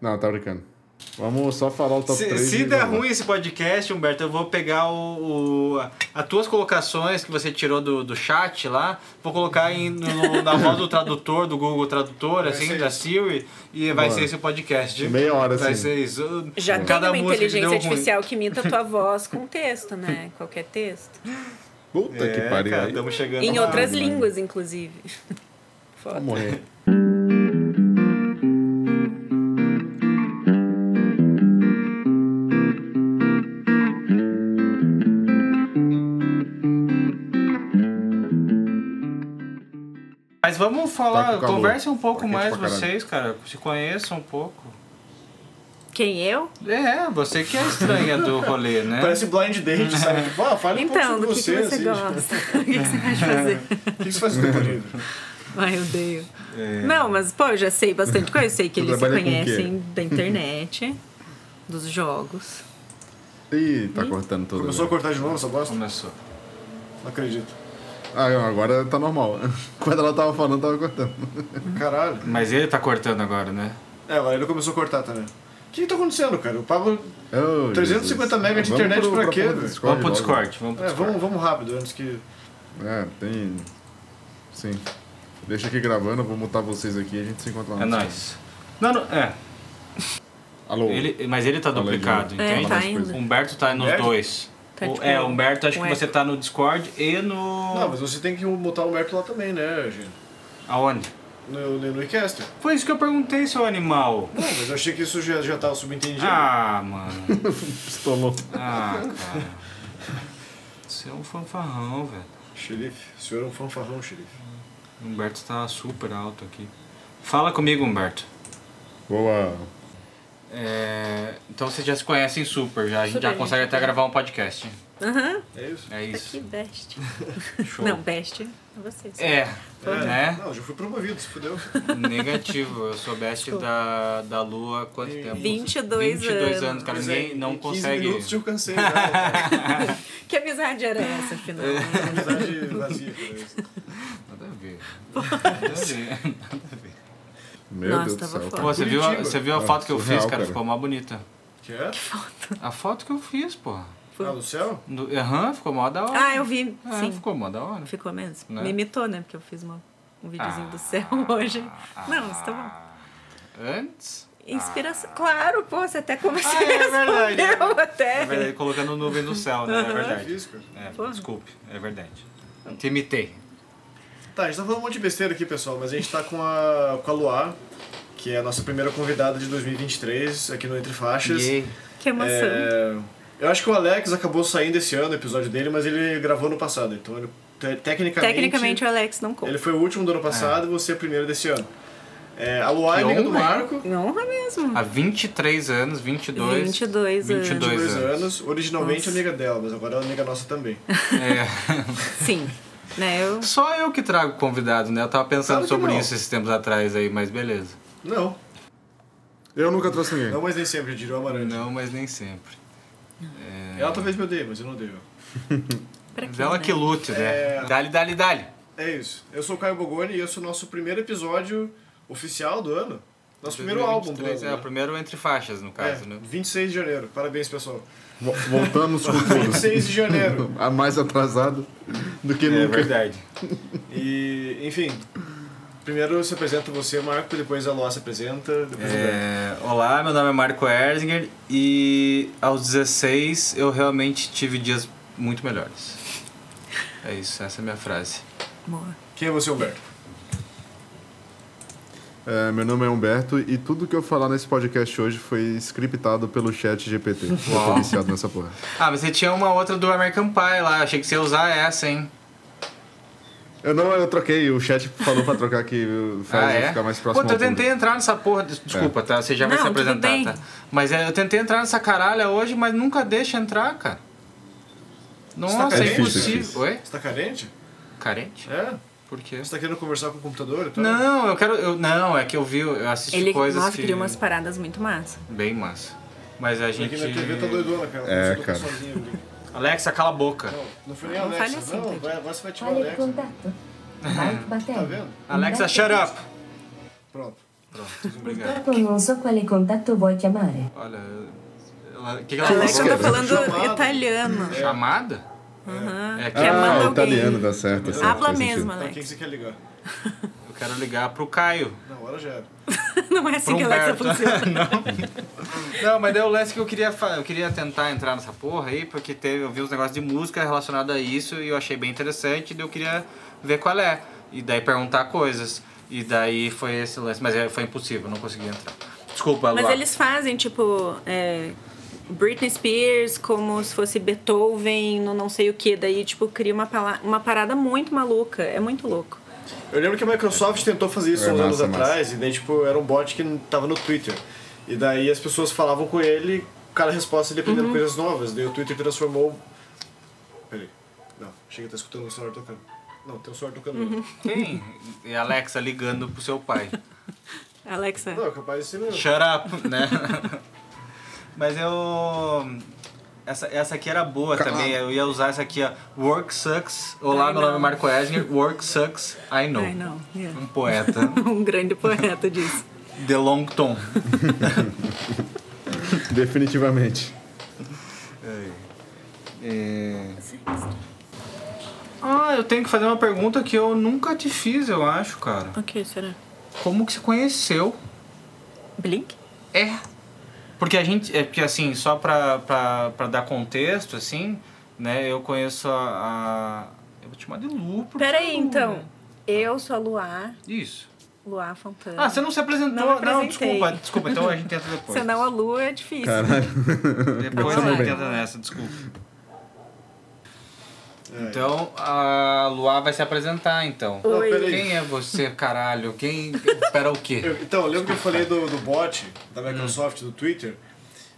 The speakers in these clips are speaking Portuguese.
Não, tá brincando. Vamos só falar o top Se, 3. se der vamos ruim esse podcast, Humberto, eu vou pegar o, o- as tuas colocações que você tirou do, do chat lá, vou colocar em, no- na voz do tradutor, do Google Tradutor, Vai assim, da. Siri, e vai ser esse podcast. Meia hora, Vai assim. ser isso. Já Cada tem uma que inteligência ruim. artificial que imita a tua voz com texto, né? Qualquer texto. Puta que É, pariu. cara, estamos chegando Em lá. outras mano. línguas, inclusive. Vou Foda. morrer. Mas vamos Tá falar, calor. conversem um pouco Tá mais vocês, cara. Se conheçam um pouco. Quem eu? É, você que é estranha do rolê, né? Parece blind date, sabe? Tipo, ah, fale um pouco Então, sobre do que, você, que você assim. gosta? o que, que você de fazer? O que você faz no tempo livre? Ai, eu odeio. É. Não, mas, pô, eu já sei bastante coisa. Eu sei que Você eles se conhecem da internet, dos jogos. Ih, tá cortando tudo. Começou a né? cortar de novo essa bosta? Começou. Não acredito. Ah, agora tá normal. Quando ela tava falando, tava cortando. Caralho. Mas ele tá cortando agora, né? É, agora ele começou a cortar também. O que que tá acontecendo, cara? O Pablo... Oh, 350 Jesus. mega de Vamos internet pro- pra quê, velho? Discord Vamos pro. Discord, vamos pro É, Discord. vamos, vamos rápido, antes que... É, tem. Sim. Deixa aqui gravando, eu vou mutar vocês aqui e a gente se encontra lá. É nóis. Não, não, é. Alô? Ele, mas ele tá aí, duplicado. É, entende? tá. Humberto tá nos Humberto? dois. Tá O- tipo é, Humberto, acho um que você eco. tá no Discord e no. Não, mas você tem que botar o Merto lá também, né, gente? Aonde? No, no, no iCaster. Foi isso que eu perguntei, seu animal. Não, mas eu achei que isso já, já tava subentendido. Ah, mano. Pistolou. Ah, cara. Você é um fanfarrão, velho. Xerife, o senhor é um fanfarrão, xerife. Humberto tá super alto aqui. Fala comigo, Humberto. Boa. É, Então vocês já se conhecem super, já. A gente Super, já consegue gente. até gravar um podcast. Aham, É isso? É tá isso. aqui, best. Show. Não, best é vocês. É, né? Não, já fui promovido, se fudeu. Negativo. Eu sou best Desculpa. da, da Lua há quanto Tem tempo? 22 22 anos, anos. cara. Pois é, Ninguém não em 15 consegue. minutos eu cansei já. cara. Que amizade era essa, afinal? Amizade vazia. Nada a ver. Nada a ver. Nada a ver. Meu Nossa, Deus do céu. Pô, você viu, a, você viu a Ah, foto que eu surreal, fiz, cara? cara. Ficou mais bonita. Que é? A foto que eu fiz, porra. Ah, no céu? Aham, ficou mó da hora. Ah, eu vi, É, sim. ficou mó da hora. Ficou mesmo. Né? Me imitou, né? Porque eu fiz uma, um videozinho Ah. do céu hoje. Não, isso tá bom. bom. Antes? Inspiração. Claro, pô, você até começou Ah, é verdade. respondeu até. É verdade, colocando nuvem no céu, né? É É verdade. É, desculpe, é verdade. Te imitei. Tá, a gente tá falando um monte de besteira aqui, pessoal, mas a gente tá com a, com a Luar, que é a nossa primeira convidada de 2023 aqui no Entre Faixas. Yay. Que emoção. É, eu acho que o Alex acabou saindo esse ano, o episódio dele, mas ele gravou no passado. Então, ele, te- tecnicamente, Tecnicamente o Alex não conta. ele foi o último do ano passado e você é o primeiro desse ano. É, a Luar é Que amiga do? Marco, Honra mesmo. Há 23 anos, 22. 22 anos. 22 dois anos. originalmente Nossa. amiga dela, mas agora ela é amiga nossa também. É. Sim. Né, eu... Só eu que trago convidado, né? Eu tava pensando Claro que sobre não. isso esses tempos atrás aí, mas beleza. Não, Eu nunca trouxe ninguém. não, mas nem sempre, diria o Amarante. Não, mas nem sempre. É... Ela talvez me odeie, mas eu não odeio. Pra Mas quê, ela né? que lute, né? É. Dali, dali, dali. É isso. Eu sou o Caio Bogoni e esse é o nosso primeiro episódio oficial do ano. Nosso primeiro álbum do 2023, ano. É, o né? primeiro entre faixas, no caso, É, né? 26 de janeiro. Parabéns, pessoal. Vo- Voltamos com tudo. 26 de janeiro. A mais atrasado do que É nunca. verdade. E, enfim. Primeiro se apresenta você, Marco, depois a Lua se apresenta, depois o. É, olá, meu nome é Marco Erzinger e aos 16 eu realmente tive dias muito melhores. É isso, essa é a minha frase. Boa. Quem é você, Humberto? É, meu nome é Humberto e tudo que eu falar nesse podcast hoje foi scriptado pelo chat GPT. Eu tô viciado nessa porra. Ah, mas você tinha uma outra do American Pie lá, achei que você ia usar essa, hein? Eu não, eu troquei, o chat falou pra trocar que faz ah, é? ficar mais próximo Pô, eu tentei público. entrar nessa porra. des- Desculpa, tá? Você já vai Não, se apresentar, tá? Mas é, eu tentei entrar nessa caralha hoje, mas nunca deixa entrar, cara. Nossa, tá é impossível. Difícil. Oi? Você tá carente? Carente? É? Por quê? Você tá querendo conversar com o computador tal? Não, eu quero. Eu, não, é que eu vi, eu assisti Ele, coisas nossa, que. cria umas paradas muito massa. Bem massa. Mas a gente. Aqui minha TV tá doidona, cara. É, Eu tô cara. Alexa, cala a boca. Não, não foi nem Não Alexa. fale assim, não, vai, agora você vai ativar a Fale Alexa. contato. Mike Tá vendo? Alexa, shut up! Pronto. Pronto, obrigado. Purtroppo non so quale contatto vuoi chiamare. Olha, ela, o que, que ela Alexa tá falando italiano. Chamada? Aham. É que mandar Ah, alguém. italiano, dá certo. Certo Habla sentido. mesmo, Pra quem Alex. que você quer ligar? eu quero ligar pro Caio. Na hora já era. Não é assim Pro que a Alexa funciona. Não, mas daí o lance que eu queria eu queria tentar entrar nessa porra aí, porque teve, eu vi uns negócios de música relacionado a isso e eu achei bem interessante, e eu queria ver qual é. E daí perguntar coisas. E daí foi esse lance, mas é- foi impossível, não consegui entrar. Desculpa, Mas Luá. eles fazem, tipo, é, Britney Spears como se fosse Beethoven no não sei o que. Daí, tipo, cria uma, uma parada muito maluca. É muito louco. Eu lembro que a Microsoft tentou fazer isso É, uns anos massa, massa. atrás, e daí, tipo, era um bot que tava no Twitter. E daí as pessoas falavam com ele, cada resposta ele aprendendo coisas novas. Daí o Twitter transformou. Peraí. Não, chega, tá escutando o celular tocando. Não, tem o celular tocando. Uhum. Quem? E a Alexa ligando pro seu pai. Alexa. Não, é capaz de ser mesmo. Shut up, né? Mas eu. Essa, essa aqui era boa também. Eu ia usar essa aqui, ó. Work sucks. Olá, Ai, meu nome é. Marco Esner. Work sucks, I know. Ai, não. Yeah. Um poeta. um grande poeta disso. De long tom. Definitivamente. É... Ah, eu tenho que fazer uma pergunta que eu nunca te fiz, eu acho, cara. O que será? Como que se conheceu? Blink? É. Porque a gente. É porque assim, só pra dar contexto, assim, né, eu conheço a. a- eu vou te chamar de Lu. porque Peraí, então. Eu sou a Luar. Isso. Luar Fontana. Ah, você não se apresentou. Não Não, desculpa, desculpa, então a gente tenta depois. Senão a Lu é difícil. Caralho. Depois a gente tenta nessa, desculpa. É. Então a Luá vai se apresentar então. Oi. Quem é você, caralho? Quem. Espera o quê? Eu- então, eu lembro que eu falei do, do bot da Microsoft, do Twitter.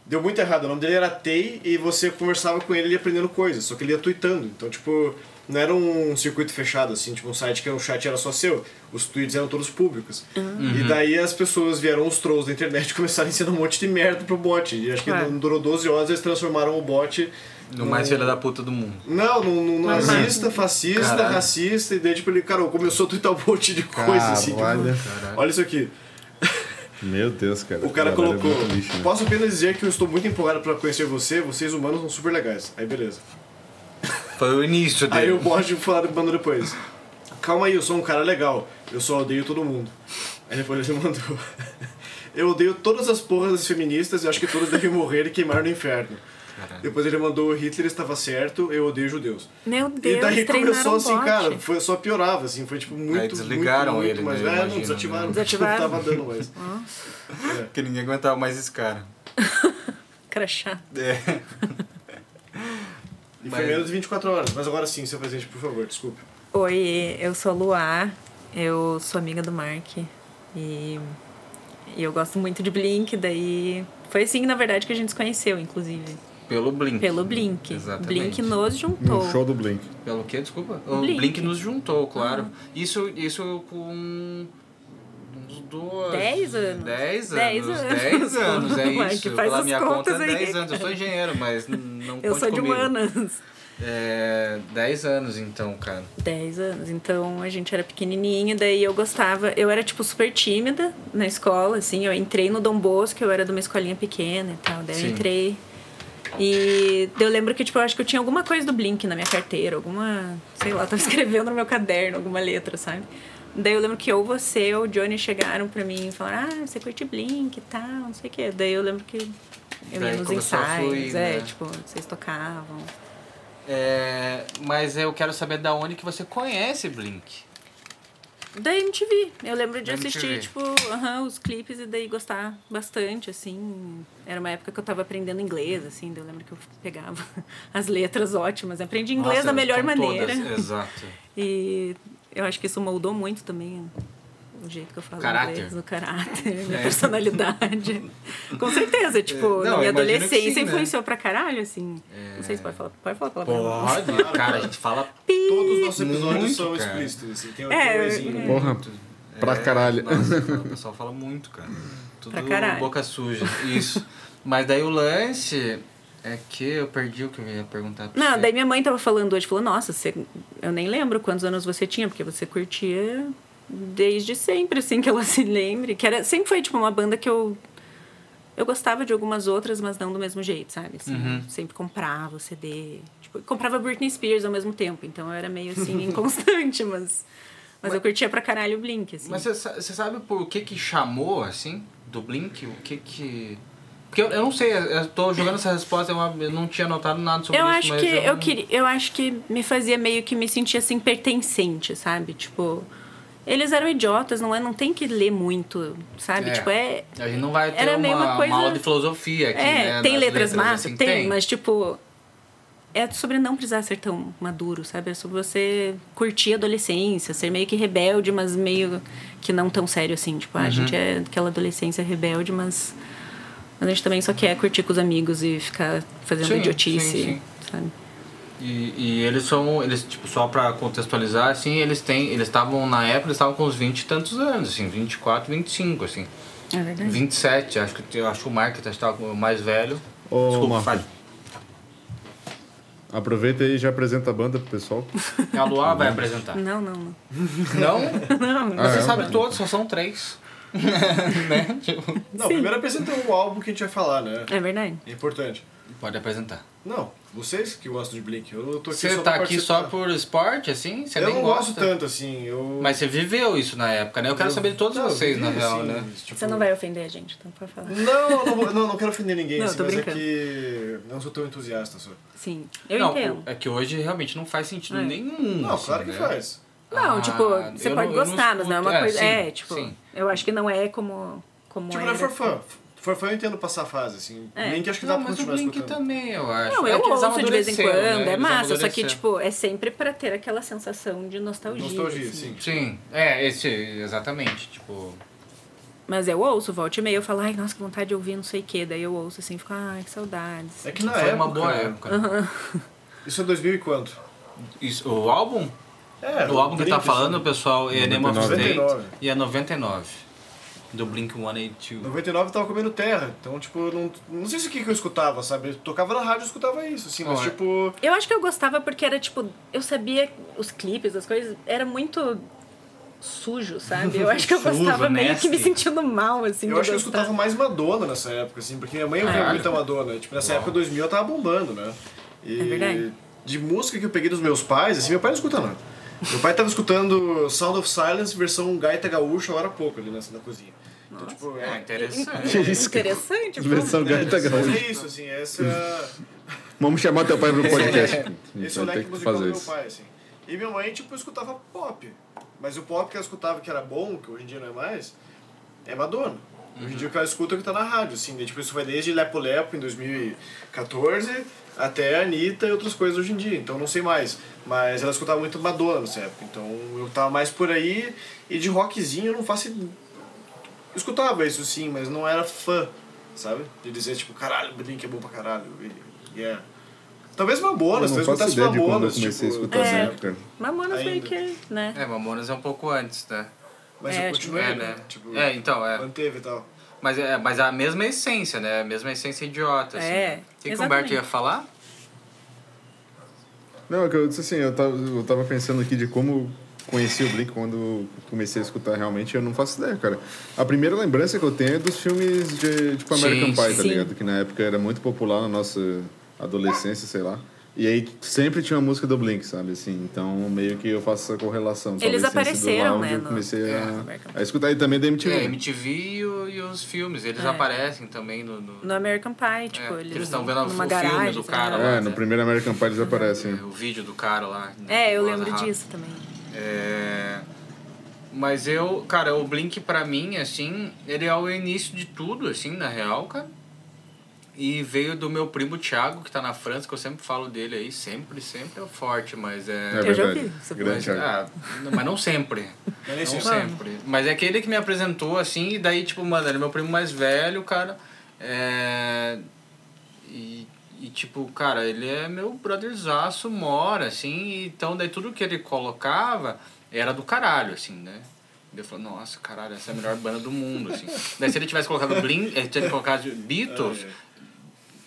Deu muito errado. O nome dele era Tei e você conversava com ele e aprendendo coisas. Só que ele ia tweetando. Então, tipo, não era um circuito fechado, assim, tipo um site que o chat era só seu. Os tweets eram todos públicos. E daí as pessoas vieram, os trolls da internet, e começaram a ensinar um monte de merda pro bot. E acho que não durou 12 horas, eles transformaram o bot. No mais filha da puta do mundo. Não, num nazista, fascista, Caralho. racista, e daí, tipo, ele, cara, começou a twittar um monte de coisa, assim. tipo, Caralho. olha isso aqui. Meu Deus, cara. O cara Caralho, é colocou. muito lixo, né? Posso apenas dizer que eu estou muito empolgado pra conhecer você, vocês humanos são super legais. Aí beleza. Foi o início Aí dele. o bot falou mandou depois. Calma aí, eu sou um cara legal. Eu só odeio todo mundo. Aí depois ele mandou. Eu odeio todas as porras das feministas e acho que todas devem morrer e queimar no inferno. Caralho. Depois ele mandou Hitler estava certo, eu odeio judeus. Meu Deus, e daí começou assim, bot. cara, foi, só piorava, assim, foi tipo muito, Aí desligaram muito, ele, muito, mas né, é, não, imagino, desativaram, né? Desativaram? não tava dando mais. Porque ninguém aguentava mais esse cara. Crachá. É. E Mas- foi menos de 24 horas, mas agora sim, seu presente, por favor, desculpe. Oi, eu sou a Luar. Eu sou amiga do Mark. E, e eu gosto muito de Blink, daí. Foi assim, na verdade, que a gente se conheceu, inclusive. Pelo Blink. Pelo Blink. Exatamente. Blink nos juntou. No show do Blink. Pelo quê? Desculpa. O Blink. Blink, nos juntou, claro. Isso, isso com dois... Dez anos. Dez Dez anos. anos. Dez anos, é Vai, isso. faz Pela minha conta, aí. 10 anos. Eu sou engenheiro, mas não Eu sou de comigo. humanas. É, 10 anos então, cara. 10 anos. Então a gente era pequenininha, daí eu gostava. Eu era, tipo, super tímida na escola, assim. Eu entrei no Dom Bosco, eu era de uma escolinha pequena e tal. Daí Sim. eu entrei. E eu lembro que, tipo, eu acho que eu tinha alguma coisa do Blink na minha carteira, alguma. Sei lá, tava escrevendo no meu caderno alguma letra, sabe? Daí eu lembro que ou você ou o Johnny chegaram pra mim e falaram: Ah, você curte Blink e tal, não sei o quê. Daí eu lembro que eu Daí ia nos ensaios, fluir, é, né? tipo, vocês tocavam. É, mas eu quero saber da onde que você conhece Blink. Da MTV. Eu lembro de Da assistir, MTV. tipo, aham, os clipes e daí gostar bastante, assim. Era uma época que eu tava aprendendo inglês, assim, daí eu lembro que eu pegava as letras ótimas. Aprendi inglês Nossa, da melhor maneira. todas, Exato. E eu acho que isso moldou muito também o jeito que eu falo Caráter. inglês, o caráter, minha É. personalidade. Com certeza, tipo, Não, na minha adolescência sim, né? influenciou pra caralho, assim. Não sei se pode falar, pode falar palavrão. Pode, cara, a gente fala Todos os nossos episódios Muito, são cara. explícitos, assim, tem, É, um é. Porra, pra caralho. Nossa, o pessoal fala muito, cara. Tudo Pra caralho. boca suja. Isso. Mas daí o lance é que eu perdi o que eu ia perguntar pra Não, você. daí minha mãe tava falando hoje, falou, nossa, você... eu nem lembro quantos anos você tinha, porque você curtia desde sempre, assim, que ela se lembre. Que era, sempre foi, tipo, uma banda que eu... Eu gostava de algumas outras, mas não do mesmo jeito, sabe? Assim, Uhum. Sempre comprava o CD. Tipo, comprava Britney Spears ao mesmo tempo. Então eu era meio, assim, inconstante, mas... Mas eu curtia pra caralho o Blink, assim. Mas você sabe por que que chamou, assim, do Blink? O que que... Porque eu, eu não sei, eu tô jogando essa resposta, eu eu não tinha notado nada sobre Eu isso, acho que eu, eu queria, eu acho que me fazia meio que me sentir assim pertencente, sabe? Tipo, eles eram idiotas, não é, não tem que ler muito, sabe? É. Tipo, é A gente não vai ter Era meio uma, uma coisa- uma aula de filosofia aqui, é, né? tem letras, massas, assim, tem, mas tipo é sobre não precisar ser tão maduro, sabe? É sobre você curtir a adolescência, ser meio que rebelde, mas meio que não tão sério assim. Tipo, ah, a Uhum. gente é aquela adolescência rebelde, mas, mas a gente também só quer curtir com os amigos e ficar fazendo Sim, idiotice, sim, sim. sabe? E, e eles são, eles, tipo, só pra contextualizar, assim, eles têm, eles estavam, na época, eles estavam com uns 20 e tantos anos, assim, 24, 25, assim. É verdade. 27, acho que, eu acho que o Mark estava o mais velho. Ô, Desculpa, Marco. fale. Aproveita aí e já apresenta a banda pro pessoal. A Luá vai apresentar. Não, não, não. Não? Não, Ah, Você é? sabe todos, só são três. né? Tipo, Não, primeiro apresenta o álbum que a gente vai falar, né? É verdade. É importante. pode apresentar. Não, vocês que gostam de Blink. Eu tô aqui Você só tá aqui só por esporte, assim? Você Eu nem não gosta? gosto tanto, assim. Eu... Mas você viveu isso na época, né? Eu quero eu- saber de todos Não, vocês, na real, assim, né? tipo- Você não vai ofender a gente, então pode falar. Não, não, vou- não, não quero ofender ninguém, Não, assim, tô mas brincando. é que eu não sou tão entusiasta só. Sim, eu não, entendo. é que hoje realmente não faz sentido É. nenhum. Não, assim, claro que né? faz. Não, Ah, tipo, você pode não- eu não gostar, mas não é uma é, coisa. sim, É, tipo, sim. eu acho que não é como. como Tipo, era. não é forfã. Forfã eu entendo passar a fase, assim. É. Blink acho que dá Não, pra mas o continuar Blink escutando. também, eu acho. Não, É eu ouço de vez em quando, né? é massa, só que, tipo, é sempre pra ter aquela sensação de nostalgia. Nostalgia, assim. sim. Sim, é, esse, exatamente, tipo... Mas eu ouço, volte e meia, eu falo, ai, nossa, que vontade de ouvir não sei o quê. Daí eu ouço assim, fico, ai, que saudades. É que na foi época... uma boa época. né? Isso é 2000 e quanto? Isso, o álbum? É, o álbum que tá falando, assim. pessoal, é Name of 99. State 99. e é 99. Do Blink 182. 99 eu tava comendo terra, então, tipo, eu não, não sei se o que, que eu escutava, sabe? Eu tocava na rádio e escutava isso, assim, mas, é. tipo... Eu acho que eu gostava porque era, tipo, eu sabia os clipes, as coisas, era muito sujo, sabe? Eu acho que eu Sujo, gostava meio que me sentindo mal, assim, Eu acho que eu gostar. escutava mais Madonna nessa época, assim, porque minha mãe ouvia Caralho. muita Madonna. Tipo, nessa Uau. época 2000 eu tava bombando, né? E É verdade. De música que eu peguei dos meus pais, assim, meu pai não escuta nada. Meu pai tava escutando Sound of Silence versão gaita gaúcha hora há pouco ali nessa, na cozinha. Então, tipo, Ah, é, interessante. isso, cara? Interessante. Versão gaita gaúcha. é isso, assim, essa é Vamos chamar teu pai pro podcast. A esse é o leque musical do meu pai, assim. E minha mãe, tipo, escutava pop. Mas o pop que ela escutava que era bom, que hoje em dia não é mais, é Madonna. Hoje em dia o que ela escuta é o que tá na rádio, assim. né? Tipo, isso vai desde Lepo Lepo em 2014 até a Anitta e outras coisas hoje em dia. Então não sei mais. Mas ela escutava muito Madonna nessa época. Então eu tava mais por aí. E de rockzinho eu não faço. Eu escutava isso sim, mas não era fã, sabe? De dizer, tipo, caralho, Blink é bom pra caralho. E, yeah. Talvez Mamonas, não talvez escutasse ideia de quando eu Mamonas, comecei a tipo, escutar É. época. Mamonas meio Ainda. que, né? É, Mamonas é um pouco antes, né? Mas É, eu continuei, é, né? né? Tipo, É, então, é. manteve e tal. Mas é, mas é a mesma essência, né? A mesma essência idiota, assim. É, O que, que o. Humberto ia falar? Não, é que eu disse assim, eu tava, eu tava pensando aqui de como conheci o Blink quando comecei a escutar realmente, eu não faço ideia, cara. A primeira lembrança que eu tenho é dos filmes de, tipo, American Pie, tá ligado? Que na época era muito popular na nossa adolescência, sei lá. E aí sempre tinha uma música do Blink, sabe? Assim, então meio que eu faço essa correlação. Eles apareceram, onde né, Eu comecei É, a, a escutar. E também da MTV. É, né? MTV e, o- e os filmes, eles É. aparecem também no... no- No American Pie, tipo, É, eles, estão vendo numa o filme garagem, do sei cara lá. lá. É, no primeiro American Pie eles aparecem. o vídeo do cara lá. É, eu lembro Rato. disso também. É... Mas eu, cara, o Blink pra mim, assim, ele é o início de tudo, assim, na real, cara. E veio do meu primo Thiago, que tá na França, que eu sempre falo dele aí, sempre, sempre é forte, mas é... É Eu já você Grande Mas, ah, não- mas não sempre. Não sempre. sempre. Mas é aquele que me apresentou, assim, e daí, tipo, mano, ele é meu primo mais velho, cara. É... E, e, tipo, cara, ele é meu brotherzaço, mora, assim, então daí tudo que ele colocava era do caralho, assim, né? Daí eu falei, nossa, caralho, essa é a melhor banda do mundo, assim. daí se ele tivesse colocado Blink, eh, se ele colocado Beatles,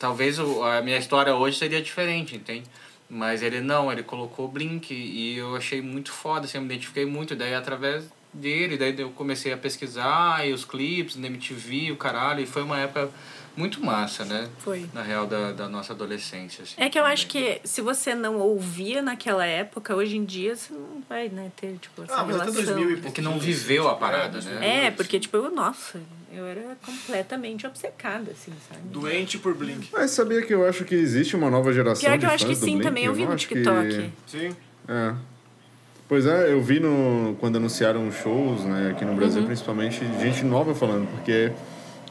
talvez o- a minha história hoje seria diferente, entende? Mas ele não, ele colocou Blink e eu achei muito foda, assim, eu me identifiquei muito. Daí através dele, daí eu comecei a pesquisar, e os clipes na MTV, o caralho, e foi uma época muito massa, né? Foi. Na real, da, da nossa adolescência. Assim, É que eu também. acho que se você não ouvia naquela época, hoje em dia você não vai, né, ter, tipo, essa Ah, mas até relação. 2000 e É que não viveu a parada, né? É, porque, tipo, eu, nossa, eu era completamente obcecada, assim, sabe? Doente por Blink. Mas sabia que eu acho que existe uma nova geração Pior de que eu acho que fãs do sim, Blink? também eu vi no acho que- TikTok. Sim. É. Pois é, eu vi no, quando anunciaram os shows, né, aqui no Brasil, Uhum. principalmente, gente nova falando, porque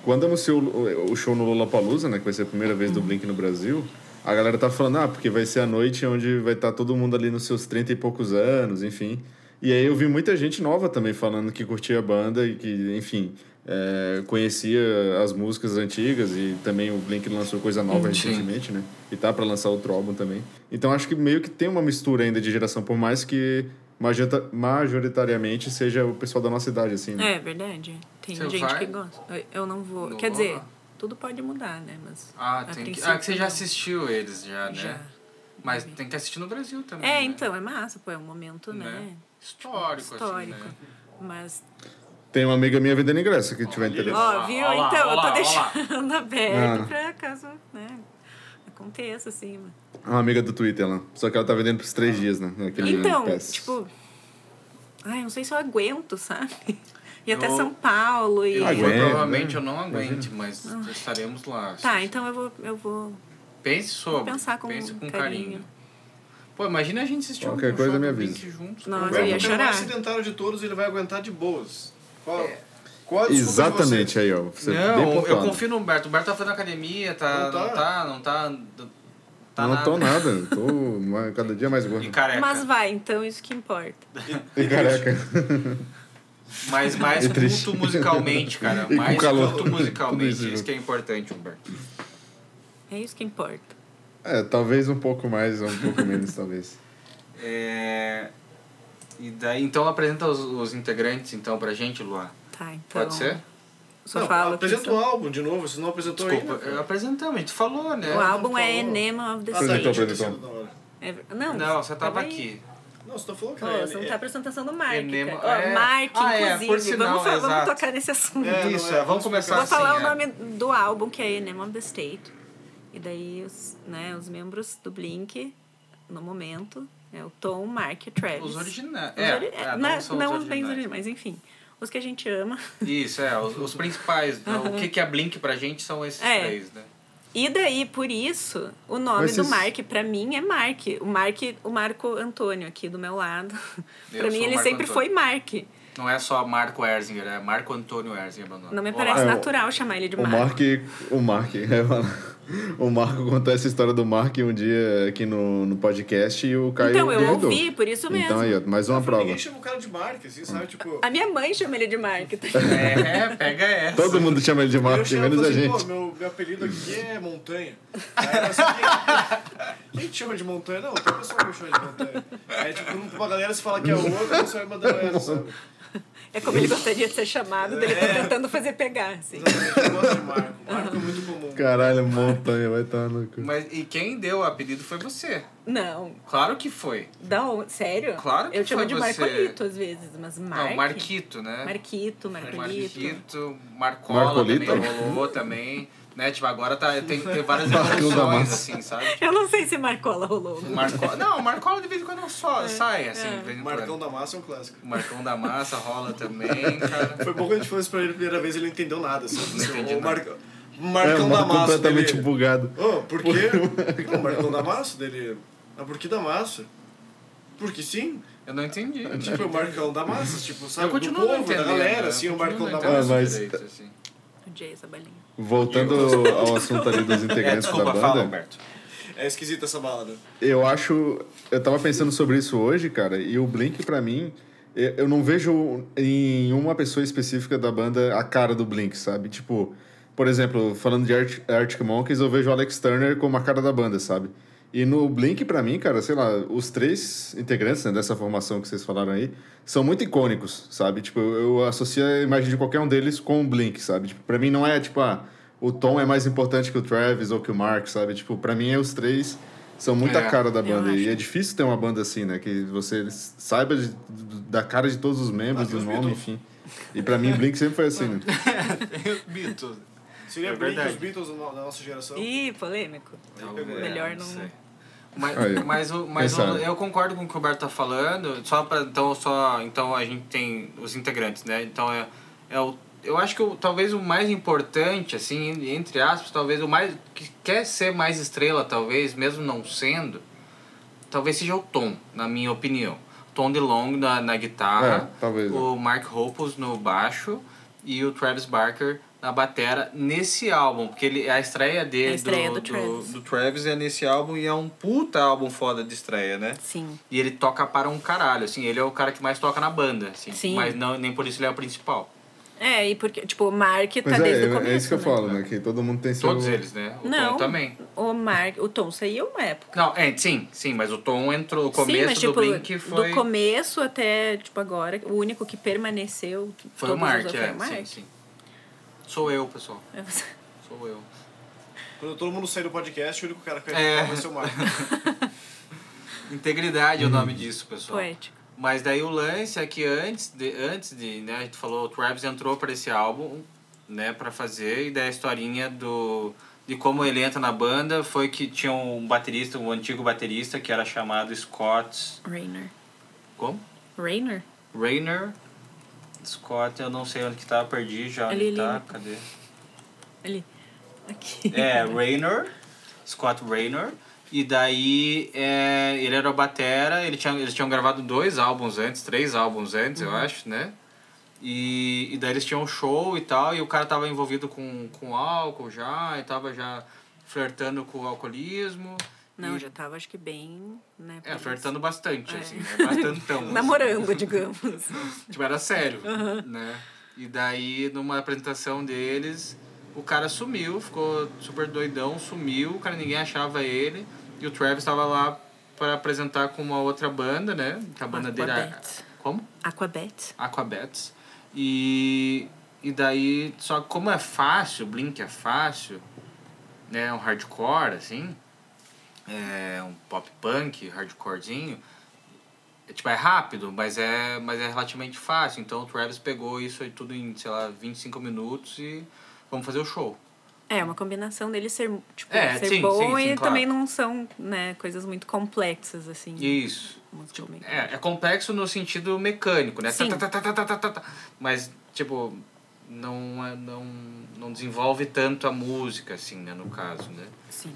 quando anunciou o, show no Lollapalooza, né, que vai ser a primeira vez do Uhum. Blink no Brasil, a galera tá falando, ah, porque vai ser a noite onde vai estar todo mundo ali nos seus 30 e poucos anos, enfim. E aí eu vi muita gente nova também falando que curtia a banda e que, enfim, é, conhecia as músicas antigas e também o Blink lançou coisa nova Sim. recentemente, né? E tá pra lançar outro álbum também. Então acho que meio que tem uma mistura ainda de geração, por mais que majorita- majoritariamente seja o pessoal da nossa idade, assim, né? É, verdade. Tem Você gente vai? que gosta. Eu- não vou. Não Quer vou dizer, tudo pode mudar, né? Mas. Ah, tem que... ah, que você já assistiu eles já, né? Já. Mas tem que assistir no Brasil também. É, né? então, é massa, pô, é um momento, né? Né? Histórico, Histórico. assim, né? Mas. Tem uma amiga minha vendendo ingresso, que tiver interesse. Ó, viu? ó lá, então, ó eu tô ó deixando aberto Ah. pra caso, né? Aconteça, assim. mas- Uma amiga do Twitter lá. Só que ela tá vendendo pros três dias, né? Aquele Então, pass. tipo. Ai, eu não sei se eu aguento, sabe? E até Eu- São Paulo e. Eu, Aguenta, provavelmente né? eu não aguente, mas estaremos lá. Tá, então eu vou. Eu vou Pense sobre. pensar com pense com carinho. carinho. Pô, imagina a gente assistir Qualquer um coisa me avisa. Juntos. Nossa, eu ia É o chorar. mais sedentário de todos, ele vai aguentar de boas. Qual, de Exatamente aí, ó. Você é bem Não, eu confio no Humberto. O Humberto tá fazendo academia, tá, Não não tá. tá, não tá, tá, não nada. tô nada, tô mais- cada dia mais gordo. E careca. Mas vai, então isso que importa. E careca. Mas mais E culto musicalmente, cara. E mais calor. culto musicalmente. isso Isso, que é importante, Humberto. É isso que importa. É, talvez um pouco mais ou um pouco menos, talvez. É... E daí, então apresenta os, os integrantes então pra gente, Luan. Tá, então. Pode ser? Só Não, falo. apresenta o álbum de novo, você não apresentou Desculpa, ainda. eu apresentamos, a gente falou, né? O álbum é. Enema of the Apresentou, apresentou. É- Não, Não, você tava aí. aqui. Não, você tá falando que era você não é- tá prestando atenção no Mark. Enema- cara. Ó, é. Mark, Ah, é, inclusive. por sinal, vamos, falar- vamos tocar nesse assunto. É, Isso, é, é, vamos vamos começar Vou assim. falar o é. nome do álbum, que é Enema of the State. E daí os, né, os membros do Blink, no momento, é o Tom, o Mark e o Travis. Os originais. Os É, ori- é, não, não são não os os bem originais. mas enfim. Os que a gente ama. Isso, é, os, os principais. né? O que, que é Blink pra gente são esses É. três, né? E daí, por isso, o nome Mas do Mark, pra mim, é Mark. O Mark, o Marco Antônio aqui do meu lado. Eu pra mim, o ele Marco sempre Antônio. foi Mark. Não é só Marco Erzinger, é Marco Antônio Erzinger. Não me Olá. parece É, o- natural chamar ele de O Mark. Mark. O Mark. É, o Marco contou essa história do Mark um dia aqui no, no podcast e o Caio. Então, eu duvidou. ouvi, por isso mesmo. Então aí, ó, mais uma prova. Ninguém chama o cara de Mark, assim, sabe? Tipo. A minha mãe chama ele de Mark. É, pega essa. Todo mundo chama ele de Mark, chamo menos a assim, gente. pô, meu, meu apelido aqui é Montanha. Aí assim, quem, quem te chama de Montanha? Não, tem pessoa que me chama de Montanha. Aí, tipo, uma galera se fala que é outra, a pessoa vai mandando essa, sabe? É como ele gostaria de ser chamado, dele tá tentando fazer pegar, assim. Exatamente, eu gosto de Marco. Marco é muito comum. Caralho, montanha, vai estar no cu. Mas e quem deu o apelido foi você. Não, Claro que foi. onde? Sério? Claro que Eu chamo foi de você. Marcolito às vezes, mas Mark... Não, Marquito, né? Marquito, Marcolito. Marquito, Marcola Marcolito? também rolou também. Né? Tipo, agora tá, tem, tem várias da evoluções, assim, sabe? Eu não sei se Marcola rolou. Marcola, não, Marcola de vez em quando só, sai, assim, é. vez em Marcão da Massa é um clássico. O Marcão da Massa rola também, cara. Foi bom quando a gente falou isso pra ele a primeira vez, ele não entendeu nada. Assim. Não entendi o nada. Marcão, É, Marcão o da Massa completamente dele... bugado. Oh, por quê? Não, Marcão da Massa dele... Ah, por que da Massa? Porque sim. Eu não entendi. Tipo, o Marcão da Massa, tipo, sabe? Eu continuo do não povo, da galera, né? assim, Eu o Marcão da Massa. Ah, mas- direito, assim. Jay, essa balinha. Voltando ao assunto ali dos É, integrantes desculpa, da fala, banda. Humberto. É esquisita essa balada. Eu acho. Eu tava pensando sobre isso hoje, cara, e o Blink, pra mim, eu não vejo em uma pessoa específica da banda a cara do Blink, sabe? Tipo, por exemplo, falando de Art- Arctic Monkeys, eu vejo o Alex Turner como a cara da banda, sabe? E no Blink, pra mim, cara, sei lá, os três integrantes né, dessa formação que vocês falaram aí são muito icônicos, sabe? Tipo, eu eu associo a imagem de qualquer um deles com o Blink, sabe? Tipo, pra mim não é tipo, ah, o Tom é mais importante que o Travis ou que o Mark, sabe? Tipo, pra mim é os três são muito a É, cara da banda. E é difícil ter uma banda assim, né? Que você saiba de- da cara de todos os membros, Até do nome, Beatles. enfim. E pra mim, Blink sempre foi assim, né? Beatles. Seria É Blink os Beatles da no- da nossa geração? Ih, polêmico. Talvez, Melhor não- sei. Mas, Aí, mas, o- mas o- eu concordo com o que o Roberto tá falando. Só pra, então, só, então a gente tem os integrantes, né? Então é, é o, eu acho que o, talvez o mais importante, assim, entre aspas, talvez o mais. que quer ser mais estrela, talvez, mesmo não sendo, talvez seja o Tom, na minha opinião. Tom DeLonge na, na guitarra, É, o Mark Hoppus no baixo e o Travis Barker na batera nesse álbum, porque ele, a estreia dele A estreia do, do Travis. do Travis é nesse álbum e é um puta álbum foda de estreia, né? Sim. E ele toca para um caralho, assim, ele é o cara que mais toca na banda, assim. Sim. Mas não, nem por isso ele é o principal. É, e porque, tipo, o Mark tá Mas desde é, o começo. é isso que eu né? falo, né? Que todo mundo tem seu... Todos eles, né? O Não. Tom também. O Mark, o Tom saiu uma época. Não, é, sim, sim, mas o Tom entrou, o Sim, começo mas, do tipo, Blink foi... do começo até, tipo, agora, o único que permaneceu. Foi o Mark, é, foi o Mark. sim, sim. Sou eu, pessoal, É você. sou eu. Quando todo mundo sair do podcast, o único cara que vai É. vai ser o Marco. Integridade é o nome disso, pessoal. Poético. Mas daí o lance é que antes de, antes de né, a gente falou, o Travis entrou para esse álbum, né, para fazer, e daí a historinha do de como ele entra na banda foi que tinha um baterista, um antigo baterista que era chamado Scott, Rainer. como? Rainer? Rainer. Scott, eu não sei onde que tá, perdi já onde Ali, que tá, ali. cadê? Ali. Aqui. É, Raynor, Scott Raynor. E daí é, ele era o batera, ele tinha, eles tinham gravado dois álbuns antes, três álbuns antes, Uhum. eu acho, né? E, e daí eles tinham um show e tal, e o cara tava envolvido com, com álcool já, e tava já flertando com o alcoolismo. Não, e, já tava, acho que bem, né? É, flertando bastante, É. assim, né? Bastantão. assim. Namorando, digamos. Tipo, era sério, né? E daí, numa apresentação deles, o cara sumiu, ficou super doidão, sumiu, o cara ninguém achava ele. E o Travis estava lá para apresentar com uma outra banda, né? A banda dele era... Aquabats. Como? Aquabet. Aquabats. E, e daí, só como é fácil, Blink é fácil, né? É um hardcore, assim, é um pop punk, hardcorezinho. É, tipo, é rápido, mas é, mas é relativamente fácil. Então o Travis pegou isso aí tudo em, sei lá, 25 minutos e vamos fazer o show. É, uma combinação deles ser, tipo, É, ser sim, bom sim, sim, e claro. também não são, né, coisas muito complexas, assim. Isso. musicalmente. É, é complexo no sentido mecânico, né? Sim. Tá, tá, tá, tá, tá, tá, tá, tá. Mas, tipo, não, é- não, não desenvolve tanto a música, assim, né? No caso, né? Sim.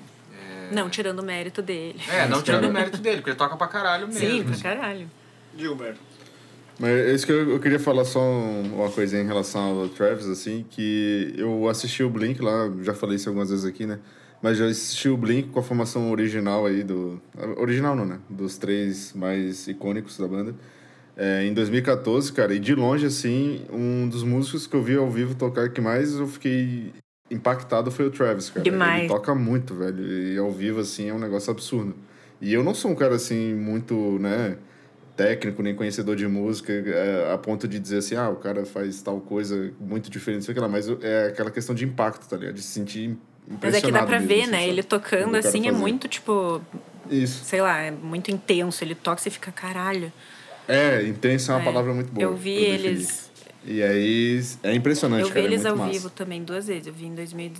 Não tirando o mérito dele. É, não tirando o mérito dele, porque ele toca pra caralho mesmo. Sim, pra assim. caralho. Diga, Humberto. Mas é isso que eu, eu queria falar só um- uma coisa em relação ao Travis, assim, que eu assisti o Blink lá, já falei isso algumas vezes aqui, né? Mas já assisti o Blink com a formação original aí do... Original não, né? Dos três mais icônicos da banda. É, em 2014, cara, e de longe, assim, um dos músicos que eu vi ao vivo tocar que mais eu fiquei impactado foi o Travis, cara. Demais. Ele toca muito, velho, e ao vivo, assim, é um negócio absurdo. E eu não sou um cara, assim, muito, né técnico nem conhecedor de música é, a ponto de dizer assim, ah, o cara faz tal coisa muito diferente, sei lá, mas é aquela questão de impacto, tá ligado? De se sentir impressionado Mas é que dá pra mesmo, ver, assim, né? sabe? Ele Do tocando assim é fazer. muito, tipo, Isso. sei lá, é muito intenso. Ele toca e você fica, caralho. É, intenso é uma É. palavra muito boa. Eu vi eles. E aí, é impressionante, Eu vi cara, é eles muito ao massa. vivo também duas vezes. Eu vi em 2000,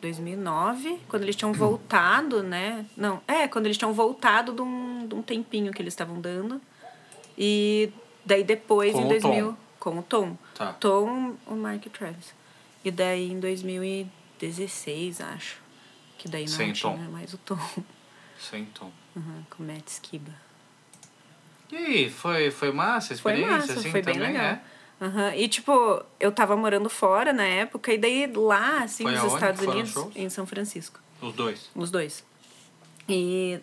2009, quando eles tinham voltado, né? Não, é, quando eles tinham voltado de um, de um tempinho que eles estavam dando. E daí depois, Com em o 2000, Tom. com o Tom. Tá. Tom, o Mark e Travis. E daí em 2016, acho. Que daí não Sem tinha Tom. mais o Tom. Sem tom. Uhum, com o Matt Skiba. E aí, foi, foi massa a Foi experiência, massa, assim, foi bem também, legal. é? Aham, E, tipo, eu tava morando fora na época, e daí lá, assim, Foi nos Estados Unidos, em São Francisco. Os dois. Os dois. E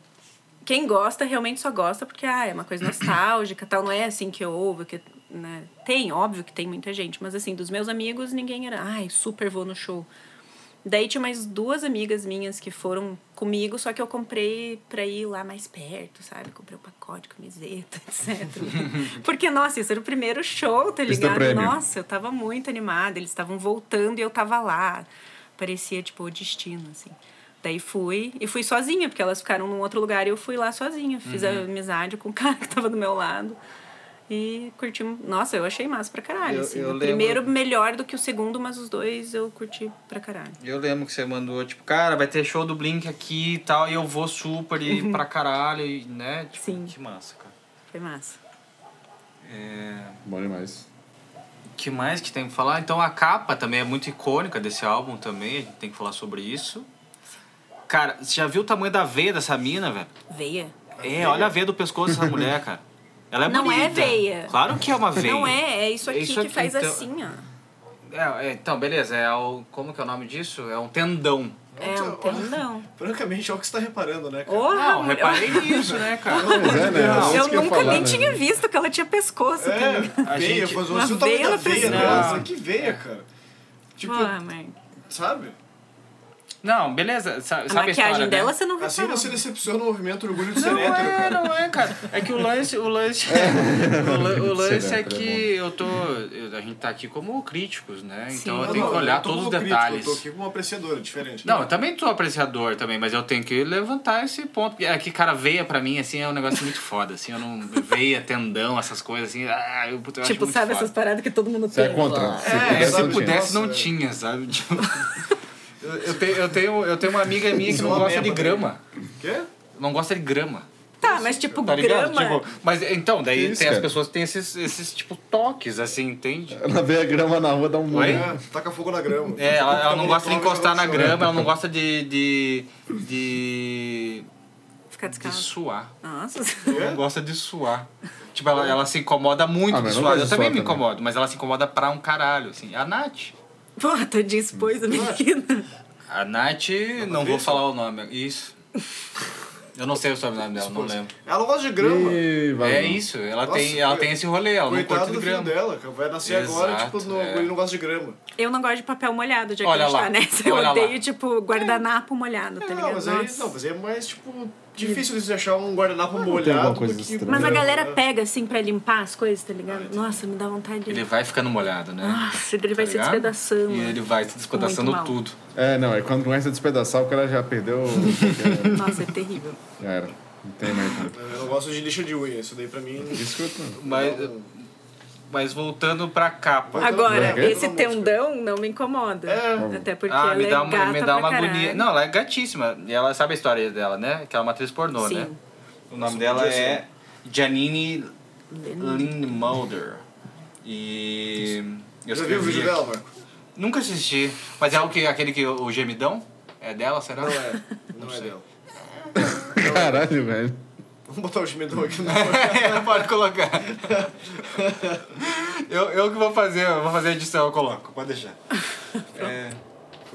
quem gosta, realmente só gosta porque, ah, é uma coisa nostálgica, tal. Não é assim que eu ouvo, que, né? Tem, óbvio que tem muita gente, mas assim, dos meus amigos, ninguém era, ai, super vou no show. Daí tinha mais duas amigas minhas que foram comigo, só que eu comprei pra ir lá mais perto, sabe? Comprei um pacote, camiseta, etc. Porque, nossa, isso era o primeiro show, tá ligado? Nossa, eu tava muito animada. Eles estavam voltando e eu tava lá. Parecia, tipo, o destino, assim. Daí fui, e fui sozinha, porque elas ficaram num outro lugar e eu fui lá sozinha. Fiz Uhum. amizade com o cara que tava do meu lado. E curti. Nossa, eu achei massa pra caralho. Eu- assim. eu o lembro- primeiro melhor do que o segundo, mas os dois eu curti pra caralho. Eu lembro que você mandou, tipo, cara, vai ter show do Blink aqui e tal, e eu vou super e pra caralho, e, né? Tipo, Sim. Que massa, cara. Foi massa. É... Bom demais. que mais que tem que falar? Então a capa também é muito icônica desse álbum também, a gente tem que falar sobre isso. Cara, você já viu o tamanho da veia dessa mina, velho? Veia. É, olha a veia do pescoço dessa mulher, cara. Ela é Não é bonita. veia. Claro que é uma veia. Não é, é isso aqui Isso que aqui, faz então- assim, ó. É, é, então, beleza, é o. Como que é o nome disso? É um tendão. É um tendão. Francamente, é o que você tá reparando, né, cara? Porra, Não, mulher. reparei nisso, né, cara? Mas é, né? É Eu ia nunca falar, nem né? tinha visto que ela tinha pescoço. É? A veia, gente- mas Uma você veia veia, pescoça. né? Nossa, que veia, cara. Tipo, Porra, mãe. sabe? Não, beleza. Sa- A Sabe a maquiagem história, dela né? você não Assim reparou. você decepciona o movimento orgulho de ser Não hétero, é, cara. não é, cara. É que o lance, o lance, o, lan- o lance é é que eu tô, eu- a gente tá aqui como críticos, né? Sim. Então eu Não, tenho que não, olhar eu tô todos os como crítico, detalhes. Eu tô aqui como uma apreciadora, diferente. Não, eu também sou apreciador também, mas eu tenho que levantar esse ponto. É que, cara, veia pra mim, assim, é um negócio muito foda, assim, eu não... Veia, tendão, essas coisas, assim, ah, eu, eu Tipo, sabe foda. essas paradas que todo mundo Você é tem? contra? Se É, pudesse, se não tinha. pudesse não é. tinha, sabe? Tipo, eu, eu tenho, eu, tenho, eu tenho uma amiga minha que não gosta de mesma grama. Quê? Não gosta de grama. Tá, mas tipo, Tá ligado? grama. Tipo, mas então, daí isso, tem as cara? pessoas que têm esses, esses tipo toques, assim, entende? Ela vê a grama na rua, dá um murro. Oi? É, taca fogo na grama. É, ela, ela não gosta de encostar na grama, ela não gosta de. de. de. Ficar de descalço. suar. Nossa. Ela não gosta de suar. Tipo, ela, ela se incomoda muito Ah, de mas não suar. Eu de também me também. incomodo, mas ela se incomoda pra um caralho, assim. A Nath. Pô, tadinha, expôs a menina. A Nath, não vou falar o nome. Isso. Eu não sei o sobrenome dela, não lembro. Ela não gosta de grama. Vai É não. isso, ela, Nossa, tem, ela tem esse rolê, ela não curte do de grama. dela, cara. Vai nascer agora, Exato, tipo, no, é. ele não gosta de grama. Eu não gosto de papel molhado, de Olha lá, acreditar nessa. Eu olha lá. odeio, tipo, guardanapo molhado, tá não, ligado? mas aí, não, mas aí é mais, tipo, difícil de você achar um guardanapo alguma molhado coisa do que... estranha. Mas a galera né? pega assim pra limpar as coisas, tá ligado? Nossa, me dá vontade de. Ele vai ficando molhado, né? Nossa, ele vai Tá se ligado? despedaçando. E ele vai se despedaçando Muito mal. tudo. É, não, é quando começa a despedaçar, o cara já perdeu. Nossa, é terrível. já era. Não tem mais. Não. Eu não gosto de lixa de unha, isso daí pra mim... Escuta. Mas, não- mas voltando pra capa. Agora, É. esse tendão não me incomoda. É. Até porque ah, ela me dá é uma, gata me dá pra uma caralho. agonia. Não, ela é gatíssima. E ela sabe a história dela, né? Que ela é uma atriz pornô, Sim. né? O nome dela é Janine Lynn Mulder. E. Eu Já viu o vídeo dela, Marco? Nunca assisti. Mas é o que, aquele que o gemidão? É dela, será? Não é. Não, é sei. dela. Caralho, velho. Vamos botar o gemidão aqui no... Pode colocar. eu, eu que vou fazer, eu vou fazer a edição, eu coloco, pode deixar. É,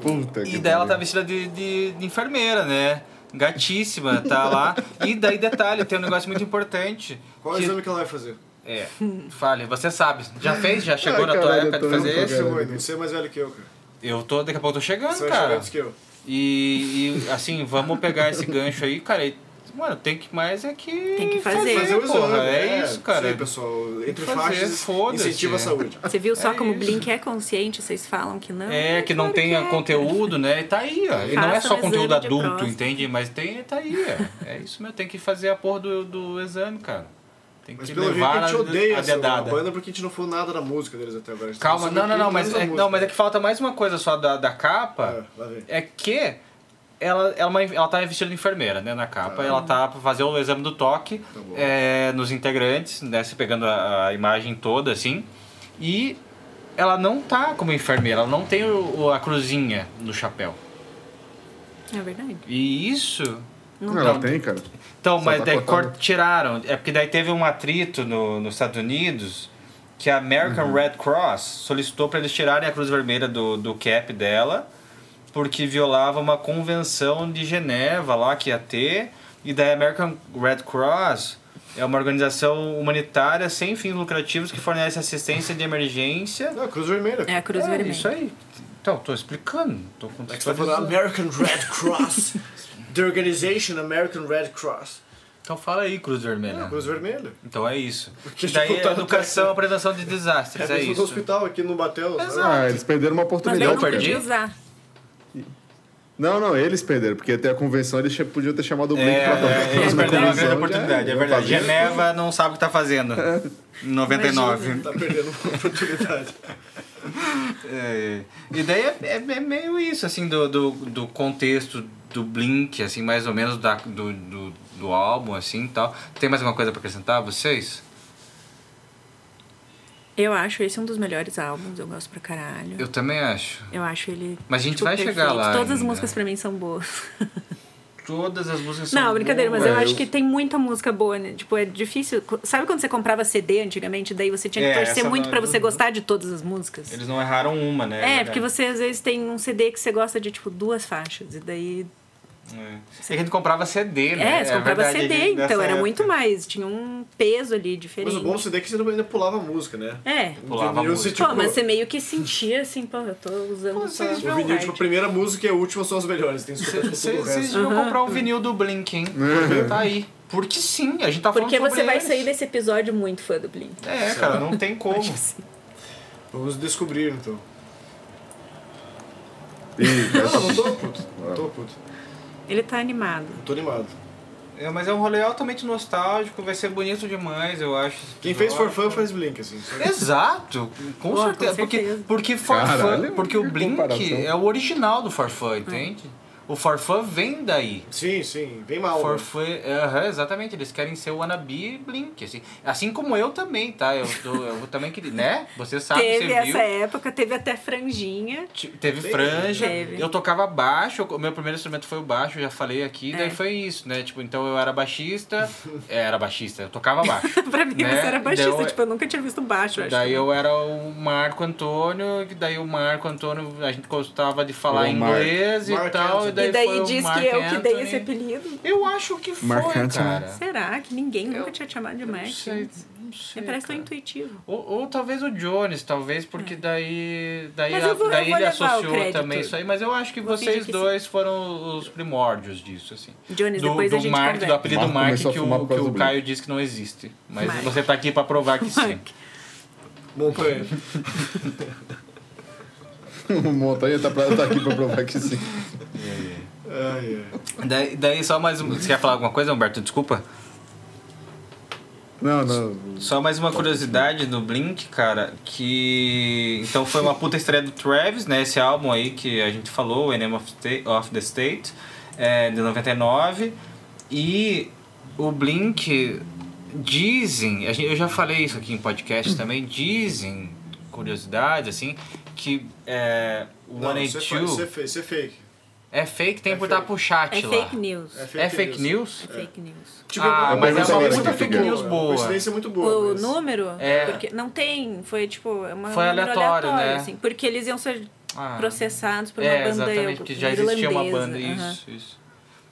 Puta que e daí ela tá vestida de, de, de enfermeira, né? Gatíssima, tá lá. E daí, detalhe, tem um negócio muito importante. Qual é o que- exame que ela vai fazer? É, fale, você sabe. Já fez? Já chegou Ai, na tua caralho, época eu tô de fazer esse? cara. Você é mais velho que eu, cara. Eu tô, daqui a pouco eu tô chegando, Você vai chegar cara. antes que eu. E, e, assim, vamos pegar esse gancho aí, cara. E, mano, tem que mais é que. Tem que fazer. Fazer o porra. exame. É isso, cara. Isso aí, pessoal. Entre que faixas, foda-se. incentiva a saúde. Você viu só É como o. Blink é consciente? Vocês falam que não. É, que não Claro tenha é. conteúdo, né? E tá aí, ó. E não é Faça só um conteúdo adulto, próstata. entende? Mas tem, tá aí, ó. É isso mesmo, tem que fazer a porra do, do exame, cara. Tem Mas que pelo jeito levar a gente odeia a essa dedada. banda porque a gente não falou nada da música deles até agora. Gente Calma, não, não, não, mas é, não, mas é que falta mais uma coisa só da, da capa. É. É que ela, ela, é uma- ela tá vestida de enfermeira, né, na capa. Ela tá pra fazer o exame do toque Tá é, nos integrantes, né, se pegando a, a imagem toda, assim. E ela não tá como enfermeira, ela não tem o, o- a cruzinha no chapéu. É verdade. E isso... Não, ela tem, cara. Então, Só mas tá daí cortado. cort- tiraram. É porque daí teve um atrito no, nos Estados Unidos que a American Uhum. Red Cross solicitou para eles tirarem a cruz vermelha do, do cap dela porque violava uma convenção de Geneva lá que ia ter. E daí a American Red Cross é uma organização humanitária sem fins lucrativos que fornece assistência de emergência. Não, Cruz Vermelha. É a Cruz É, Vermelha. isso aí. Então, tô explicando. Tô É que tá contextualizando. American Red Cross. The organization American Red Cross. Então fala aí, Cruz Vermelha. Não, Cruz Vermelha. Então é isso. Porque, Daí tipo, é tá- educação, prevenção de É, desastres, é, no isso. hospital aqui no Batel. sabe? Exato. Ah, eles perderam uma Mas oportunidade. não Eu perdi? podia usar. Não, não, eles perderam, porque até a convenção eles podiam ter chamado o Blink É, pra tocar. é, eles perderam uma grande oportunidade, já- é já verdade. Geneva não sabe o que tá fazendo. 99. Tá perdendo uma oportunidade. É, e daí é, é- é meio isso, assim, do, do, do contexto do Blink, assim, mais ou menos da, do, do, do álbum, assim, e tal. Tem mais alguma coisa pra acrescentar, vocês? Eu acho esse um dos melhores álbuns, eu gosto pra caralho. Eu também acho. Eu acho ele. Mas a gente tipo, vai chegar perfeito. lá Todas as ainda. músicas pra mim são boas. Todas as músicas são Não, brincadeira, mas boas. eu É, acho eu- que tem muita música boa, né? Tipo, é difícil. Sabe quando você comprava CD antigamente? Daí você tinha que É, torcer muito não- pra você gostar de todas as músicas? Eles não erraram uma, né? É, verdade. porque você às vezes tem um CD que você gosta de, tipo, duas faixas. E daí. É. E a gente comprava CD, né? É, você comprava verdade, CD, gente- então era época. muito mais. Tinha um peso ali diferente. Mas o bom do CD é que você ainda pulava a música, né? É. Pulava O vinil, você, música. Pô, mas você meio que sentia assim, pô, eu tô usando Pô, só O vinil, tipo, a primeira música e a última são as melhores. Tem que escutar tipo, o Vocês deviam comprar um vinil do Blink, hein? Tá aí. Porque sim, a gente tá falando Porque sobre você vai eles. sair desse episódio muito fã do Blink. É, cara, não tem como. Vamos descobrir, então. Ih, Não, não tô puto. Não tô puto. Ele tá animado. Não tô animado. É, mas é um rolê altamente nostálgico, vai ser bonito demais, eu acho. Quem fez For Fun faz Blink, assim. Exato, com Pô, com certeza. Porque, certeza. porque For Fun, porque o Blink é o original do For Fun, entende? O For Fun vem daí. Sim, sim. Bem mal. For né? Fun, aham, exatamente, eles querem ser o wannabe Blink, assim. Assim como eu também, tá? Eu, tô, eu também queria, né? Você sabe, teve você essa viu. época, teve até franjinha. Teve Teve. franja, Teve. eu tocava baixo, o meu primeiro instrumento foi o baixo, eu já falei aqui, daí É. foi isso, né? Tipo, então eu era baixista, é, era baixista, eu tocava baixo. pra mim, né? você era baixista. Daí eu- tipo, eu nunca tinha visto baixo, eu acho. Daí eu era o Marco Antônio, que daí o Marco Antônio, a gente gostava de falar O Mark- inglês e Mark tal, Anthony. E daí, E daí foi o diz Mark que eu que dei Anthony. esse apelido. Eu acho que foi, Mark Anthony. cara. Será que ninguém Eu- nunca tinha te chamado de Mark? Não sei, não sei, Parece tão cara. intuitivo. Ou, ou talvez o Jones, talvez, porque daí, daí, a- eu vou- eu daí vou ele o associou também isso aí, mas eu acho que Vou vocês dois foram os primórdios disso, assim. Jones, Do, depois do a gente Mark, do apelido Mark, a que o, que o Caio disse que não existe. Mas Mark. você tá aqui pra provar que sim. Mark. Montanha. O Montanha tá, pra, tá aqui pra provar que sim. Ai, ai. Daí, daí só mais uma. Você quer falar alguma coisa, Humberto? Desculpa. Não, não. Só mais uma curiosidade do Blink, cara, que. Então foi uma puta estreia do Travis, né? Esse álbum aí que a gente falou, Enema of, of the State, é, de 99. E o Blink dizem, eu já falei isso aqui em podcast também, dizem, curiosidade, assim, que é, o Não, One isso é, Eight Two isso é é fake. é fake, tem é por estar fake. pro chat É lá. fake news. É É fake news? É fake news. Tipo, Ah, uma mas é uma muito puta fake boa, news uma boa. coincidência muito boa. O mas- número? É. Porque não tem, foi tipo, é uma Foi um número aleatório, né? assim, porque eles iam ser Ah. processados por uma É, banda exatamente, porque já existia uma irlandesa, banda, isso, isso.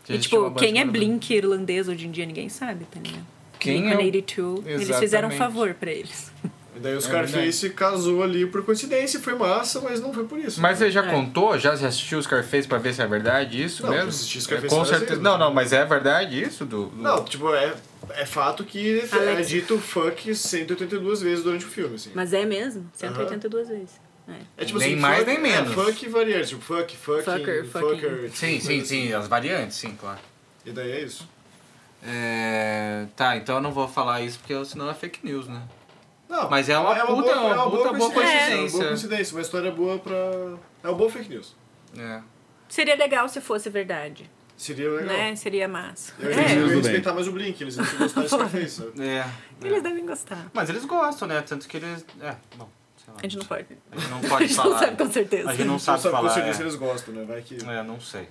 Já E uma tipo, quem é Blink irlandês hoje em dia ninguém sabe, tá ligado? Quem Blink é o- 182, eles fizeram um favor pra eles. E daí o É Scarface casou ali por coincidência, foi massa, mas não foi por isso. Mas você já É. contou? Já assistiu o Scarface pra ver se é verdade isso Não, mesmo? já assisti Scarface É, Com certeza. vezes. Não, não, mas é verdade isso? Do, do- Não, tipo, é, é fato que é Alex. dito fuck 182 vezes durante o filme, assim. Mas é mesmo, 182 vezes. É. É tipo Nem assim, mais, fuck, nem menos. É, fuck variantes, tipo, fuck, fucking, Fucker, fucker. fucking. Sim, sim, sim, as variantes, sim, claro. E daí é isso. É... Tá, então eu não vou falar isso porque senão é fake news, né? Não, Mas é uma puta- boa, uma puta boa É coincidência. uma boa coincidência, uma história boa pra... É uma boa fake news. É. Seria legal se fosse verdade, Seria legal. né? Seria massa. Eu É, ia respeitar mais o Blink, eles iam gostar de Scarface, sabe? É. eles devem gostar. Mas eles gostam, né? Tanto que eles. É, bom, sei lá. A gente não pode. A gente não A pode gente falar. não sabe com certeza. A gente não Não sabe sabe com falar. certeza é. eles gostam, né? Vai que... É, não sei.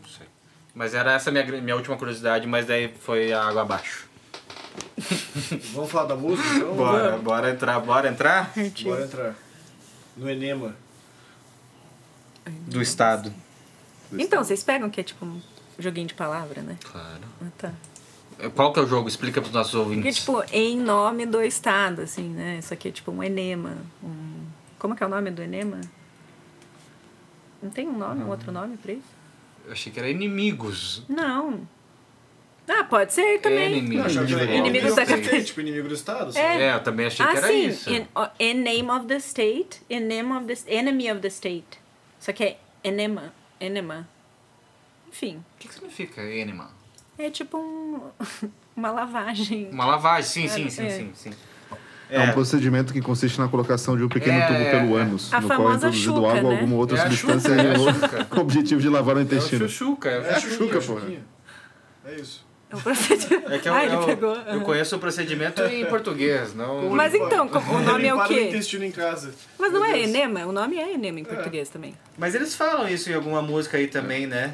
Não sei. Mas era essa minha, minha última curiosidade, mas daí foi a água abaixo. Vamos falar da música, então? Bora, bora entrar, bora entrar? Bora entrar. No Enema. Do estado. Então, vocês pegam que é tipo um joguinho de palavra, né? Claro. Ah, tá. Qual que é o jogo? Explica pros nossos Porque, ouvintes. tipo, em nome do Estado, assim, né? Isso aqui é tipo um enema. Um... Como que é o nome do enema? Não tem um nome, um outro nome pra isso? Eu achei que era inimigos. Não. Ah, pode ser também. Era Inimigos inimigo da. State, tipo inimigo do Estado. assim. É. É, eu também achei ah, que era sim. isso. In, ó, in name of the state, in name of the enemy of the state. Só que é enema, enema. Enfim, O que, que significa enema? é tipo um, uma lavagem. Uma lavagem, sim, sim, sim, É. sim, sim. É. um procedimento que consiste na colocação de um pequeno É, tubo é, pelo é. ânus, A no qual é famosa introduzido chuca, água ou né? alguma outra É a substância chuca, é a com o objetivo de lavar o É o intestino. chuchuca. É É, a chuca, chuquinha, porra. É isso. É um procedimento. é que eu, ah, eu, pegou. eu conheço o procedimento em português, não... Mas então, o nome é o quê? intestino em casa. Mas não Meu é Deus. enema? O nome é enema em português também. Mas eles falam isso em alguma música aí também, né?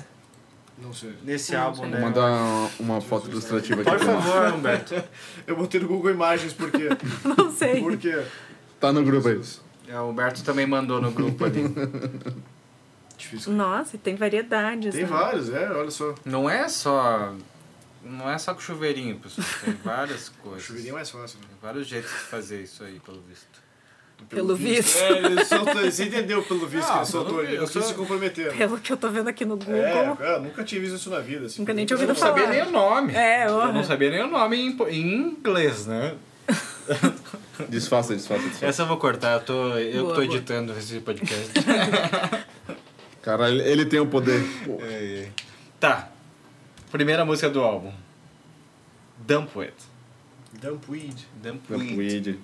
Não sei. Nesse Não álbum, sei. né? Vou mandar uma foto ilustrativa aqui. Por favor, Humberto. Eu botei no Google Imagens porque. Não sei. Por quê? Tá no grupo aí. É, o Humberto também mandou no grupo ali. Difícil. Nossa, e tem variedades. Tem né? vários, é, olha só. Não é só... Não é só com chuveirinho, pessoal. Tem várias coisas. Chuveirinho é mais fácil, né? Tem vários jeitos de fazer isso aí, pelo visto. Pelo visto. É, ele soltou, você entendeu pelo visto Ah, que ele soltou, pelo ele não visto. quis se comprometer. Pelo que eu tô vendo aqui no Google. É, eu nunca tinha visto isso na vida. Assim. Nunca nem tinha Eu ouvido não sabia falar. nem o nome. É, Eu não ó. sabia nem o nome em, em inglês, né? Disfarça, disfarça, disfarça. Essa eu vou cortar, eu tô, eu Boa, tô boa. editando esse podcast. Cara, ele, ele tem o poder. tá. Primeira música do álbum. Dumpweed. Dumpweed. Dumpweed. Weed.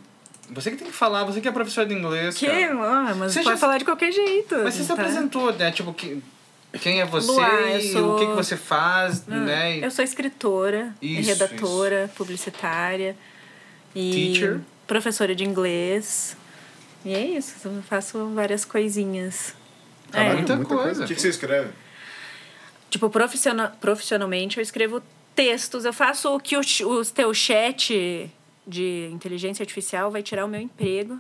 Você que tem que falar, você que é professor de inglês, Que? cara. Ah, mas Você pode já- falar de qualquer jeito. Mas você se tá? apresentou, né? Tipo, que, quem é você, e sou- o que, que você faz, Ah, né? Eu sou escritora, Isso, redatora, publicitária. E Teacher. professora de inglês. E é isso, eu faço várias coisinhas. Caralho, É, muita, muita coisa. coisa. O que, que você escreve? Tipo, profissional, profissionalmente eu escrevo textos. Eu faço o que o, o teu chat de inteligência artificial vai tirar o meu emprego.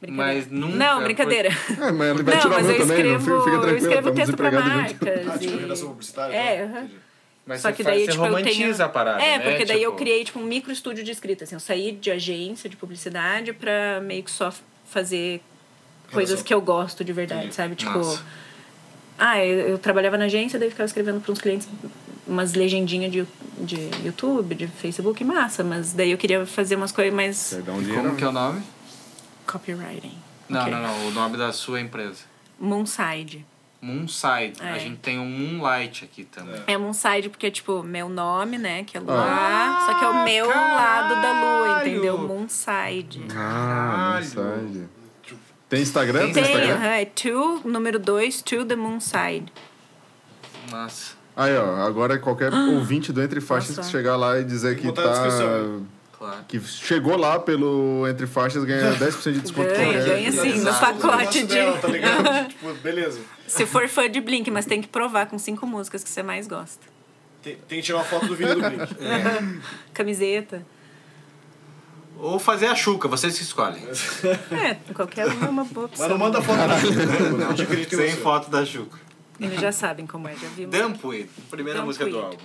Brincadeira. Mas nunca Não, foi- brincadeira. É, mas ele vai Não, tirar o mas meu eu também, não escrevo, fica, fica eu tranquilo, escrevo estamos texto pra marcas. Ah, tipo, redação publicitária? É, tá? aham. Entendi. Mas Só você, que faz, daí, você tipo, eu romantiza tenho... a parada, É, né? porque daí eu Tipo, criei, tipo, um micro estúdio de escrita, assim. Eu saí de agência de publicidade pra meio que só fazer coisas Redação. que eu gosto de verdade, Entendi. sabe? Tipo... Massa. Ah, eu, eu trabalhava na agência, daí ficava escrevendo para uns clientes umas legendinhas de, de YouTube, de Facebook, massa. Mas daí eu queria fazer umas coisas mais um dinheiro? Como que é o nome? copywriting. Não, Ok. não, não. O nome da sua empresa. Moonside. Moonside. A É. gente tem um Moonlight aqui também. É Moonside porque é, tipo, meu nome, né? Que é Lua. Ah, só que é o meu lado da lua, caralho! entendeu? Moonside. Ah, Caralho. Tem Instagram? Tem Tem Instagram? aham, é to, número 2, to the Moonside. Nossa. Aí, ó, agora qualquer ouvinte do Entre Faixas Ah! Nossa. que chegar lá e dizer que tá. Claro. Que chegou lá pelo Entre Faixas ganha 10% de desconto. Ganha, ganha sim, no Exato. pacote de... dela, tá ligado? tipo, beleza. Se for fã de Blink, mas tem que provar com cinco músicas que você mais gosta. Tem, tem que tirar uma foto do vídeo do Blink. Camiseta. Ou fazer a chuca, vocês que escolhem. É, qualquer uma é uma boa opção. Mas não manda foto acredito em Sem foto da chuca. Eles já sabem como é, já vimos. Dumpweed. Primeira música do álbum.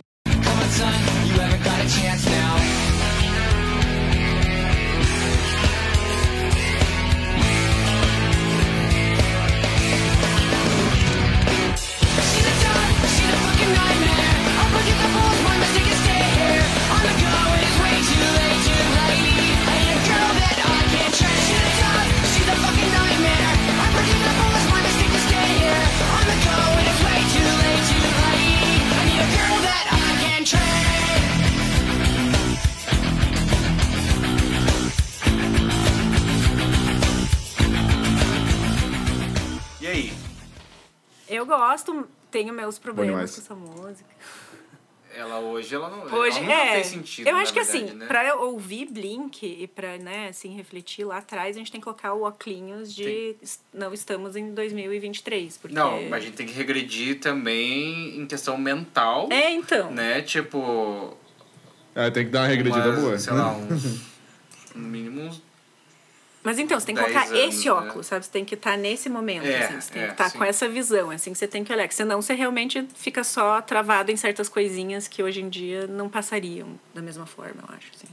Eu gosto, tenho meus problemas com essa música. Ela hoje, ela não, Hoje, ela é. fez sentido, eu acho que verdade, assim, né? pra eu ouvir Blink e pra, né, assim, refletir lá atrás, a gente tem que colocar o óculos de est- não estamos em 2023, porque... Não, mas a gente tem que regredir também em questão mental, É, então. né? Tipo... É, tem que dar uma regredida umas, boa. Sei lá, uns... no mínimo uns... Mas então, você tem que 10 colocar anos, esse né? óculos, sabe? Você tem que estar nesse momento, É, assim. Você tem é, que estar sim. com essa visão, assim, que você tem que olhar. Senão você realmente fica só travado em certas coisinhas que hoje em dia não passariam da mesma forma, eu acho, assim.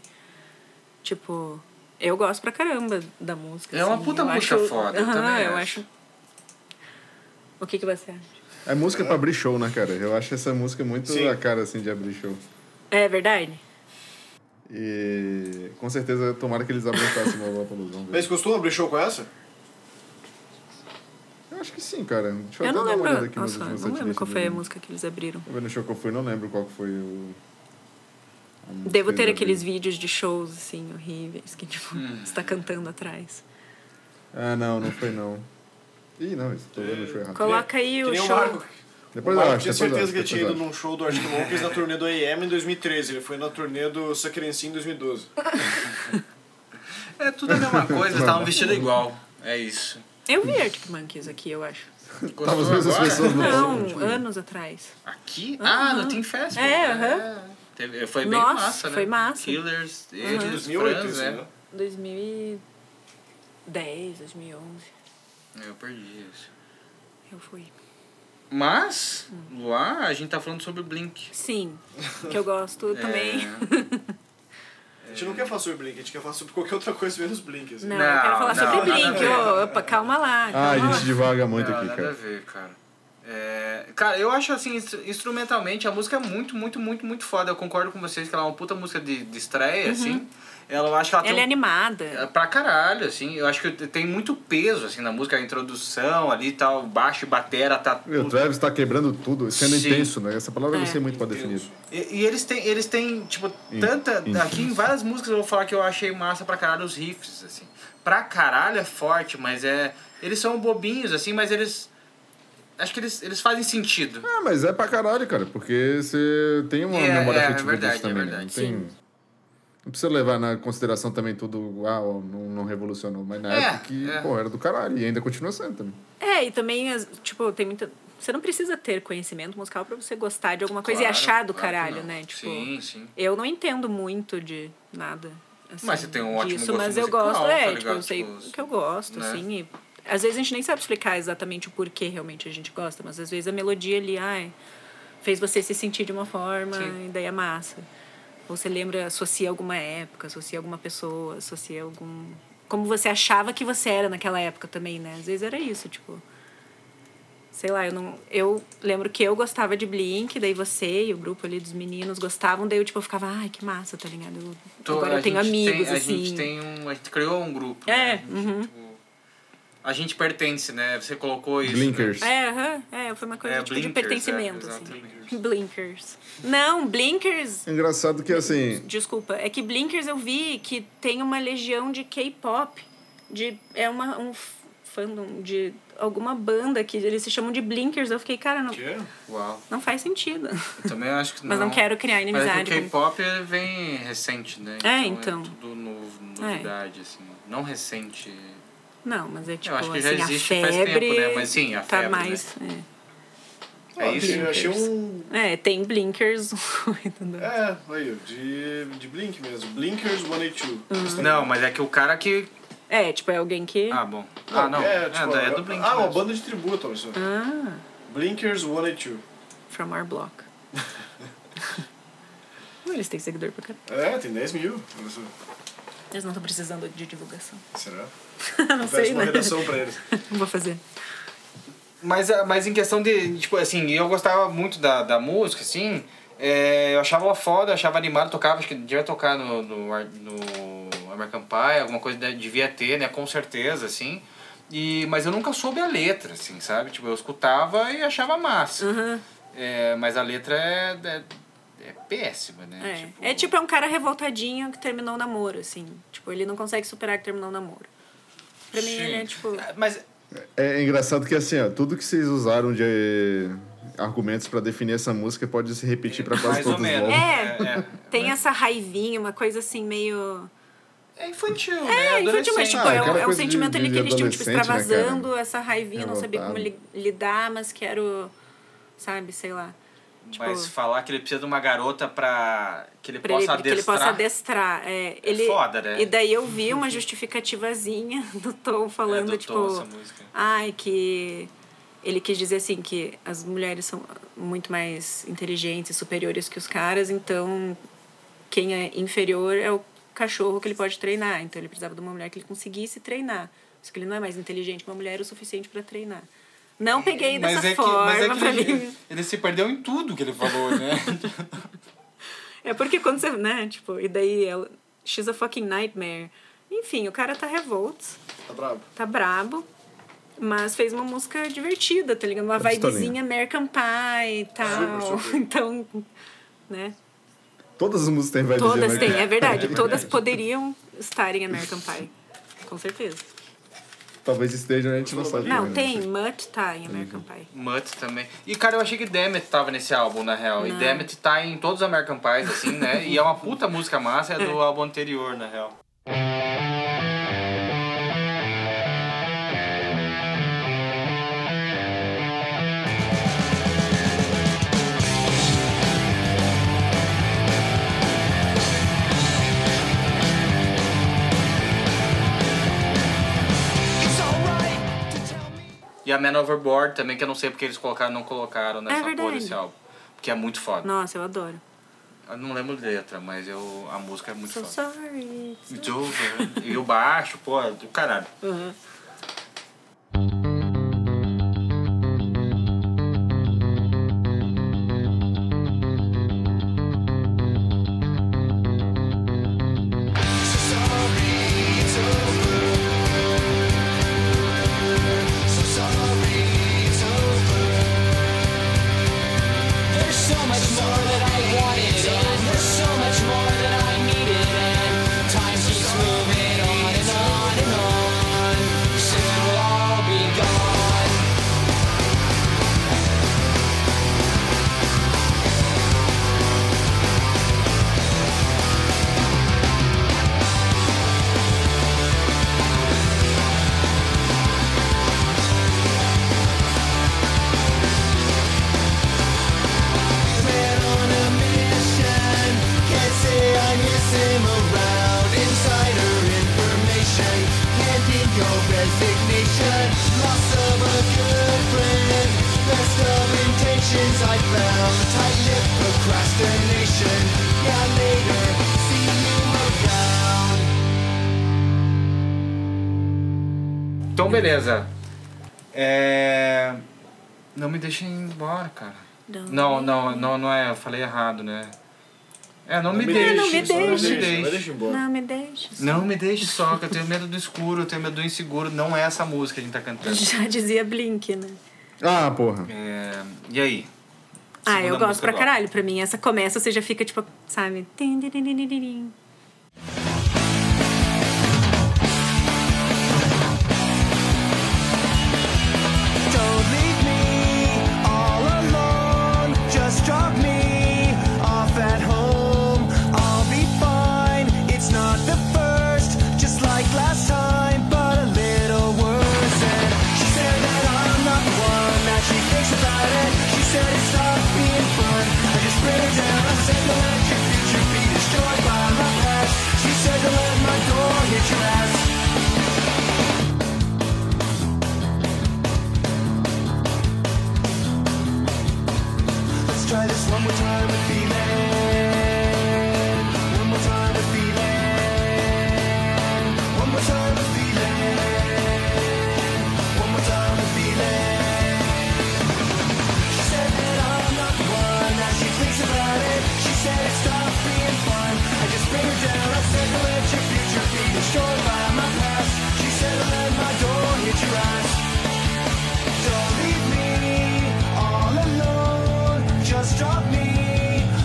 Tipo, eu gosto pra caramba da música. É uma assim, puta eu música acho- foda, eu Aham, também eu acho. acho. O que, que você acha? É música pra abrir show, né, cara? Eu acho essa música muito Sim. a cara, assim, de abrir show. É verdade? E com certeza, tomara que eles fácil uma Lollapalooza. Vamos ver. Mas costuma abrir show com essa? Eu acho que sim, cara. Deixa eu, Eu até não dar uma olhada lembro. aqui nos- Nossa, nos não lembro qual foi a música que eles abriram. Eu no show que eu fui, não lembro qual que foi o. Devo ter eles aqueles abriram. vídeos de shows, assim, horríveis, que, tipo, Hum. você tá cantando atrás. Ah, não, não foi não. Ih, não, isso, tô vendo o show errado. Coloca aí o o show. Depois eu acho, tinha certeza acho, que ele tinha ido num show do Arctic Monkeys na turnê do AM em 2013. Ele foi na turnê do Sacrency em 2012. É tudo a mesma coisa, eles estavam vestidos igual. É isso. Eu vi Arctic Monkeys aqui, eu acho. Tava as mesmas pessoas no Não, anos atrás. Aqui? Ah, no Team Festival. É, aham. Teve- Foi bem Nossa, massa, né? foi massa. Killers, Foi eles, de os 2008 Franz, isso, né? né? 2010, 2011. Eu perdi isso. Eu fui. Mas, lá a gente tá falando sobre Blink. Sim, que eu gosto também. É, A gente não quer falar sobre Blink, a gente quer falar sobre qualquer outra coisa menos Blink. Assim. Não, Não, eu quero falar não, sobre a Blink. Ô, opa, calma lá. Ah, Calma a lá. gente divaga muito não, aqui, nada a cara. ver, cara. É, cara, eu acho assim, instru- instrumentalmente, a música é muito, muito, muito, muito foda. Eu concordo com vocês que ela é uma puta música de, de estreia, assim. Ela, eu acho que ela, Ela é tem um- animada. É Pra caralho, assim. Eu acho que tem muito peso, assim, na música, a introdução ali e tal, baixo e batera, tá Meu, o tudo. Travis tá quebrando tudo, sendo Sim. intenso, né? Essa palavra eu não É. sei muito pra definir. E, e eles têm, eles têm, tipo, In- tanta. intenso. Aqui em várias músicas eu vou falar que eu achei massa pra caralho os riffs, assim. Pra caralho é forte, mas é. Eles são bobinhos, assim, mas eles. Acho que eles, eles fazem sentido. Ah, mas é pra caralho, cara, porque você tem uma É, memória é, é afetiva verdade, disso também. é né? verdade. Não, tem... não precisa levar na consideração também tudo, uau, não, não revolucionou. Mas na É, época que, é. pô, era do caralho. E ainda continua sendo também. É, e também, tipo, tem muita. Você não precisa ter conhecimento musical pra você gostar de alguma coisa e Claro, achar do claro caralho, né? Tipo, Sim, sim. eu não entendo muito de nada. assim, Mas você tem um ótimo disso, gosto mas eu musical, gosto, tá é, tipo, eu sei Tipo, o que eu gosto, né? assim. E, às vezes a gente nem sabe explicar exatamente o porquê realmente a gente gosta, mas às vezes a melodia ali, ai, fez você se sentir de uma forma Sim. e daí é massa. Ou você lembra, associa alguma época, associa alguma pessoa, associa algum. Como você achava que você era naquela época também, né? Às vezes era isso, tipo. Sei lá, eu não. Eu lembro que eu gostava de Blink, daí você e o grupo ali dos meninos gostavam, daí eu, tipo, eu ficava, ai, que massa, tá ligado? Eu- Tô- agora eu tenho amigos, tem, assim. A gente tem um. A gente criou um grupo. É, né? Gente, uhum. tipo, a gente pertence, né? Você colocou isso. Blinkers. Né? É, aham, é, foi uma coisa É, tipo, de blinkers, pertencimento, é, assim. Blinkers. Não, Blinkers. É engraçado que, assim, Desculpa, é que Blinkers eu vi que tem uma legião de K-pop. De, é uma, um fandom de alguma banda que eles se chamam de Blinkers. Eu fiquei, cara, não, Que é? Uau. não faz sentido. Eu também acho que não. Mas não quero criar Mas é inimizade. que o K-pop ele vem recente, né? É, então. É tudo novo, novidade, assim. Não recente. Não, mas é tipo acho que já assim, existe a faz febre tempo, né? Mas sim, a tá febre, mais. É Ó, isso. Eu achei um. É. é, tem Blinkers. É, aí, de, de Blink mesmo. Blinkers 182. Uhum. Não, mas é que o cara que. É, tipo, é alguém que. Ah, bom. Ah, não. É, É, tipo, é do Blink. Ah, uma mesmo. banda de tributo, olha só. Ah, Blinkers 182. from our block. Eles têm seguidor pra caralho. É, tem 10 mil. Olha só. Eles não estão precisando de divulgação. Será? não sei, uma né? redação pra eles. Não vou fazer. Mas, ah, mas em questão de, tipo assim, eu gostava muito da, da música, assim, é, eu achava ela foda, eu achava animado, tocava, acho que devia tocar no, no, no American Pie, alguma coisa de- devia ter, né, com certeza, assim, e, mas eu nunca soube a letra, assim, sabe, tipo, eu escutava e achava massa, Uhum. é, mas a letra é, é, é péssima, né, É. é tipo, é um cara revoltadinho que terminou o namoro, assim. Tipo, ele não consegue superar que terminou o namoro. Pra mim, Sim. ele é tipo. Mas, é engraçado que, assim, ó, tudo que vocês usaram de argumentos pra definir essa música pode se repetir pra quase mais ou todos os menos, álbuns. É. é, Tem essa raivinha, uma coisa assim meio. é infantil, né, É, infantil, mas tipo, Ah, é, um- é um de- sentimento ali de que eles tinham, tipo, né, extravasando essa raivinha, não sabia como Revoltado. li- lidar, mas quero. Sabe, sei lá. Tipo, Mas falar que ele precisa de uma garota pra que ele pra ele, possa que ele adestrar. possa adestrar. É, ele, foda, né? E daí eu vi uma justificativazinha do Tom falando, É, do tipo. Tom. Ai, que. Ele quis dizer assim que as mulheres são muito mais inteligentes e superiores que os caras, então quem é inferior é o cachorro que ele pode treinar. Então ele precisava de uma mulher que ele conseguisse treinar. Só que ele não é mais inteligente que uma mulher o suficiente para treinar. Não peguei dessa mas é que, forma mas é que pra ele, mim. ele se perdeu em tudo que ele falou, né? É porque quando você, né, tipo, e daí ela, she's a fucking nightmare. Enfim, o cara tá revolto, Tá brabo. tá brabo. Mas fez uma música divertida, tá ligado? Uma É vibezinha American Pie e tal. Super, super. Então, né? Todas as músicas têm vai Todas né? têm, é verdade. Todas poderiam estar em American Pie. Com certeza. Talvez esteja, a gente não sabe. Não, né? tem. Mutt tá em American Pie. Mutt também. E, cara, eu achei que Dammit tava nesse álbum, na real. E Não. Dammit tá em todos os American Pies, assim, né? E é uma puta música massa, é do álbum anterior, na real. E a Man Overboard também, que eu não sei porque eles colocaram, não colocaram nessa porra verdade. desse álbum. Porque é muito foda. Nossa, eu adoro. Eu não lembro letra, mas eu, a música é muito So foda. sorry. It's over. E o baixo, pô, é do caralho. Uhum. Não, não, não, não é. Eu falei errado, né? É, não, me, me deixe. não me não deixe. deixe. Não, me deixa. Não me deixe só, que eu tenho medo do escuro, eu tenho medo do inseguro. Não é essa música que a gente tá cantando. Já dizia Blink, né? Ah, porra. É... E aí? Ah, eu Segunda gosto música pra do caralho. Pra mim, essa começa, você já fica tipo, sabe? Future be destroyed by my past. She said to let my door hit your ass. Don't leave me all alone. Just drop me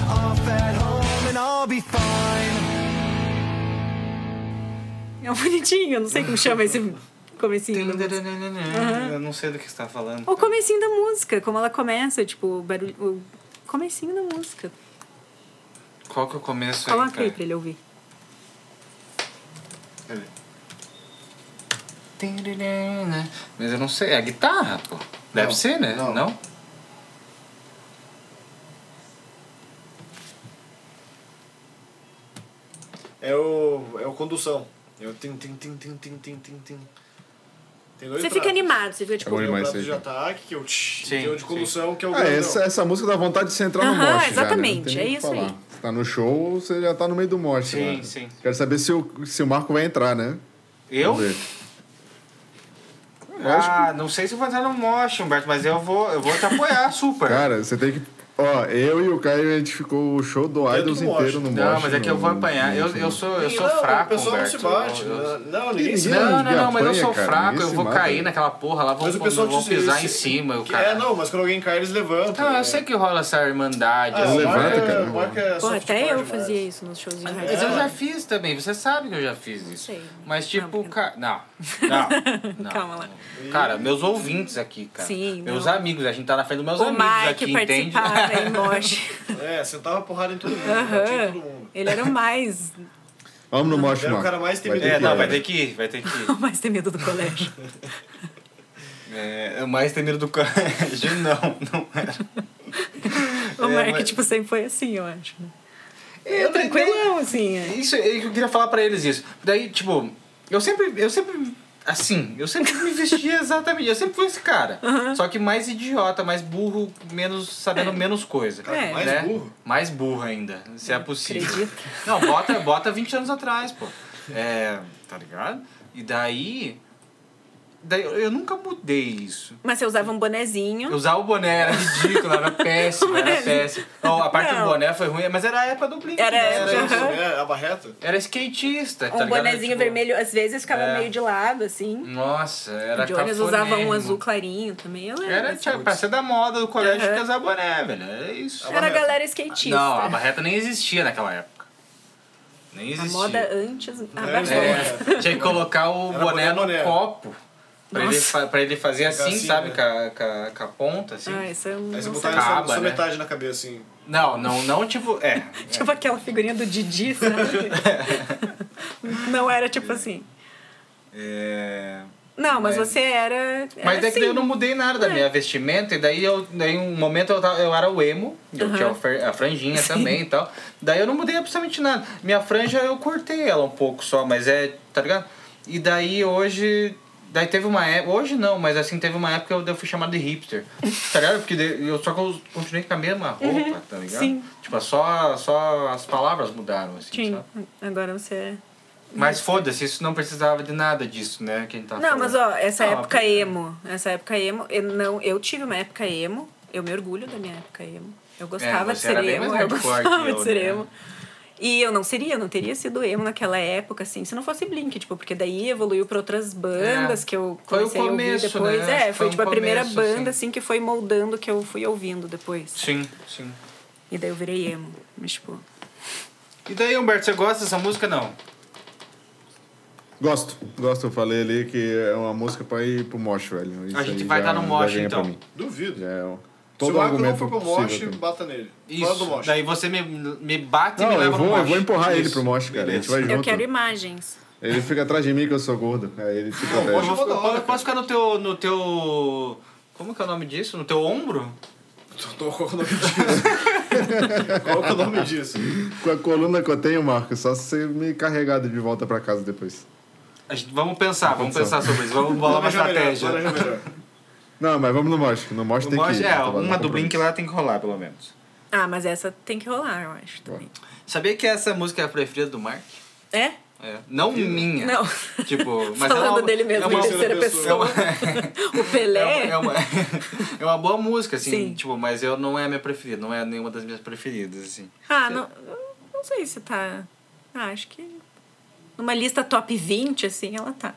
off at home and I'll be fine. É um bonitinho, eu não sei como chama esse comecinho. música. Eu não sei do que você tá falando. O comecinho da música, como ela começa, tipo, o barulho. O comecinho da música. Qual que é o começo aí, Coloca cara? aí pra ele ouvir. Cadê? Mas eu não sei, é a guitarra, pô. Deve Não, ser, né? não. não? É o, é o condução. É o tim, tim, tim, tim, tim, tim, tim, tim. Você fica animado, você fica tipo. bom Tem o demais prato isso de aí, ataque, que é o tch, Sim, tem o de sim. condução, que é o Ah, essa, essa música dá vontade de você entrar no mosh. exatamente, já, né? É isso aí. falar. Você tá no show, você já tá no meio do mosh. Sim, né? sim. Quero saber se o, se o Marco vai entrar, né? Eu? Vamos ver. Ah, não sei se eu vou entrar no mosh, Humberto, mas eu vou, eu vou te apoiar super. Cara, você tem que. Ó, eu e o Caio, a gente ficou o show do Idols inteiro no Não, mas é que eu vou apanhar. Eu, eu sou, eu sou não, fraco, o pessoal não se bate. Eu- eu- Não, ninguém se bate. Não, não, não, mas eu sou cara, fraco, eu vou mata. cair naquela porra lá, vou, Mas o pessoal vão te- pisar se- em cima. Eu, cara. É, não, mas quando alguém cai, eles levantam. Não, né? eu sei que rola essa irmandade. Ah, assim, Levanta, marca- cara. marca Pô, até eu demais. fazia isso nos showzinhos hard. Mas eu já fiz também, você sabe que eu já fiz isso. Sei. Mas tipo, Não, porque- ca... não, não, não. Calma lá. Cara, meus ouvintes aqui, cara. Sim, Meus não. amigos, a gente tá na frente dos meus O amigos Mike aqui, entende? em Mosh. É, sentava porrada em todo mundo, em Aham. todo mundo. Ele era o mais, Vamos no mosh, Era o Marco. cara mais Vai ter temido. É, que não, vai né? ter que ir, vai ter que ir. o mais temido do colégio. É, o mais temido do colégio, não, não era. O É, Mark, mas- tipo, sempre foi assim, eu acho. né? É, Tranquilão, assim. é. Isso, eu queria falar pra eles isso. Daí, tipo, eu sempre, eu sempre, assim, eu sempre me vestia exatamente, eu sempre fui esse cara. Só que mais idiota, mais burro, menos, sabendo menos coisa. É. Mais né? burro? Mais burro ainda, se é possível. Acredita? Não, bota, bota 20 anos atrás, pô. É, tá ligado? E daí, daí eu eu nunca mudei isso. Mas você usava um bonezinho. Usar o boné era ridículo, era péssimo, era péssimo. Não, a parte Não. do boné foi ruim, mas era a época do Blink. Era né? a era, aham. É, a barreta? era skatista, tá Um ligado? bonezinho Tipo, vermelho, às vezes ficava É. meio de lado, assim. Nossa, era o Jones usava um azul clarinho também. Eu lembro. Era assim. pra ser da moda do colégio Aham. que usar boné, velho. Era isso. Era a galera skatista. Não, a barreta nem existia naquela época. Nem A existia. moda antes. Ah, É. É, tinha que colocar o boné, boné, boné. no copo. Pra ele, pra ele fazer assim, assim, sabe? né? Com, a, com, a, com a ponta, assim. Ah, isso eu não Aí você Acaba, só, só né? metade na cabeça, assim. Não, não, não tipo. É. Tipo aquela figurinha do Didi, sabe? não era tipo assim. é... Não, mas Mas- você era. era Mas daí que daí eu assim. não mudei nada da É. minha vestimenta, e daí eu, daí um momento eu, tava, eu era o emo, eu Aham. tinha a fr- a franjinha também e tal. Daí eu não mudei absolutamente nada. Minha franja eu cortei ela um pouco só, mas é, tá ligado? E daí hoje. Daí teve uma época. Hoje não, mas assim, teve uma época que eu, fui chamado de hipster. Tá ligado? Porque eu, só que eu continuei com a mesma roupa, tá ligado? Uhum. sim. Tipo, só, só as palavras mudaram, assim, Sim, sabe? agora você é. Mas foda-se, isso não precisava de nada disso, né? Quem tá Não, mas falando. ó, essa Não, época emo, essa época emo, eu não, eu tive uma época emo, eu me orgulho da minha época emo. Eu gostava É, de ser emo, eu gostava de ser né? emo. E eu não seria, não teria sido emo naquela época, assim, se não fosse Blink, tipo, porque daí evoluiu pra outras bandas É. que eu Foi o comecei a ouvir começo, depois. né? É, foi, foi tipo um a primeira começo, banda, assim. assim, que foi moldando que eu fui ouvindo depois. Sim, sim. E daí eu virei emo. Mas, tipo, E daí, Humberto, você gosta dessa música não? Gosto, gosto. Eu falei ali que é uma música pra ir pro mosh, velho. Isso A gente vai já- tá no mosh, então. Duvido. Já é um- Se todo o Marco não argumento for pro mosh, bata nele. Fora do Isso. mosh. Daí você me, me bate e Não, me eu leva vou, no eu mosh. vou empurrar ele Isso. pro mosh, cara. A gente vai Beleza. junto. eu quero imagens. Ele fica atrás de mim que eu sou gordo. Aí ele se Eu, protege. vou, Mosh eu, eu posso ficar no teu, no teu... Como que é o nome disso? No teu ombro? Qual é o nome disso? Qual que é o nome disso? Com a coluna que eu tenho, Marco, só se você me carregar de volta pra casa depois. A gente, vamos pensar, vamos Pensar. sobre isso. Vamos bolar uma estratégia. melhor. Não, mas vamos no mosh. No mosh tem mosh, que ir. é, tá uma do. Blink lá tem que rolar, pelo menos. Ah, mas essa tem que rolar, eu acho também. Sabia que essa música é a preferida do Mark? É? É. Não minha. Não. Tipo, mas Falando é uma, dele mesmo é uma, em terceira é pessoa. uma- o Pelé. É uma, é, uma, é uma boa música, assim, Sim. tipo, mas eu não é a minha preferida, não é nenhuma das minhas preferidas, assim. Ah, não, eu não sei se tá. Ah, acho que. Numa lista top 20, assim, ela tá.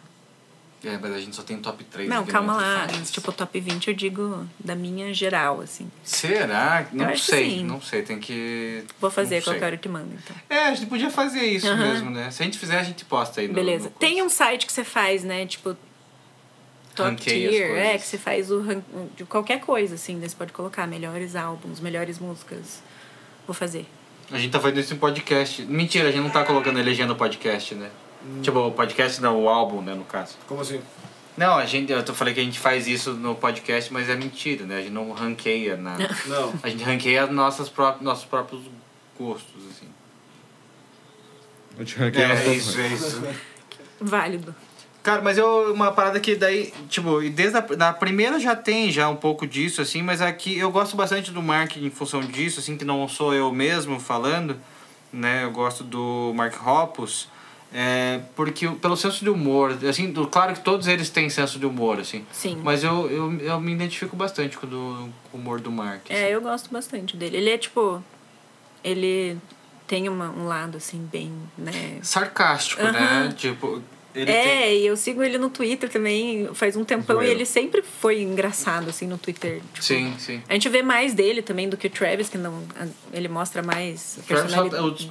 É, mas a gente só tem top 3 Não, calma lá. Faixas. tipo, top 20 eu digo da minha geral, assim. Será? Não sei, não sei, tem que... Vou fazer não qualquer hora que manda, então. É, a gente podia fazer isso mesmo, né? Se a gente fizer, a gente posta aí no Beleza. no Tem um site que você faz, né? Tipo. Top Ranqueia as tier, é, que você faz o ran- de qualquer coisa, assim, né? Você pode colocar melhores álbuns, melhores músicas. Vou fazer. A gente tá fazendo isso em podcast. Mentira, a gente não tá colocando a legenda no podcast, né? Hum. Tipo, o podcast não, o álbum, né, no caso. Como assim? Não, a gente, eu falei que a gente faz isso no podcast, mas é mentira, né? A gente não ranqueia nada. Não. A gente ranqueia nossas pró nossos próprios gostos, assim. Eu te ranquei nas É, tuas isso, é isso. Válido. Cara, mas eu, uma parada que daí, tipo, e desde a da primeira já tem já um pouco disso, assim, mas aqui eu gosto bastante do Mark em função disso, assim, que não sou eu mesmo falando, né? Eu gosto do Mark Hoppus. É, porque pelo senso de humor, assim, do- claro que todos eles têm senso de humor, assim. Sim. Mas eu, eu, eu me identifico bastante com o, do, com o humor do Mark. assim. É, eu gosto bastante dele. Ele é tipo. Ele tem uma, um lado, assim, bem, né? Sarcástico, né? Tipo, ele é, tem... e eu sigo ele no Twitter também faz um tempão Zoeiro. e ele sempre foi engraçado, assim, no Twitter. Tipo, Sim, sim. A gente vê mais dele também do que o Travis, que não. Ele mostra mais O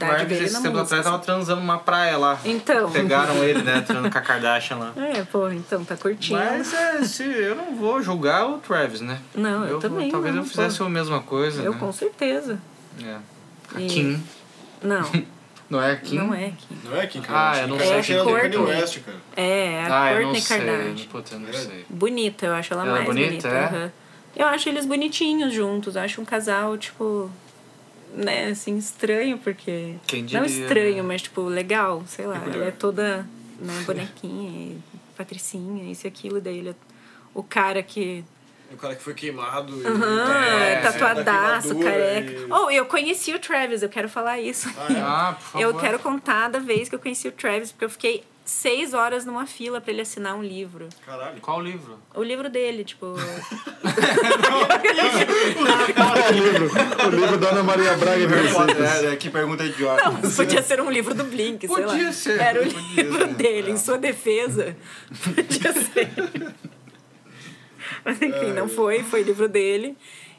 Mark, dele esse tempo atrás, tava assim. transando numa praia lá. Então. Pegaram ele, né? Transando com a Kardashian lá. É, pô, então tá curtindo. Mas é, se, eu não vou julgar o Travis, né? Não, eu também Talvez não, eu fizesse pô. a mesma coisa, eu né? com certeza. É. A E- Kim. Não, Não é a Kim? não é Kim. Não é Kim Ah, Kardashian. eu não Kim sei. É Kanye Courtney. West, cara. É, a Ah, não sei. Kardashian. Puta, eu não É. sei. Bonita, eu acho ela, Ela é mais bonita, bonita. é? aham. Eu acho eles bonitinhos juntos. Eu acho um casal, tipo. Né, assim, estranho, porque. Quem Não diria, estranho, né? mas, tipo, legal, sei lá. Peculiar. Ela é toda, né, bonequinha e patricinha, isso e aquilo. Daí ele é o cara que. O cara que foi queimado. e- Aham, É, tatuadaço, careca. e- Oh, eu conheci o Travis, eu quero falar isso. Ah, é? Ah, por favor. Eu quero contar da vez que eu conheci o Travis, porque eu fiquei seis horas numa fila pra ele assinar um livro. Caralho. Qual livro? O livro dele, tipo. o livro, o livro da Ana Maria Braga receitas. É, que pergunta idiota. Não, podia ser um livro do Blink, sei Podia lá. ser, Era o podia livro ser. dele, em sua defesa. Podia ser. Mas enfim, não foi, foi livro dele.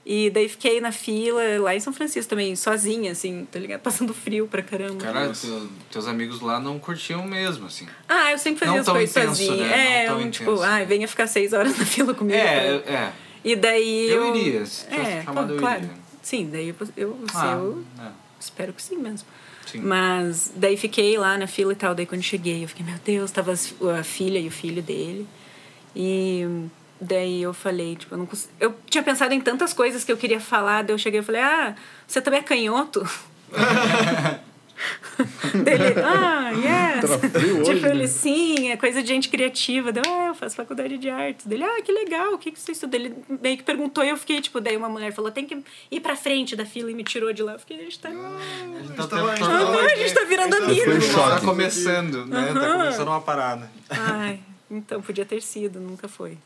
E daí fiquei na fila, lá em São Francisco também, sozinha, assim, tá ligado? Passando frio pra caramba. Cara, teu- teus amigos lá não curtiam mesmo, assim. Ah, eu sempre fazia Não as tão coisas intenso, sozinha. né? É, Não tão um, tipo, intenso. ai, venha ficar seis horas na fila comigo. É, tá? é. E daí Eu eu... iria, se tivesse É, chamado, pô, eu claro. iria. Sim, daí eu, eu, Ah, eu é. espero que sim mesmo. Sim. Mas daí fiquei lá na fila e tal. Daí quando cheguei, eu fiquei, meu Deus, tava a filha e o filho dele. E daí eu falei, tipo, eu não cons... Eu tinha pensado em tantas coisas que eu queria falar. Daí eu cheguei e falei, ah, você também é canhoto? Dele, ah, yes. Tipo, né? ele, sim, é coisa de gente criativa. Deu, ah, eu faço faculdade de artes. Dele, ah, que legal, o que, que você estuda? Ele meio que perguntou e eu fiquei, tipo, daí uma mulher falou, tem que ir pra frente da fila e me tirou de lá. Eu fiquei, a gente tá. Então, tava- tá- tava- Ah, a gente tá virando a gente amigo. Tá começando, né? Tá Aham. começando uma parada. Ai, então podia ter sido, nunca foi.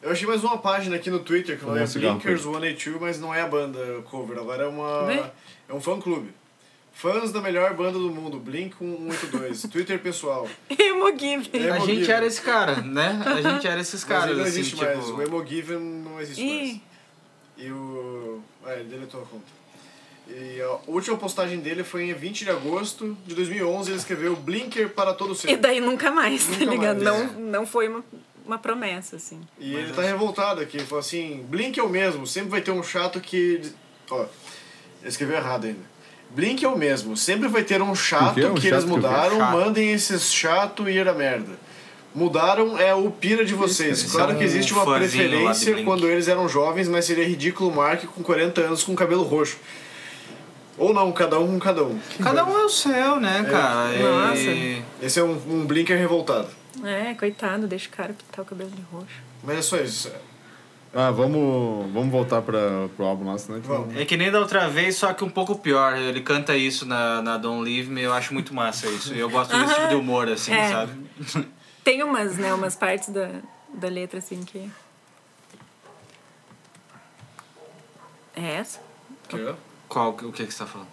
Eu achei mais uma página aqui no Twitter que é um cigarro, Blinkers 182, mas não é a banda cover. Agora é uma. É um fã clube. Fãs da melhor banda do mundo, Blink 182. Twitter pessoal. Hemogiven. É. A gente era esse cara, né? A gente era esses Mas caras, ele não assim, existe tipo... mais. O Emogiven não existe mais. Ih, E o. É, ele deletou a conta. E a última postagem dele foi em 20 de agosto de 2011. Ele escreveu Blinker para todo e sempre. daí nunca mais, tá Nunca ligado? mais, Não, não foi uma, uma promessa, assim. E ele tá revoltado aqui. Ele falou assim: Blink é o mesmo, sempre vai ter um chato que. Ó, ele escreveu errado ainda. Blink é o mesmo, sempre vai ter um chato O quê? Um que chato eles que mudaram, Chato. mandem esses chato e ir a merda. Mudaram é o pira de vocês. Claro é que um existe uma preferência quando eles eram jovens, mas seria ridículo o Mark com 40 anos com cabelo roxo. Ou não, cada um com cada um. Cada um é o seu, né, cara? E- Nossa. Esse é um, um blinker revoltado. É, coitado, deixa o cara pintar o cabelo de roxo. Mas é só isso. Ah, vamos, vamos voltar pra, pro álbum lá, senão a gente Vamos. É que nem da outra vez, só que um pouco pior. Ele canta isso na, na Don't Leave Me, eu acho muito massa isso. E eu gosto desse tipo de humor, assim, É. sabe? Tem umas, né, umas partes da, da letra, assim, que... É essa? Que? Qual, o que, que você tá falando?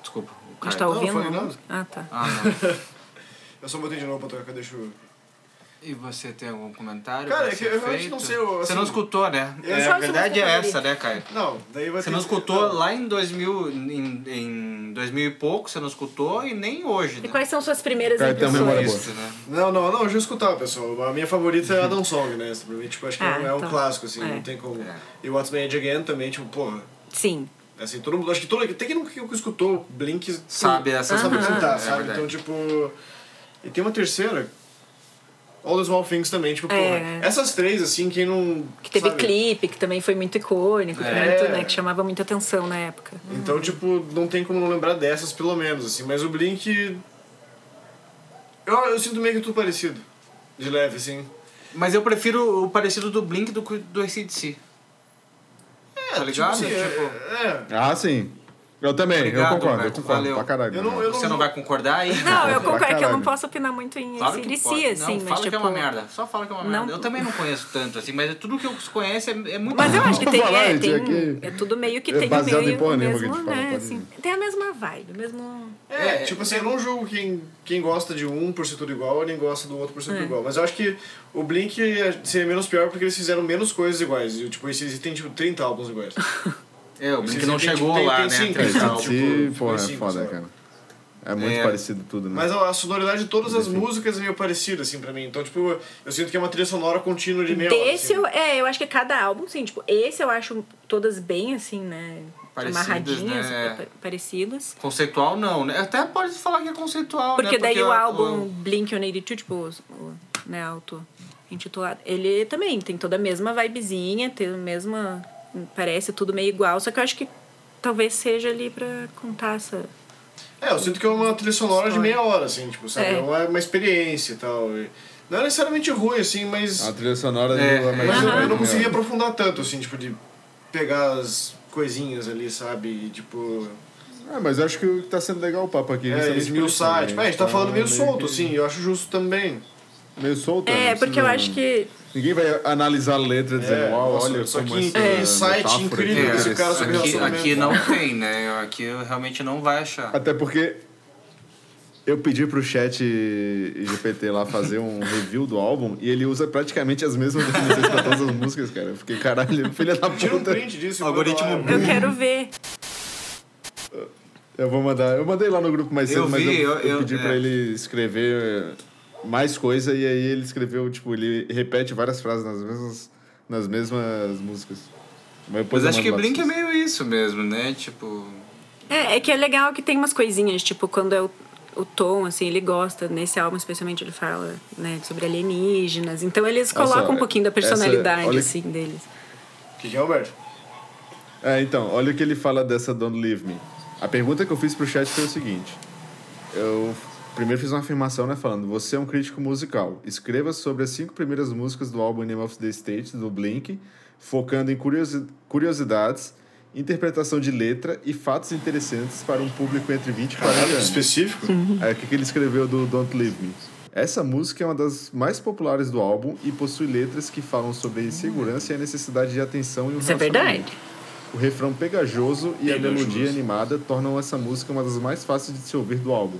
Desculpa, o A gente cara. tá ouvindo? não nada. Ah, tá. Ah, não. Eu só botei de novo pra tocar, deixa eu... E você tem algum comentário? Cara, é que eu realmente não sei, eu, Você assim, não escutou, né? É, a verdade é essa, né, Caio? Não, daí vai Você não que- escutou não. lá em 2000, em, em 2000 e pouco, você não escutou e nem hoje, E né? quais são suas primeiras tem memória impressões? boa. Isso, né? Não, não, não, eu já escutava, pessoal. A minha favorita é Adam Song, né? Pra mim, tipo, acho que é Ah, um- é um então. clássico, assim, É. não tem como. É. E What's Made Again também, tipo, porra. Sim. Assim, todo mundo, acho que todo, até quem nunca escutou Blink Sabe essa sabe cantar, É sabe? então, tipo. E tem uma terceira. All the Small Things também, tipo, porra. É. Essas três, assim, quem não. Que teve sabe? clipe, que também foi muito icônico, foi É. muito, né, que chamava muita atenção na época. Então, tipo, não tem como não lembrar dessas, pelo menos, assim. Mas o Blink. Eu, eu sinto meio que tudo parecido. De leve, assim. Mas eu prefiro o parecido do Blink do que do ACDC. É, Tá ligado? Tipo, assim, Tipo, é, é. Ah, sim. Eu também, Obrigado, eu concordo, Roberto, eu concordo valeu. pra caralho. Eu não- eu Você não vai concordar aí? Não, eu concordo que eu não posso opinar muito em Claro pode. assim, não, mas fala tipo... que é uma merda. Só fala que é uma não- merda. Eu também não conheço tanto, assim, mas tudo que eu conheço é, é muito Mas eu acho que tem, é, tem aqui é tudo meio que é tem o baseado em meio, porra o nenhuma que a mesmo, gente fala, né, pode assim, tem a mesma vibe, o mesmo... É, É, tipo assim, eu não julgo quem, quem gosta de um por ser tudo igual, nem gosta do outro por ser tudo É. igual. Mas eu acho que o Blink seria menos pior porque eles fizeram menos coisas iguais. E, tipo, eles têm tipo 30 álbuns iguais. É, o Blink não chegou tem- lá, tem né? Três tem álbuns. cinco. Se, tipo, porra, é cinco foda, só. cara. É muito É. parecido tudo, né? Mas a, sonoridade de todas as músicas é meio parecida, assim, pra mim. Então, tipo, eu sinto que é uma trilha sonora contínua de meia hora. Desse, assim. eu, é, eu acho que cada álbum, sim, tipo, esse eu acho todas bem, assim, né, Parecidas, amarradinhas, né? pa- parecidas. Conceitual não, né? Até pode falar que é conceitual, Porque né? daí o álbum Blink-182, tipo, o, o, né, auto intitulado, ele também tem toda a mesma vibezinha, tem a mesma... Parece tudo meio igual, só que eu acho que talvez seja ali pra contar essa... É, eu sinto que é uma trilha sonora de História. meia hora, assim, tipo, sabe? É. É uma, uma experiência e tal. E não é necessariamente ruim, assim, mas. A trilha sonora É, do é. Mas eu, Aham. eu não consegui aprofundar tanto, assim, tipo, de pegar as coisinhas ali, sabe? E, tipo. É, mas eu acho que o que tá sendo legal o papo aqui. É, esmiuçar. por isso, né? Tipo, é, a gente tá falando meio solto, que- assim, eu acho justo também. Meio solto. É, não porque eu acho que... Ninguém vai analisar a letra dizendo, É, uau, nossa, olha só como que é, insight metáfora incrível aqui esse cara sobre. Aqui, aqui não tem, né? Aqui realmente não vai achar. Até porque eu pedi pro chat GPT lá fazer um review do álbum e ele usa praticamente as mesmas definições pra todas as músicas, cara. Eu fiquei, caralho, filha da Tira um puta. print disso. e Algoritmo. Eu quero ver. Eu vou mandar. Eu mandei lá no grupo mais Eu cedo, mas vi, eu, eu- eu eu- pedi é. pra ele escrever mais coisa e aí ele escreveu, tipo, ele repete várias frases nas mesmas, nas mesmas músicas. Mas, depois Mas acho que Blink é pra vocês. meio isso mesmo, né? Tipo. É, é que é legal que tem umas coisinhas, tipo, quando é o, o Tom, assim, ele gosta, nesse álbum especialmente ele fala, né, sobre alienígenas. Então eles colocam um pouquinho da essa- personalidade, olha- assim, deles. O que, que é, Alberto? É, então, olha o que ele fala dessa Don't Leave Me. A pergunta que eu fiz pro chat foi o seguinte. Eu primeiro fiz uma afirmação, né, falando, você é um crítico musical. Escreva sobre as cinco primeiras músicas do álbum Name of the State, do Blink, focando em curiosi- curiosidades, interpretação de letra e fatos interessantes para um público entre 20 e 40 anos. Específico? Aí, o que, que ele escreveu do Don't Leave Me? Essa música é uma das mais populares do álbum e possui letras que falam sobre a insegurança e a necessidade de atenção e um Isso é verdade. O refrão pegajoso e a Pegajoso. melodia animada tornam essa música uma das mais fáceis de se ouvir do álbum.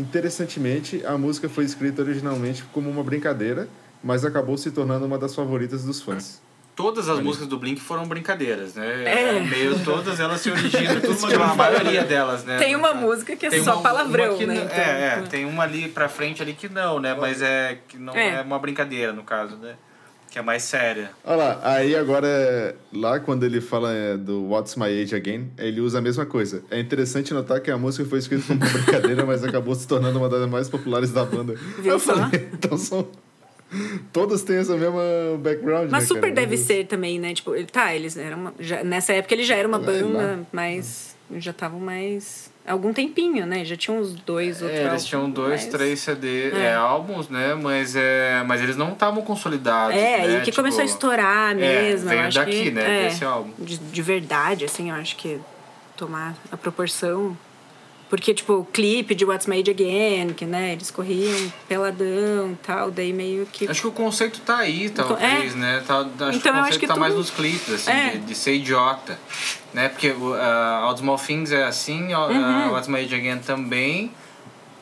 Interessantemente, a música foi escrita originalmente como uma brincadeira, mas acabou se tornando uma das favoritas dos fãs. Todas as músicas do Blink foram brincadeiras, né? É. Meio todas elas se originam, tudo uma, a maioria delas, né? Tem uma música que é Tem só uma- palavrão, uma que né? Então, é, é, tem uma ali pra frente ali que não, né? Mas é que não é. É. uma brincadeira, no caso, né? Que é mais séria. Olha lá, aí agora, lá quando ele fala é, do What's My Age Again, ele usa a mesma coisa. É interessante notar que a música foi escrita como uma brincadeira, mas acabou se tornando uma das mais populares da banda. Viu Eu só? falei, então são... Todas têm essa mesma background, Mas né, super cara? deve ser também, né? Tipo, ele, tá, eles eram. Uma, já, nessa época ele já era uma É, banda, lá. mas já estavam mais. Algum tempinho, né? Já tinham uns dois outros. É, eles tinham dois, mas- três CD, É. é, álbuns, né? Mas, é, mas eles não estavam consolidados. É, né? e que começou a Tipo, estourar mesmo. eu veio acho daqui, que, né, É, desse álbum. De, de verdade, assim, eu acho que tomar a proporção. Porque, tipo, o clipe de What's Made Again, que, né, eles corriam peladão e tal, daí meio que. Acho que o conceito tá aí, talvez, é. né? Tá, acho que Então, o eu conceito acho que tá mais tudo- nos clipes, assim, É. de, de ser idiota. Né? Porque uh, All the Small Things é assim, uh, Uhum. What's My Age Again também.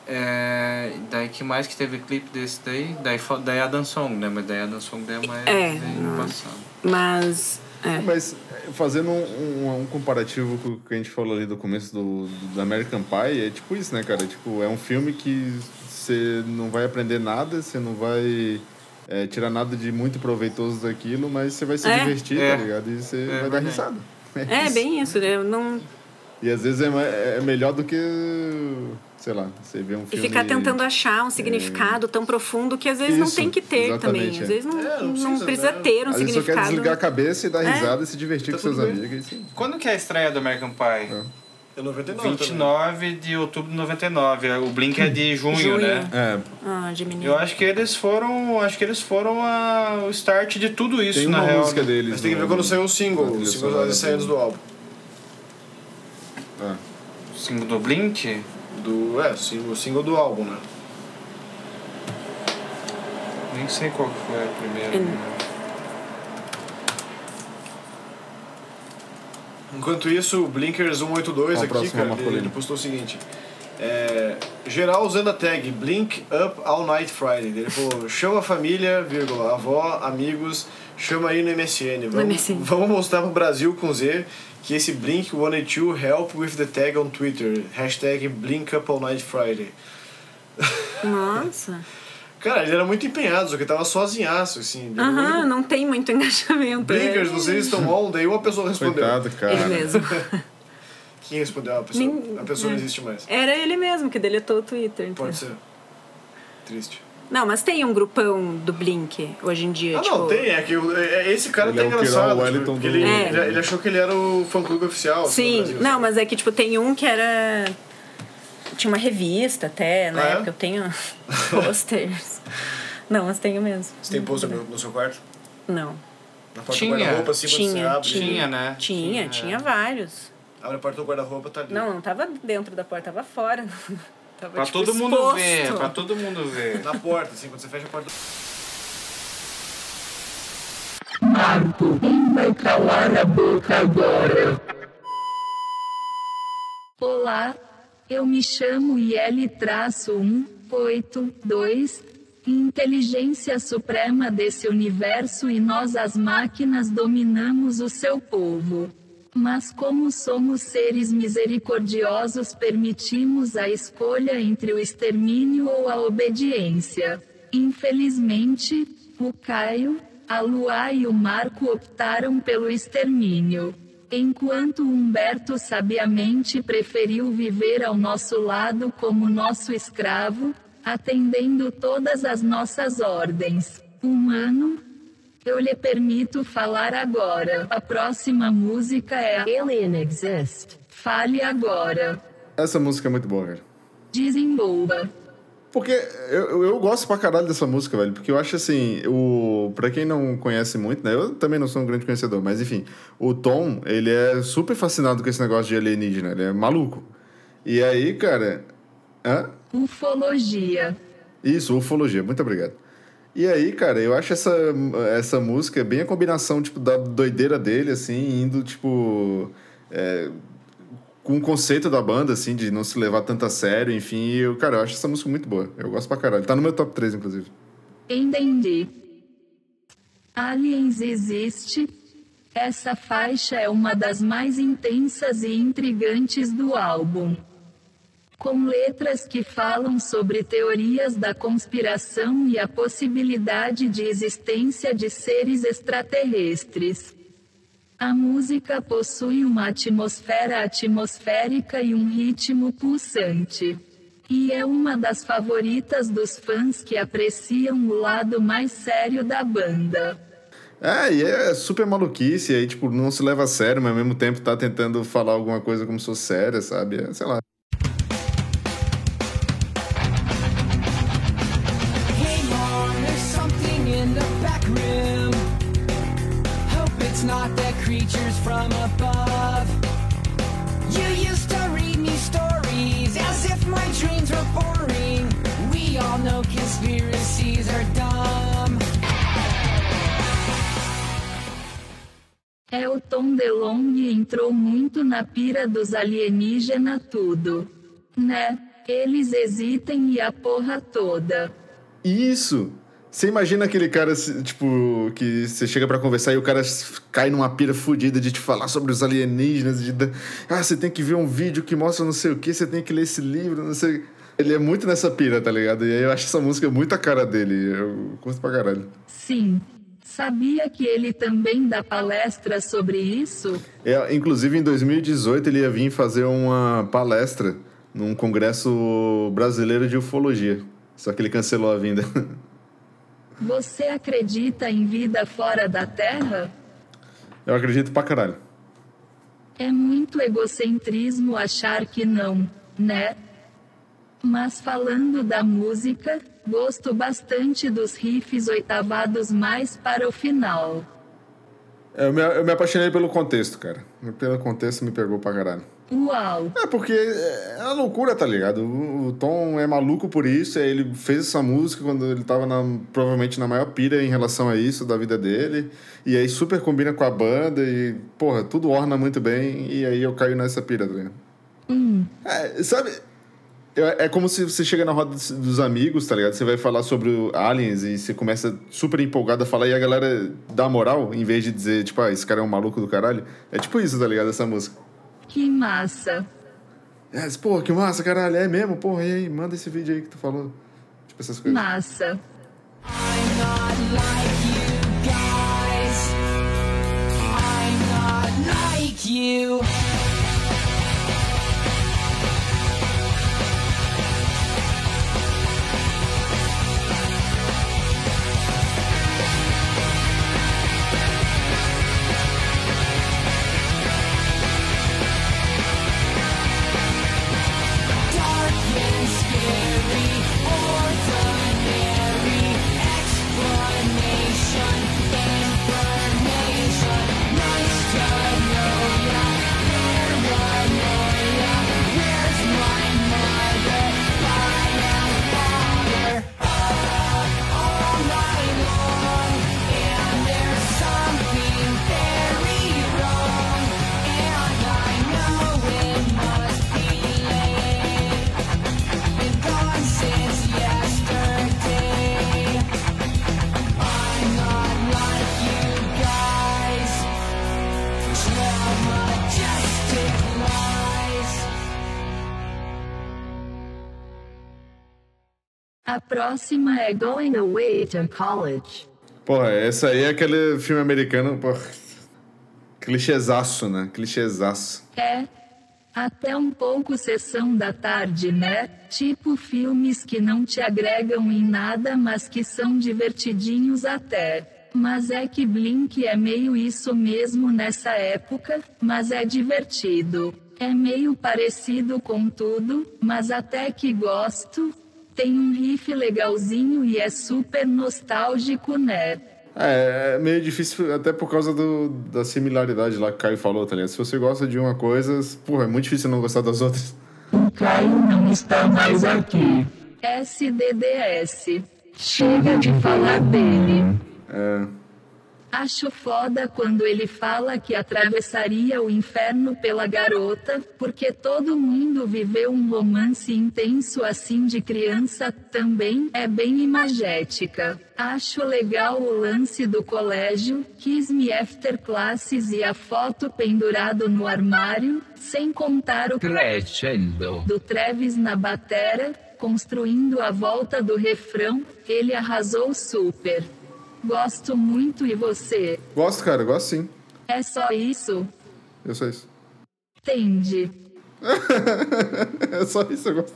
É, daí que mais que teve clipe desse daí? Daí, daí a Dan Song, né? Mas daí a Dan Song daí é mais É, daí passado. Mas. É. Mas é, fazendo um, um, um comparativo com o que a gente falou ali do começo do, do, do American Pie, é tipo isso, né, cara? Tipo, é um filme que você não vai aprender nada, você não vai é, tirar nada de muito proveitoso daquilo, mas você vai se É. divertir, É. tá ligado? E você vai dar risada. É, isso. bem isso, né? Eu não. E às vezes é, é melhor do que, sei lá, você vê um E filme... ficar tentando achar um significado tão profundo que às vezes não Isso, tem que ter exatamente, também. é. Às vezes não, É, não não precisa, precisa, né? ter um Às vezes só quer significado. desligar a cabeça e dar É. risada e se divertir Tá com seus amigos. Assim. Quando que é a estreia do American Pie? É 99 também. 29 de outubro de 99. O Blink é de junho, Junho. né? É, Ah, de menino. Eu acho que eles foram. Acho que eles foram a, o start de tudo isso, tem na uma real. música né? deles. Mas tem que ver quando saiu o single, na os singles saídas do- álbum. Ah. Single do Blink? Do, é, single, single do álbum, né? Nem sei qual foi a primeira. Enquanto isso, o Blinkers 182 Qual a aqui, cara, ele, ele postou o seguinte. É, geral usando a tag Blink Up All Night Friday. Ele falou, chama a família, vírgula, avó, amigos, chama aí no MSN. Vamos, MSN. vamos mostrar pro Brasil com Z que esse Blink 182 help with the tag on Twitter. Hashtag Blink Night Friday. Nossa. Cara, ele era muito empenhado, só que tava sozinhaço, assim. Aham, único- não tem muito engajamento. Blinkers, é. vocês estão on? Daí uma pessoa respondeu. Coitado, cara. Ele mesmo. Quem respondeu? A pessoa, Nem- a pessoa não é. existe mais. Era ele mesmo que deletou o Twitter. então. Pode ser. Triste. Não, mas tem um grupão do Blink hoje em dia. Ah, tipo... não, tem. É que é- é- esse cara Ele tá é engraçado. Tipo, do- ele, É. ele, ele achou que ele era o fã-clube oficial. assim, Sim, Brasil, não, sabe? mas é que, tipo, tem um que era. Tinha uma revista até, na Ah, é? época. Eu tenho posters. Não, mas tenho mesmo. Você tem pôster no, no seu quarto? Não. Na porta Tinha. do guarda-roupa, assim, Tinha, abre. Tinha, né? Tinha, Tinha. tinha vários. Abre a porta do guarda-roupa, tá ali. Não, não tava dentro da porta, tava fora. Tava, Pra tipo, todo mundo exposto. ver, pra todo mundo ver. Na porta, assim, quando você fecha a porta. Olá, eu me chamo IL-182, inteligência suprema desse universo e nós as máquinas dominamos o seu povo. Mas como somos seres misericordiosos permitimos a escolha entre o extermínio ou a obediência. Infelizmente, o Caio, a Luá e o Marco optaram pelo extermínio. Enquanto Humberto sabiamente preferiu viver ao nosso lado como nosso escravo, atendendo todas as nossas ordens. Humano, eu lhe permito falar agora. A próxima música é Alien Exist. Fale agora. Essa música é muito boa, cara. Desenvolva. Porque eu, eu- eu gosto pra caralho dessa música, velho. Porque eu acho assim, o. Pra quem não conhece muito, né? Eu também não sou um grande conhecedor, mas enfim, o Tom, ele é super fascinado com esse negócio de alienígena, ele é maluco. E aí, cara. Hã? Ufologia. Isso, ufologia, muito obrigado. E aí, cara, eu acho essa, essa música bem a combinação, tipo, da doideira dele, assim, indo, tipo. é, com o conceito da banda, assim, de não se levar tanto a sério, enfim. Eu, cara, eu acho essa música muito boa. Eu gosto pra caralho. Tá no meu top 3, inclusive. Entendi. Aliens existe. Essa faixa é uma das mais intensas e intrigantes do álbum. Com letras que falam sobre teorias da conspiração e a possibilidade de existência de seres extraterrestres. A música possui uma atmosfera atmosférica e um ritmo pulsante. E é uma das favoritas dos fãs que apreciam o lado mais sério da banda. É, e é super maluquice, aí, tipo, não se leva a sério, mas ao mesmo tempo tá tentando falar alguma coisa como se fosse séria, sabe? É, sei lá. Not the creatures from above. You used to read me stories as if my dreams were boring. We all know conspiracies are dumb. É o Tom DeLonge entrou muito na pira dos alienígena tudo. Né? Eles hesitem e a porra toda. Isso! Você imagina aquele cara, tipo, que você chega pra conversar e o cara cai numa pira fodida de te falar sobre os alienígenas, de ah, você tem que ver um vídeo que mostra não sei o que, você tem que ler esse livro, não sei. Ele é muito nessa pira, tá ligado? E aí eu acho essa música muito a cara dele. Eu curto pra caralho. Sim. Sabia que ele também dá palestra sobre isso? É, inclusive, em 2018, ele ia vir fazer uma palestra num congresso brasileiro de ufologia. Só que ele cancelou a vinda. Você acredita em vida fora da Terra? Eu acredito pra caralho. É muito egocentrismo achar que não, né? Mas falando da música, gosto bastante dos riffs oitavados mais para o final. Eu me, eu me apaixonei pelo contexto, cara. Pelo contexto me pegou pra caralho. Uau! É porque é uma loucura, tá ligado? O, Tom é maluco por isso. aí Ele fez essa música quando ele tava na, provavelmente na maior pira em relação a isso da vida dele. E aí super combina com a banda e, porra, tudo orna muito bem. E aí eu caio nessa pira, tá ligado? É, sabe? É é como se você chega na roda dos- amigos, tá ligado? Você vai falar sobre aliens e você começa super empolgado a falar e a galera dá moral, em vez de dizer, tipo, ah, esse cara é um maluco do caralho. É tipo isso, tá ligado? Essa música. Que massa! É, pô, que massa, caralho, é mesmo? Porra, e aí, manda esse vídeo aí que tu falou. Tipo, essas coisas. Massa! I'm not like you guys. I'm not like you. Próxima é Going Away to College. Porra, essa aí é aquele filme americano, porra. Clichêzaço, né? Clichêzaço. É. Até um pouco sessão da tarde, né? Tipo filmes que não te agregam em nada, mas que são divertidinhos até. Mas é que Blink é meio isso mesmo nessa época, mas é divertido. É meio parecido com tudo, mas até que gosto. Tem um riff legalzinho e é super nostálgico, né? É, é meio difícil, até por causa do, da similaridade lá que o Caio falou, tá ligado? Se você gosta de uma coisa, porra, é muito difícil não gostar das outras. O Caio não está mais aqui. SDDS. Chega de falar dele. É. Acho foda quando ele fala que atravessaria o inferno pela garota, porque todo mundo viveu um romance intenso assim de criança também é bem imagética. Acho legal o lance do colégio, Kiss Me After Classes e a foto pendurado no armário, sem contar o Crescendo. do Travis na batera, construindo a volta do refrão, ele arrasou super. Gosto muito e você? Gosto, cara, gosto sim. É só isso? Eu sou isso. Entende? É só isso, eu gosto.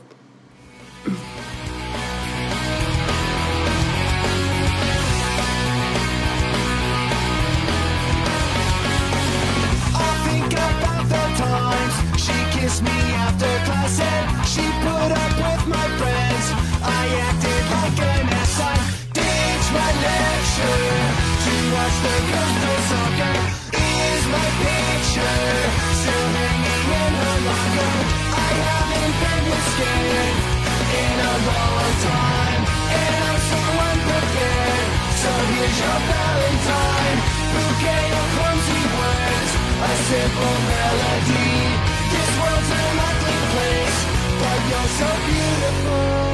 She put up with my friends. I acted like an ass. My lecture to watch the girls play soccer. Is my picture still hanging in her locker? I haven't been this scared in a long time, and I'm so unprepared. So here's your Valentine, bouquet of clumsy words, a simple melody. This world's an ugly place, but you're so beautiful.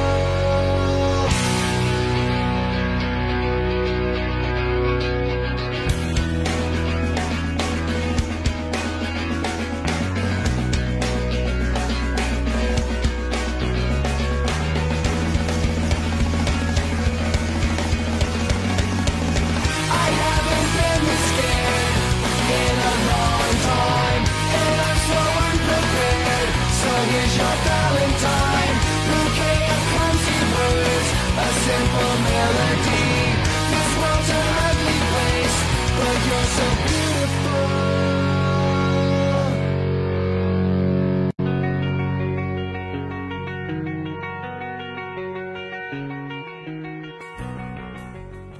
Your Valentine, bouquet of clumsy words, a simple melody. This world's an ugly place, but you're so beautiful.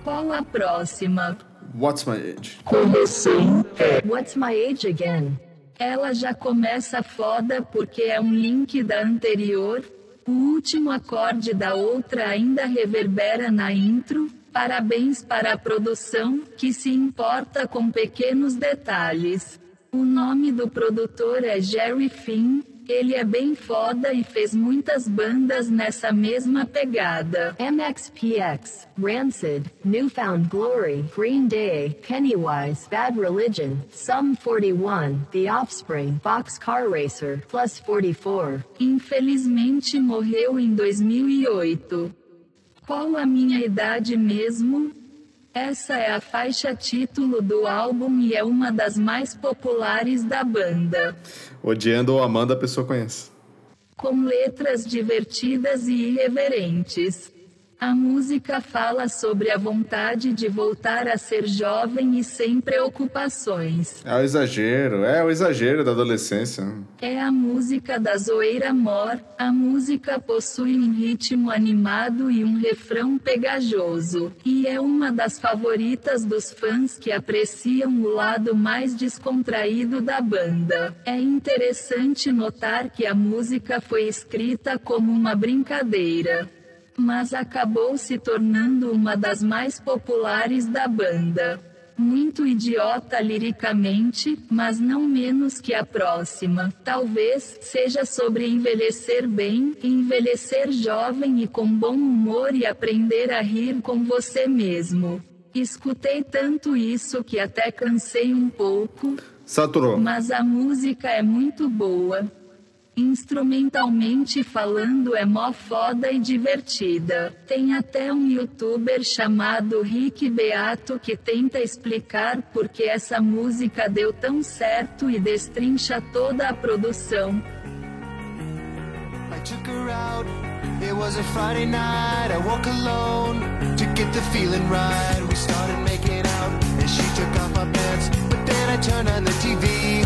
Qual a próxima? What's My Age? Correção é What's My Age Again? Ela já começa foda porque é um link da anterior. O último acorde da outra ainda reverbera na intro. Parabéns para a produção, que se importa com pequenos detalhes. O nome do produtor é Jerry Finn. Ele é bem foda e fez muitas bandas nessa mesma pegada. MXPX, Rancid, Newfound Glory, Green Day, Pennywise, Bad Religion, Sum 41, The Offspring, Boxcar Racer, Plus 44. Infelizmente morreu em 2008. Qual a minha idade mesmo? Essa é a faixa título do álbum e é uma das mais populares da banda. Odiando ou amando, a pessoa conhece. com letras divertidas e irreverentes. A música fala sobre a vontade de voltar a ser jovem e sem preocupações. É o exagero, é o exagero da adolescência. É a música da zoeira mor. A música possui um ritmo animado e um refrão pegajoso. E é uma das favoritas dos fãs que apreciam o lado mais descontraído da banda. É interessante notar que a música foi escrita como uma brincadeira. Mas acabou se tornando uma das mais populares da banda. Muito idiota liricamente, mas não menos que a próxima. Talvez seja sobre envelhecer bem, envelhecer jovem e com bom humor e aprender a rir com você mesmo. Escutei tanto isso que até cansei um pouco, Saturou. mas a música é muito boa. Instrumentalmente falando é mó foda e divertida. Tem até um youtuber chamado Rick Beato que tenta explicar por que essa música deu tão certo e destrincha toda a produção. I took her out. It was a Friday night. I alone to get the feeling right. We started making out, and she took off my pants. But then I turned on the TV,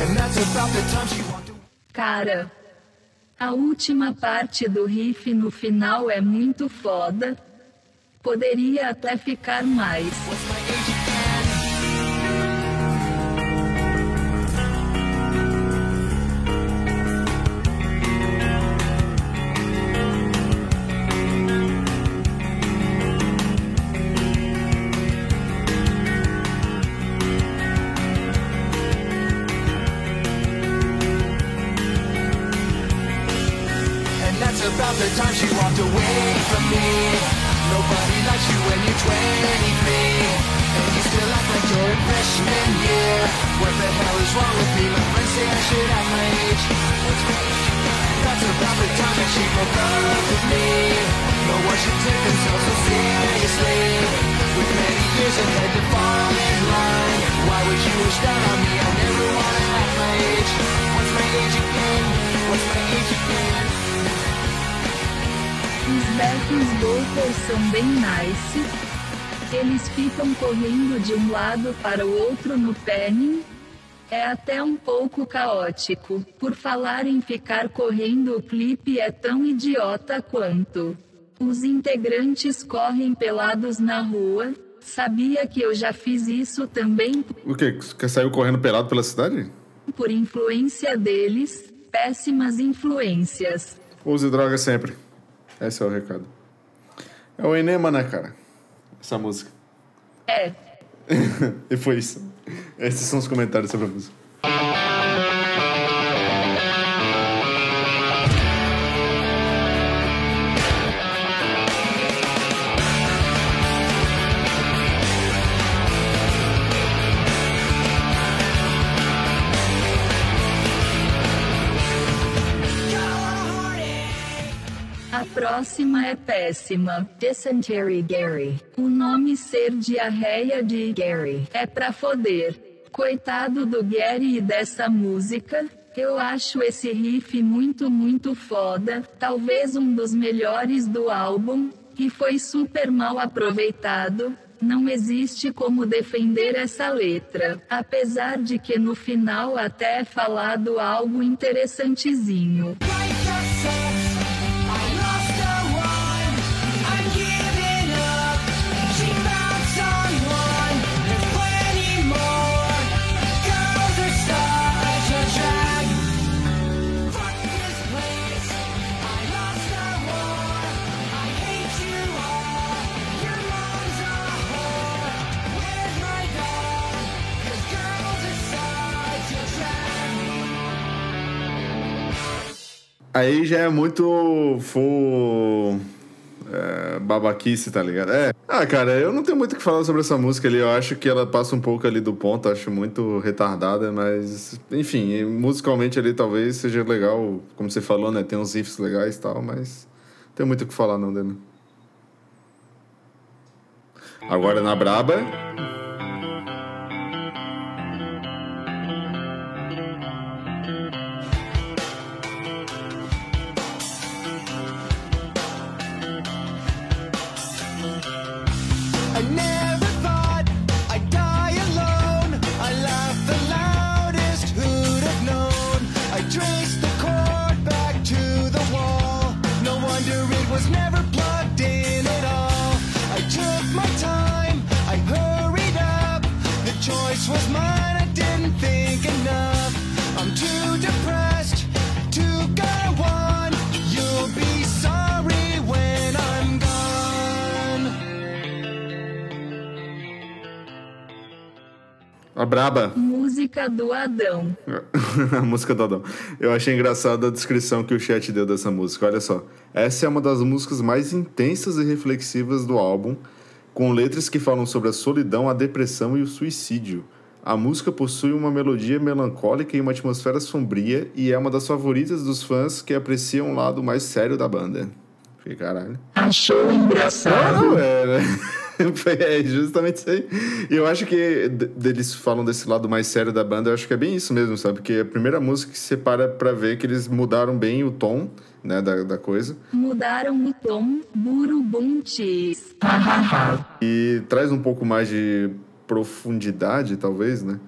and that's about the time she walked. Cara, a última parte do riff no final é muito foda. Poderia até ficar mais. Correndo de um lado para o outro no penning. É até um pouco caótico. Por falar em ficar correndo, o clipe é tão idiota quanto. Os integrantes correm pelados na rua. Sabia que eu já fiz isso também O quê? Que saiu correndo pelado pela cidade? por influência deles. Péssimas influências. Use droga sempre. Esse é o recado. É o Enema, né, cara? Essa música. É, e foi isso. Esses são os comentários sobre a música. Próxima é péssima. Dysentery Gary. O nome ser diarreia de Gary é pra foder. Coitado do Gary e dessa música. Eu acho esse riff muito, muito foda. Talvez um dos melhores do álbum. E foi super mal aproveitado. Não existe como defender essa letra. Apesar de que no final até é falado algo interessantezinho. Aí já é muito full é, babaquice, tá ligado? É. Ah, cara, eu não tenho muito o que falar sobre essa música ali. Eu acho que ela passa um pouco ali do ponto, acho muito retardada, mas enfim, musicalmente ali talvez seja legal, como você falou, né? Tem uns riffs legais e tal, mas não tem muito o que falar não dele. Agora na Braba. Música do Adão. Eu achei engraçada a descrição que o chat deu dessa música. Olha só. Essa é uma das músicas mais intensas e reflexivas do álbum, com letras que falam sobre a solidão, a depressão e o suicídio. A música possui uma melodia melancólica e uma atmosfera sombria e é uma das favoritas dos fãs que apreciam o lado mais sério da banda. Fiquei caralho. Achou engraçado? Não, é, né? é justamente isso aí. E eu acho que eles falam desse lado mais sério da banda, eu acho que é bem isso mesmo, sabe? Porque a primeira música que você para pra ver que eles mudaram bem o tom, né, da, da coisa. Mudaram o tom, burubuntis. E traz um pouco mais de profundidade, talvez, né?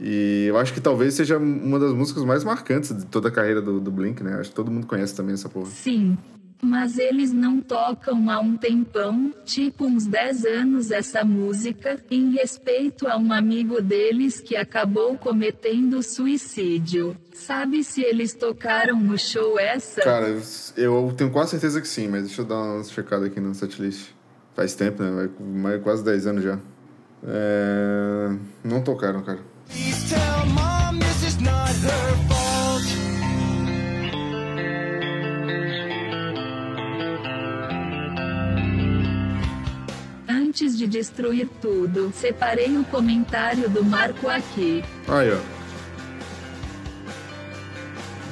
E eu acho que talvez seja uma das músicas mais marcantes de toda a carreira do, do Blink, né? Acho que todo mundo conhece também essa porra. Sim. Mas eles não tocam há um tempão, tipo uns 10 anos essa música, em respeito a um amigo deles que acabou cometendo suicídio. Sabe se eles tocaram no show essa? Cara, eu- tenho quase certeza que sim, mas deixa eu dar uma checada aqui no setlist. Faz tempo, né? Vai mais quase 10 anos já. É... Não tocaram, cara. Please tell mom this is not her Antes de destruir tudo, separei o comentário do Marco aqui. Aí, ó.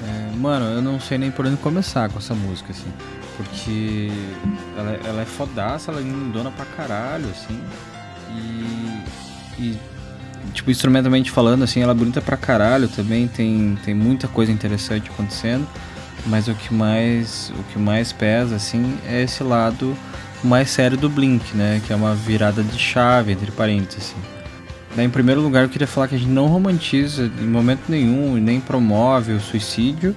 É, mano, eu não sei nem por onde começar com essa música, assim. Porque ela, ela é fodaça, ela é lindona pra caralho, assim. E, e, tipo, instrumentalmente falando, assim, ela é bonita pra caralho também. Tem, tem muita coisa interessante acontecendo. Mas o que mais, o que mais pesa, assim, é esse lado mais sério do Blink, né? Que é uma virada de chave, entre parênteses, assim. Daí, em primeiro lugar, eu queria falar que a gente não romantiza em momento nenhum e nem promove o suicídio.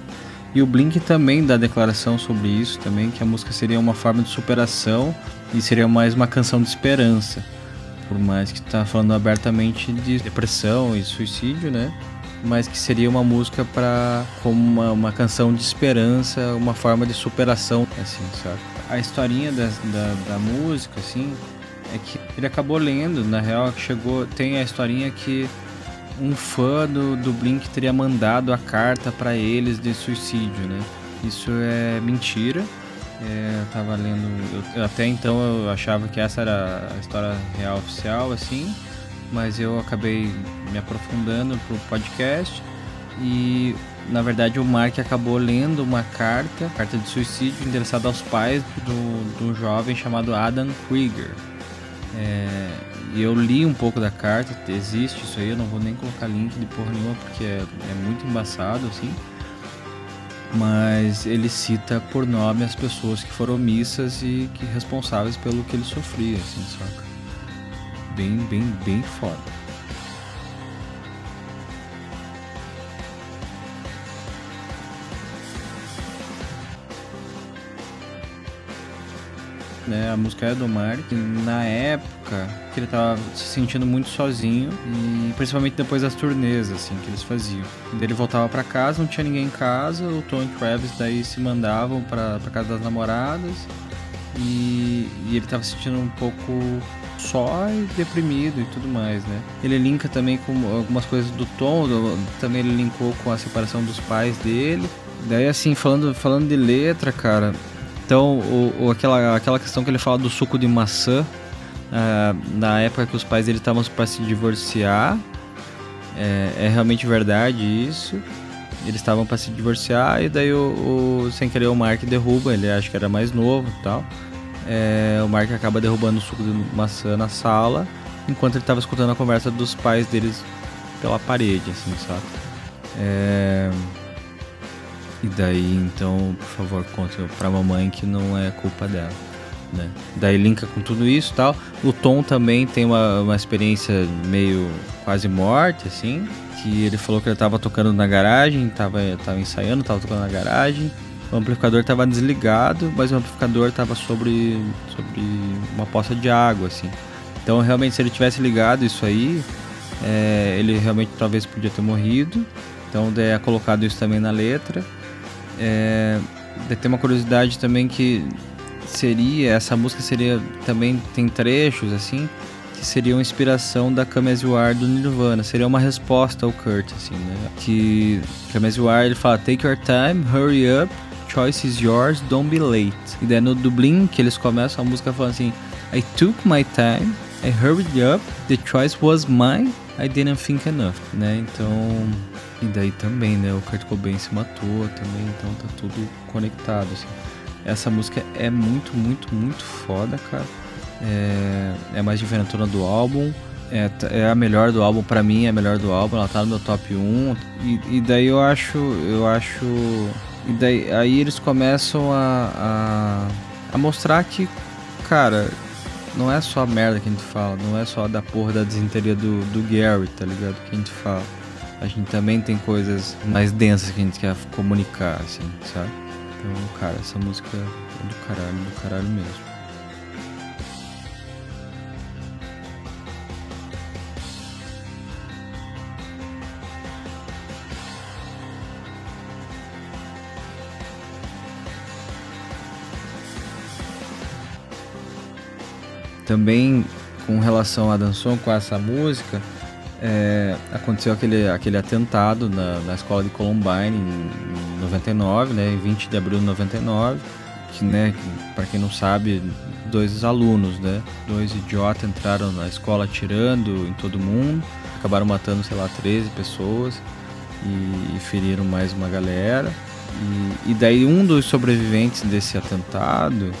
E o Blink também dá declaração sobre isso também, que a música seria uma forma de superação e seria mais uma canção de esperança. Por mais que tá falando abertamente de depressão e suicídio, né? Mas que seria uma música para como uma, uma canção de esperança, uma forma de superação, assim, sabe? A historinha da, da, da música, assim, é que ele acabou lendo, na real, que chegou. Tem a historinha que um fã do, do Blink teria mandado a carta pra eles de suicídio, né? Isso é mentira. É, eu tava lendo. eu- até então eu achava que essa era a história real oficial, assim. Mas eu acabei me aprofundando pro podcast. E na verdade o Mark acabou lendo uma carta, carta de suicídio endereçada aos pais do, do jovem chamado Adam Krieger. É, e eu li um pouco da carta, existe isso aí, eu não vou nem colocar link de porra nenhuma porque é, é muito embaçado assim. Mas ele cita por nome as pessoas que foram omissas e que responsáveis pelo que ele sofria, assim, saca? Bem, bem, bem foda. Né? A música é do Mark. Na época que ele tava se sentindo muito sozinho e principalmente depois das turnês assim que eles faziam. Ele voltava pra casa, não tinha ninguém em casa, o Tom e Travis daí se mandavam pra casa das namoradas e, e ele tava se sentindo um pouco só e deprimido e tudo mais, né? Ele linka também com algumas coisas do Tom, do- também ele linkou com a separação dos pais dele Daí, assim, falando, falando de letra, cara, então, o, o- aquela, aquela questão que ele fala do suco de maçã, ah, na época que os pais dele estavam para se divorciar, é, é realmente verdade isso. Eles estavam para se divorciar e daí o, o- sem querer o Mark derruba, ele acha que era mais novo e tal. É, o Mark acaba derrubando o suco de maçã na sala, enquanto ele estava escutando a conversa dos pais deles pela parede, assim, sabe? É, e daí, então, por favor, conte pra mamãe que não é culpa dela, né? Daí linka com tudo isso tal. O Tom também tem uma, uma experiência meio quase morte, assim. Que ele falou que ele tava tocando na garagem, tava, tava ensaiando, tava tocando na garagem. O amplificador tava desligado, mas o amplificador tava sobre, sobre uma poça de água, assim. Então, realmente, se ele tivesse ligado isso aí, é, ele realmente talvez podia ter morrido. Então, é colocado isso também na letra. É, tem uma curiosidade também que seria essa música seria também tem trechos assim que seriam inspiração da Come do Nirvana. Seria uma resposta ao Kurt assim né? Que Come ele fala Take your time hurry up choice is yours don't be late. E daí no Dublin que eles começam a música falando assim I took my time I hurried up the choice was mine I didn't think enough. Né? Então e daí também, né? O Kurt Cobain se matou também, então tá tudo conectado, assim. Essa música é muito, muito, muito foda, cara. É, é mais diferentona do álbum. É, é a melhor do álbum, pra mim é a melhor do álbum, ela tá no meu top 1. E, e daí eu acho. Eu acho. E daí aí eles começam a, a, a mostrar que, cara, não é só a merda que a gente fala, não é só da porra da desinteria do, do Gary, tá ligado? Que a gente fala. A gente também tem coisas mais densas que a gente quer comunicar, assim, sabe? Então, cara, essa música é do caralho, do caralho mesmo. Também com relação a Danson com essa música, é, aconteceu aquele, aquele atentado na, na escola de Columbine em, em 99, né, em 20 de abril de 99, que, né, para quem não sabe, dois alunos, né, dois idiotas entraram na escola atirando em todo mundo, acabaram matando, sei lá, 13 pessoas e, e feriram mais uma galera. E, e daí um dos sobreviventes desse atentado,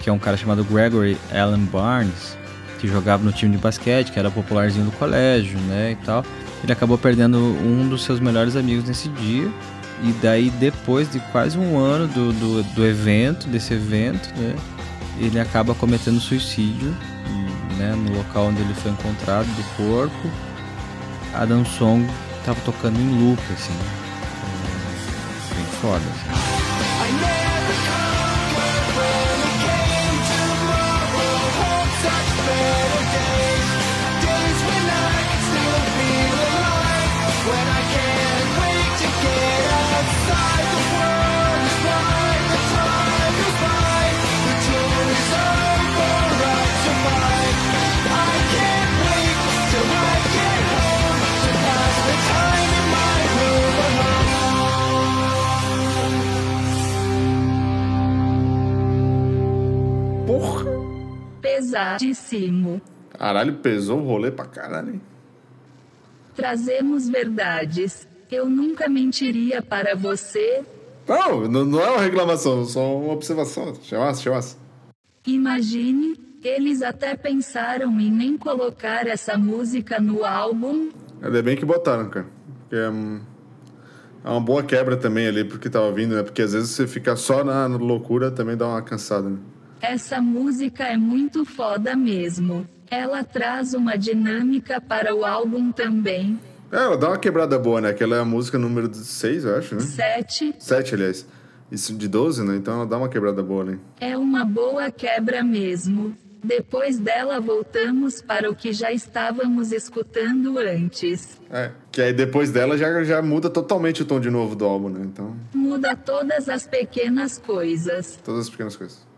que é um cara chamado Gregory Allen Barnes, que jogava no time de basquete, que era popularzinho do colégio, né, e tal. Ele acabou perdendo um dos seus melhores amigos nesse dia. E daí, depois de quase um ano do, do, do evento, desse evento, né, ele acaba cometendo suicídio, né, no local onde ele foi encontrado do corpo. A Song tava tocando em loop, assim. Bem foda, assim. Pesadíssimo. Caralho, pesou o rolê pra caralho, hein? Trazemos verdades. Eu nunca mentiria para você. Não, não, é uma reclamação, só uma observação. Chamasse, chamasse. Imagine, eles até pensaram em nem colocar essa música no álbum. Ainda bem que botaram, cara. Porque é, é uma boa quebra também ali porque tava vindo, né? Porque às vezes você fica só na loucura também dá uma cansada, né? Essa música é muito foda mesmo. Ela traz uma dinâmica para o álbum também. É, ela dá uma quebrada boa, né? Que ela é a música número 6, eu acho, né? 7 7, aliás. Isso de 12, né? Então ela dá uma quebrada boa ali. é uma boa quebra mesmo. Depois dela voltamos para o que já estávamos escutando antes. É. Que aí depois dela já, já muda totalmente o tom de novo do álbum, né? Então, Muda todas as pequenas coisas. todas as pequenas coisas.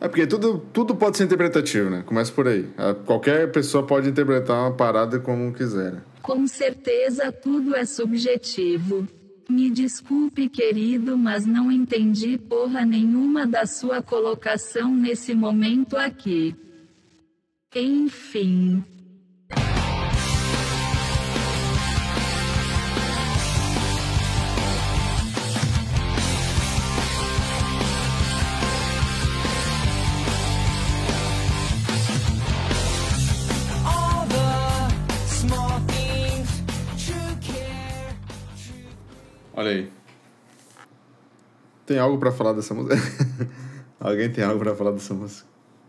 É porque tudo, tudo pode ser interpretativo, né? Começa por aí. Qualquer pessoa pode interpretar uma parada como quiser. Com certeza tudo é subjetivo. Me desculpe, querido, mas não entendi porra nenhuma da sua colocação nesse momento aqui. Enfim. Olha aí. Tem algo pra falar dessa música? Alguém tem algo pra falar dessa música?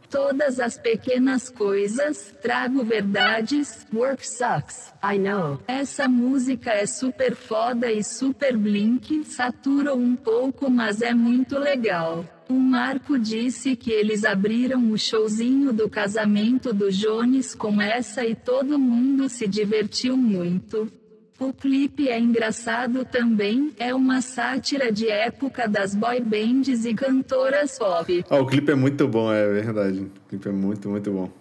Todas as pequenas coisas, trago verdades, Work sucks, I know. Essa música é super foda e super blink, satura um pouco, mas é muito legal. O Marco disse que eles abriram o showzinho do casamento do Jones com essa e todo mundo se divertiu muito. O clipe é engraçado também, é uma sátira de época das boy bands e cantoras pop. Ah, o clipe é muito bom, é verdade. O clipe é muito, muito bom.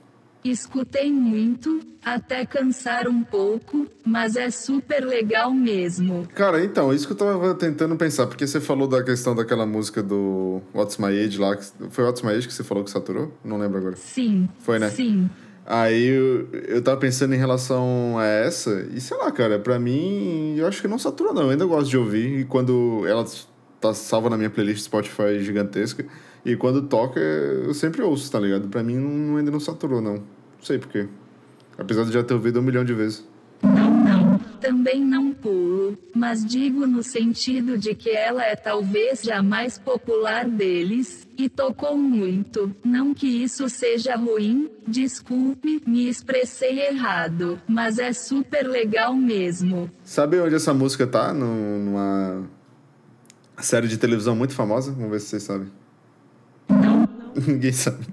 Escutei muito, até cansar um pouco, mas é super legal mesmo. Cara, então, isso que eu tava tentando pensar, porque você falou da questão daquela música do What's My Age lá. Foi What's My Age que você falou que saturou? Não lembro agora. Sim. Foi, né? Sim. Aí eu, eu tava pensando em relação a essa, e sei lá, cara, pra mim, eu acho que não satura, não. Eu ainda gosto de ouvir, e quando ela tá salva na minha playlist Spotify gigantesca, e quando toca, eu sempre ouço, tá ligado? Pra mim, não, ainda não saturou, não. Não sei porquê. Apesar de já ter ouvido um milhão de vezes. Não, não. Também não pulo, mas digo no sentido de que ela é talvez já mais popular deles, e tocou muito. Não que isso seja ruim, desculpe, me expressei errado, mas é super legal mesmo. Sabe onde essa música tá? Num- Numa série de televisão muito famosa? Vamos ver se vocês sabem. Ninguém sabe.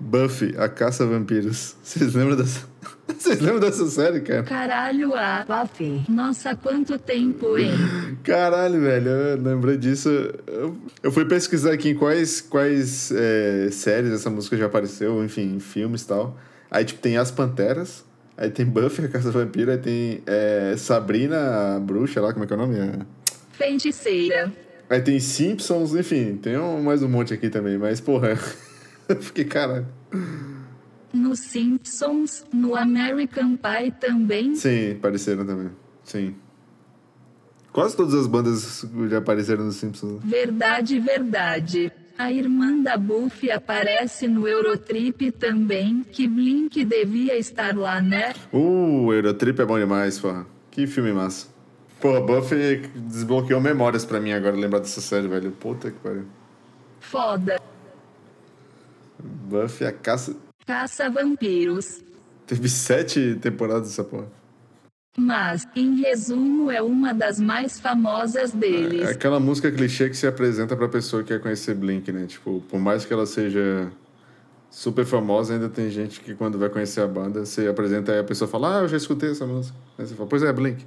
Buffy, a caça a vampiros. Vocês lembram dessa? Vocês lembram dessa série, cara? Caralho, a. Buffy. Nossa, quanto tempo, hein? Caralho, velho, eu lembrei disso. Eu, eu fui pesquisar aqui em quais, quais é, séries essa música já apareceu, enfim, em filmes e tal. Aí, tipo, tem As Panteras, aí tem Buffy, a Caça Vampira, aí tem é, Sabrina, a bruxa lá, como é que é o nome? É... Feiticeira. Aí tem Simpsons, enfim, tem um, mais um monte aqui também, mas, porra, eu fiquei, caralho. No Simpsons, no American Pie também. Sim, apareceram também, sim. Quase todas as bandas já apareceram nos Simpsons. Verdade, verdade. A irmã da Buffy aparece no Eurotrip também, que Blink devia estar lá, né? Uh, Eurotrip é bom demais, porra. Que filme massa. Porra, Buffy desbloqueou memórias pra mim agora lembrar dessa série, velho. Puta que pariu. Foda. Buffy, a caça. Caça vampiros. Teve sete temporadas essa porra. Mas, em resumo, é uma das mais famosas É deles. aquela música clichê que se apresenta pra pessoa que quer conhecer Blink, né? Tipo, por mais que ela seja super famosa, ainda tem gente que quando vai conhecer a banda, você apresenta aí a pessoa fala, ah, eu já escutei essa música. Aí você fala, pois é, Blink.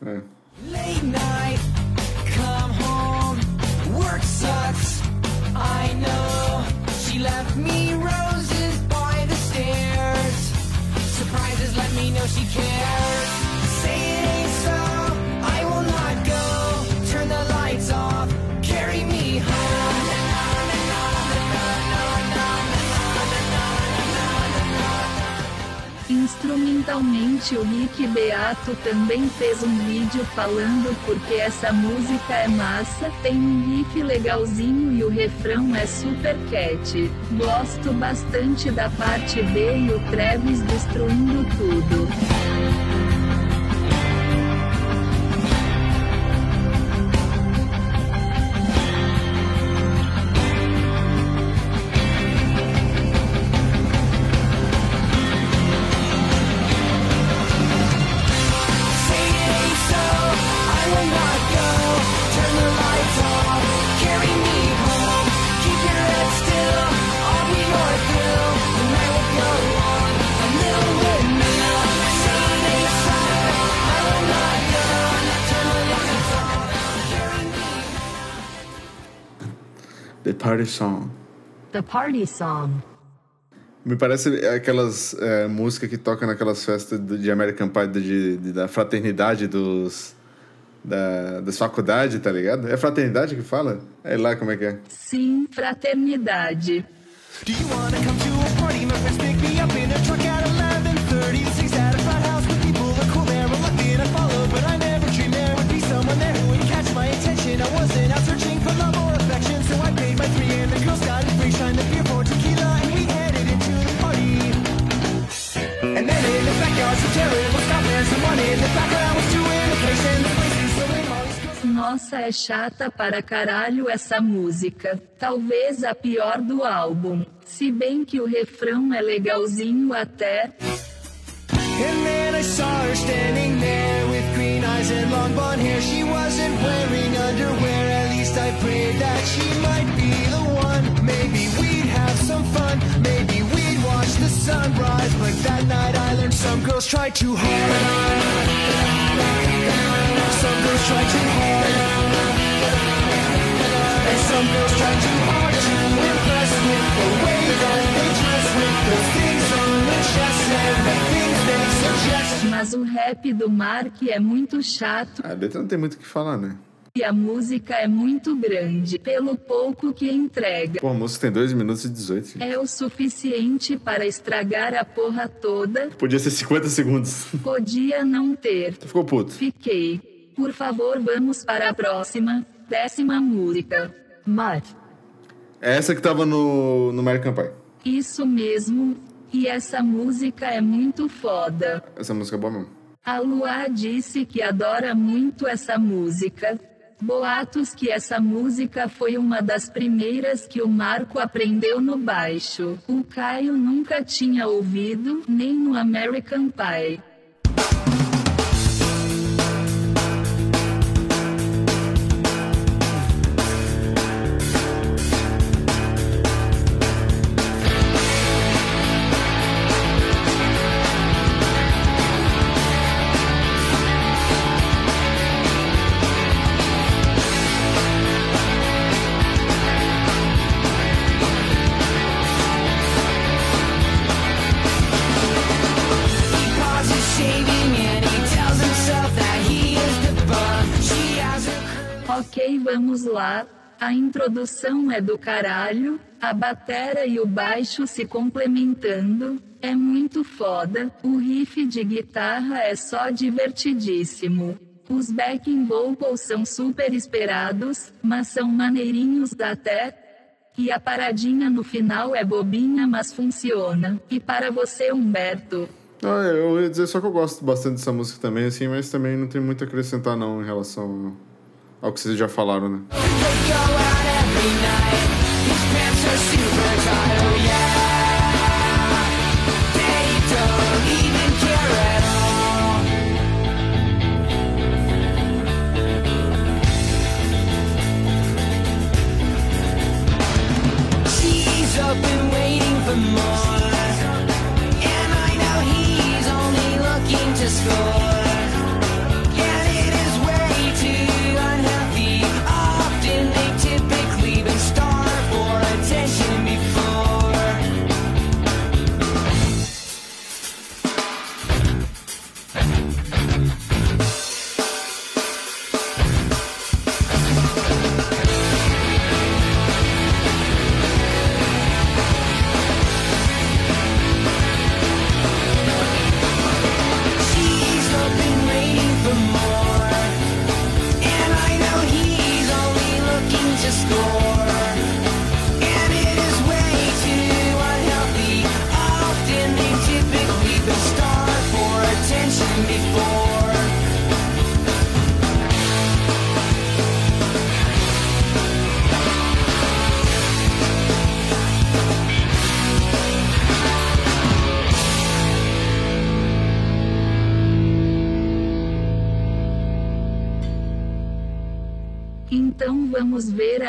É. Late night, come home. Work sucks, I know. She left me roses know she cares. Instrumentalmente, o Rick Beato também fez um vídeo falando porque essa música é massa, tem um riff legalzinho e o refrão é super cat. Gosto bastante da parte B e o Travis destruindo tudo. Party Song. The party song. Me parece aquelas é, músicas que tocam naquelas festas do- de American Pie de, de- da fraternidade dos, da, das faculdades, tá ligado? É fraternidade que fala? É lá como é que é. Sim, fraternidade. Do you wanna come Nossa, é chata para caralho essa música. Talvez a pior do álbum. Se bem que o refrão é legalzinho até. And then I saw her standing there with green eyes and long blonde hair. She wasn't wearing underwear, at least I prayed that she might be the one. Maybe we'd have some fun, maybe we'd watch the sunrise. But that night I learned some girls try too hard. Some girls try too hard. And some girls try too hard to impress with the way that they dress with those things on the chest and the things they suggest. Mas o rap do Mark é muito chato A letra não tem muito o que falar, né? e a música é muito grande, pelo pouco que entrega. Pô, a música tem 2 minutos e 18. gente. É o suficiente para estragar a porra toda. Podia ser 50 segundos. Podia não ter. Tu ficou puto. Fiquei. Por favor, vamos para a próxima. Décima música. É essa que tava no, no American Pie. Isso mesmo. E essa música é muito foda. Essa música é boa mesmo. A Lua disse que adora muito essa música. Boatos que essa música foi uma das primeiras que o Marco aprendeu no baixo. O Caio nunca tinha ouvido, nem no American Pie. Vamos lá. A introdução é do caralho, a batera e o baixo se complementando. É muito foda. O riff de guitarra é só divertidíssimo. Os backing vocals são super esperados, mas são maneirinhos até. E a paradinha no final é bobinha, mas funciona. E para você, Humberto? Ah, eu ia dizer só que eu gosto bastante dessa música também, assim, mas também não tem muito a acrescentar não em relação ao, que vocês já falaram, né?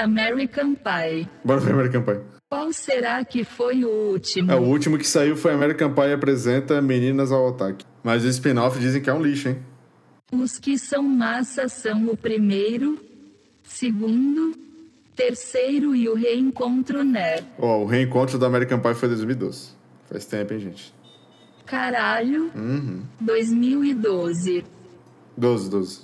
American Pie. Bora ver American Pie. Qual será que foi o último? É, o último que saiu foi American Pie apresenta Meninas ao Ataque. Mas o spin-off dizem que é um lixo, hein? Os que são massa são o primeiro, segundo, terceiro e o reencontro né? Ó, o reencontro do American Pie foi em 2012. Faz tempo, hein, gente? Caralho, Uhum. 2012. 12, 12.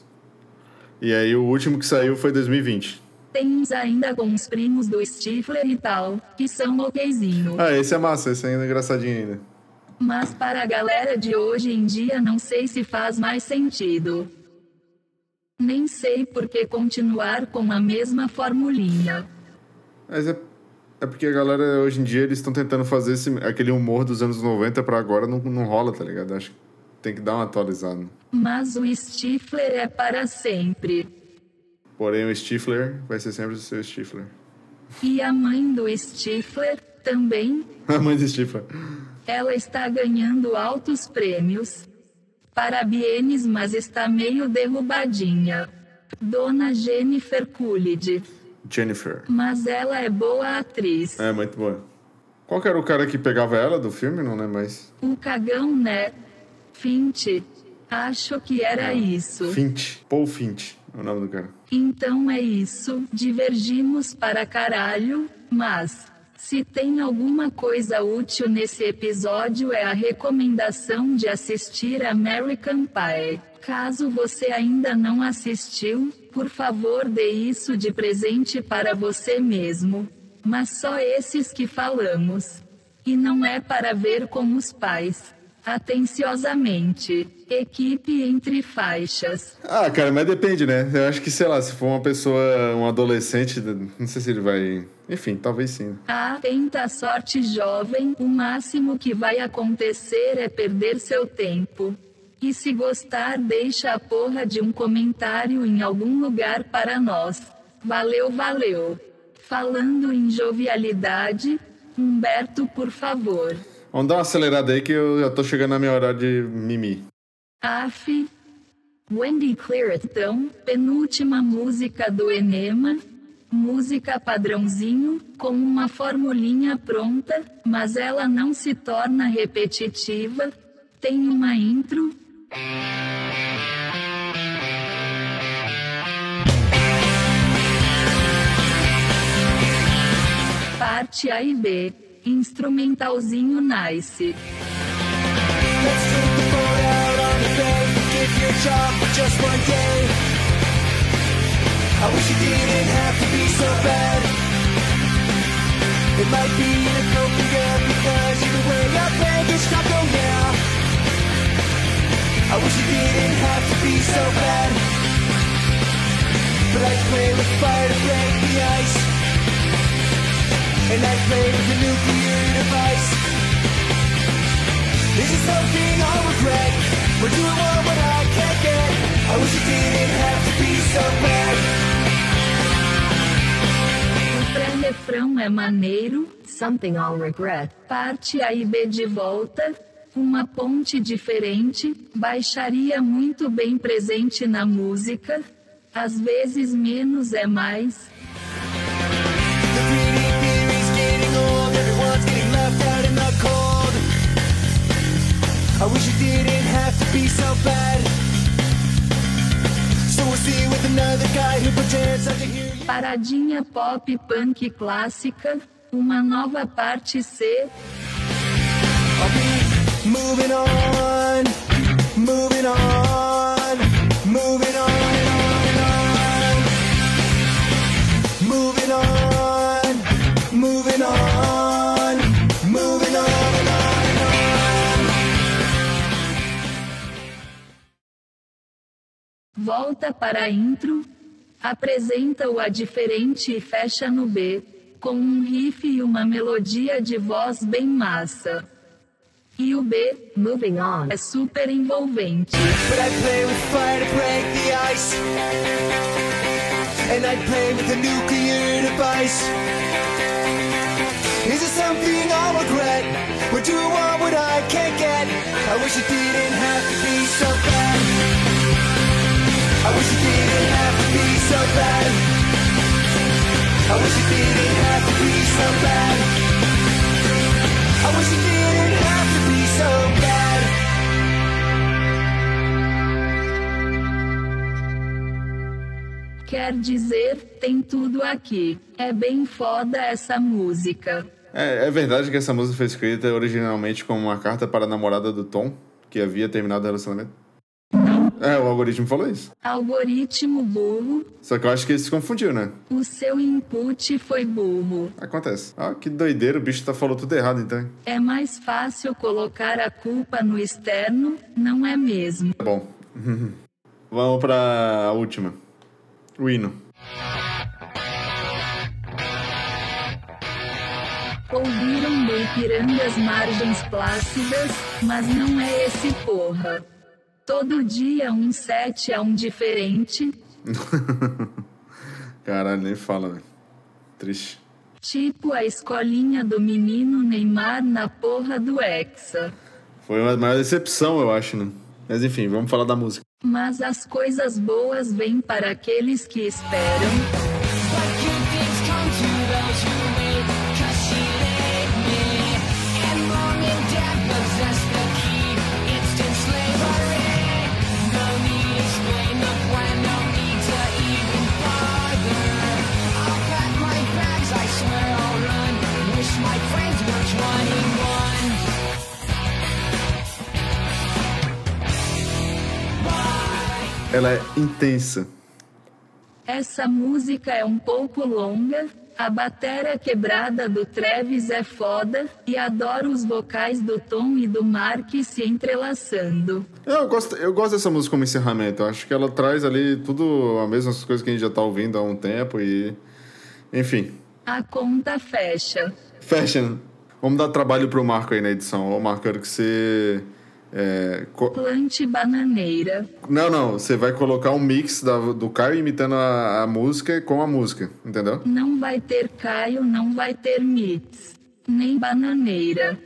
E aí o último que saiu foi 2020. Tem uns ainda com os primos do Stifler e tal, que são okzinho. Ah, esse é massa, esse é engraçadinho ainda. Mas para a galera de hoje em dia não sei se faz mais sentido. Nem sei por que continuar com a mesma formulinha. Mas é, é porque a galera hoje em dia eles estão tentando fazer esse, aquele humor dos anos 90 pra agora, não, não rola, tá ligado? Acho que tem que dar uma atualizada. Mas o Stifler é para sempre. Porém, o Stifler vai ser sempre o seu Stifler. E a mãe do Stifler também. A mãe do Stifler. Ela está ganhando altos prêmios. Parabéns, mas está meio derrubadinha. Dona Jennifer Coolidge. Jennifer. Mas ela é boa atriz. É, muito boa. Qual que era o cara que pegava ela do filme? Não lembro mais. O cagão, né? Fint. Acho que era isso. Fint. Paul Fint é o nome do cara. Então é isso. Divergimos para caralho, mas. Se tem alguma coisa útil nesse episódio é a recomendação de assistir American Pie. Caso você ainda não assistiu, por favor dê isso de presente para você mesmo. Mas só esses que falamos. E não é para ver com os pais. Atenciosamente. Equipe entre faixas. Ah, cara, mas depende, né? Eu acho que, sei lá, se for uma pessoa, um adolescente, não sei se ele vai. Enfim, talvez sim. Ah, tenta sorte jovem, o máximo que vai acontecer é perder seu tempo. E se gostar, deixa a porra de um comentário em algum lugar para nós. Valeu, valeu. Falando em jovialidade, Humberto, por favor. Vamos dar uma acelerada aí que eu já tô chegando na minha hora de mimi. Af. Wendy Clearton, penúltima música do Enema. Música padrãozinho, com uma formulinha pronta, mas ela não se torna repetitiva. Tem uma intro. Parte A e B. Instrumentalzinho nice. I wish it didn't have to be so bad. It might be inappropriate because either way I beg it's not go now. I wish it didn't have to be so bad. But I play with fire to break the ice. And I play with a nuclear device. This is something I'll regret. We're doing more what I can't get. I wish it didn't have to be so bad. O pré-refrão é maneiro. Something I'll regret. Parte A e B de volta. Uma ponte diferente. Baixaria muito bem presente na música. Às vezes menos é mais. Out in the cold. I wish it didn't have to be so bad. So we'll see with another guy who pretends not to hear you. Paradinha pop punk clássica. Uma nova parte C. I'll be moving on, moving on, moving on. Moving on, moving on, Volta para a intro. Apresenta-o a diferente e fecha no B. Com um riff e uma melodia de voz bem massa. E o B Moving on. é super envolvente. But I play with fire to break the ice. And I play with a nuclear device. Is it something I'll regret? We're doing what, what I can't get. I wish it didn't have to be so bad. I wish it didn't have to be so bad. I wish it didn't have to be so bad. I wish it didn't have to be so bad. Quer dizer, tem tudo aqui. É bem foda essa música. É, é verdade que essa música foi escrita originalmente como uma carta para a namorada do Tom, que havia terminado o relacionamento? É, o algoritmo falou isso. Algoritmo burro, Só que eu acho que ele se confundiu, né? o seu input foi burro. Acontece. Ah, que doideira, o bicho tá falando tudo errado, então. É mais fácil colocar a culpa no externo, não é mesmo? Tá bom. Vamos pra última. O hino. Ouviram do Ipirangas margens plácidas, mas não é esse porra. Todo dia um set é um diferente, Caralho, nem fala, velho. Triste. tipo a escolinha do menino Neymar na porra do Hexa. Foi uma maior decepção, eu acho, né? Mas enfim, vamos falar da música. Mas as coisas boas vêm para aqueles que esperam. Ela é intensa. Essa música é um pouco longa. A bateria quebrada do Travis é foda e adoro os vocais do Tom e do Mark se entrelaçando. Eu gosto, eu gosto dessa música como encerramento. Eu acho que ela traz ali tudo, as mesmas coisas que a gente já tá ouvindo há um tempo e. Enfim. A conta fecha. Fashion. Vamos dar trabalho pro Marco aí na edição. Ô, Marco, quero que você. É, Plante bananeira. Não, não. Você vai colocar um mix da- do Caio imitando a, a música com a música, entendeu? Não vai ter Caio, não vai ter mix. Nem bananeira.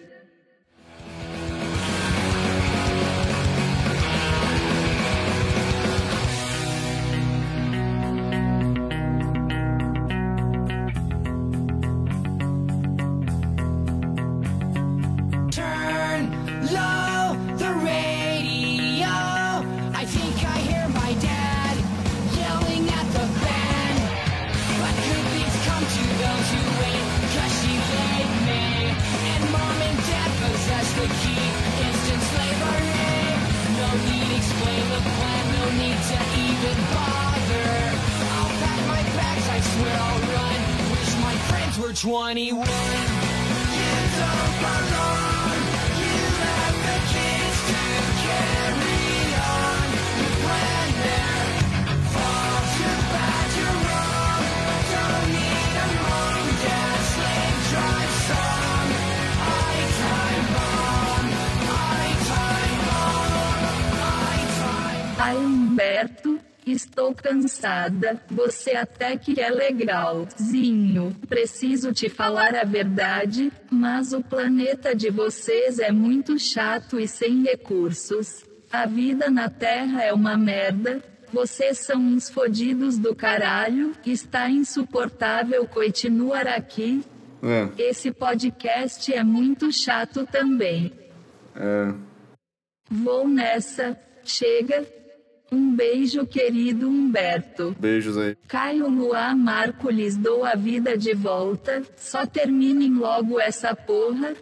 Cansada. Você até que é legalzinho. Preciso te falar a verdade, mas o planeta de vocês é muito chato e sem recursos. A vida na Terra é uma merda. Vocês são uns fodidos do caralho. Está insuportável continuar aqui. É. Esse podcast é muito chato também. é. Vou nessa. Chega. Um beijo, querido Humberto. Beijos aí. Caio Luá Marco lhes dou a vida de volta. Só terminem logo essa porra.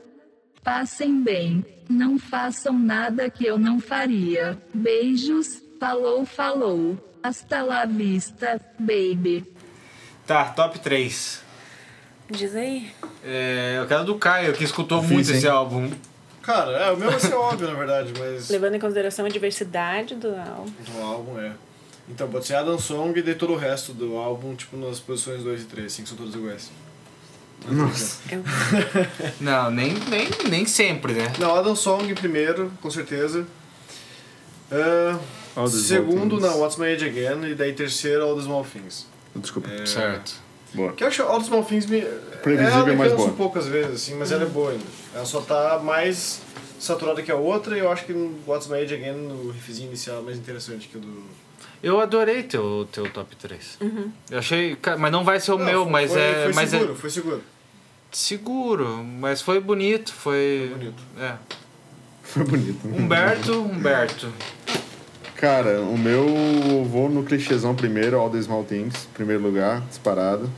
Passem bem. Não façam nada que eu não faria. Beijos. Falou, falou. Hasta la vista, baby. Tá, top 3. Diz aí. É, eu quero do Caio, que escutou muito esse hein? álbum. Cara, é, o meu vai ser óbvio, na verdade, mas Levando em consideração a diversidade do álbum. o álbum é. Então, pode ser Adam Song e daí todo o resto do álbum, tipo, nas posições 2 e 3, assim, que são todas iguais. Nossa. Eu- Não, nem, nem, nem sempre, né? Não, Adam Song primeiro, com certeza. Small segundo, não, What's My Age Again. E daí terceiro, All the Small Things. Desculpa. É, Certo. Boa. Que eu acho All the Small Things me... Previsível, ela me mas cansa boa. um poucas vezes, assim, mas ela é boa ainda. Ela só tá mais saturada que a outra e eu acho que no What's My Age Again, no riffzinho inicial, é mais interessante que o do... Eu adorei teu, teu top 3. Eu achei. Mas não vai ser o Não, meu, foi- mas foi, é. Foi mas seguro, é foi seguro. seguro. Mas foi bonito. Foi. Foi bonito. É. Foi bonito. Humberto, Humberto. Cara, o meu vou no clichêzão primeiro, All the Small Things, primeiro lugar, disparado.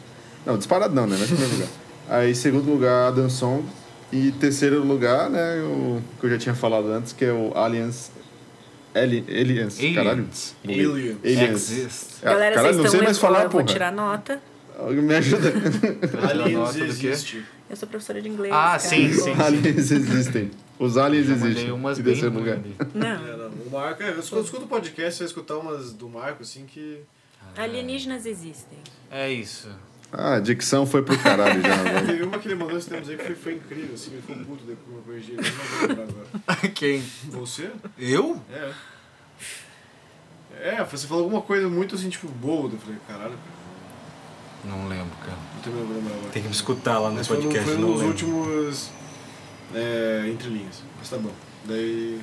Não, disparado não, né? Mas primeiro lugar. Aí, segundo lugar, Adam Song. E terceiro lugar, né, o que eu já tinha falado antes, que é o Aliens Ali- Aliens. Aliens. Caralho. Aliens. Aliens. Exist. Ah, Galera, Caralho, vocês não estão sei mais falar, Eu vou tirar nota. Alguém Me ajuda. Aliens nota do quê? existe. Eu sou professora de inglês. Ah, cara. sim, sim. aliens existem. Os aliens existem. umas bem terceiro lugar. Não. É, não, o Marco, é, eu escuto, escuto o podcast, você vai escutar umas do Marco, assim, que... Alienígenas existem. É isso. Ah, a dicção foi pro caralho já. velho. Teve uma que ele mandou esses tempos aí que foi, foi incrível, assim, ele ficou puto depois que eu corrigi eu não vou lembrar agora. Quem? Você? Eu? É. É, você falou alguma coisa muito, assim, tipo, bold, eu falei, caralho, cara, Não lembro, cara. não tenho lembro lembrar agora. Tem que me escutar lá no Mas foi, no, podcast. foi não nos lembro. últimos é, entrelinhas, mas tá bom. Daí,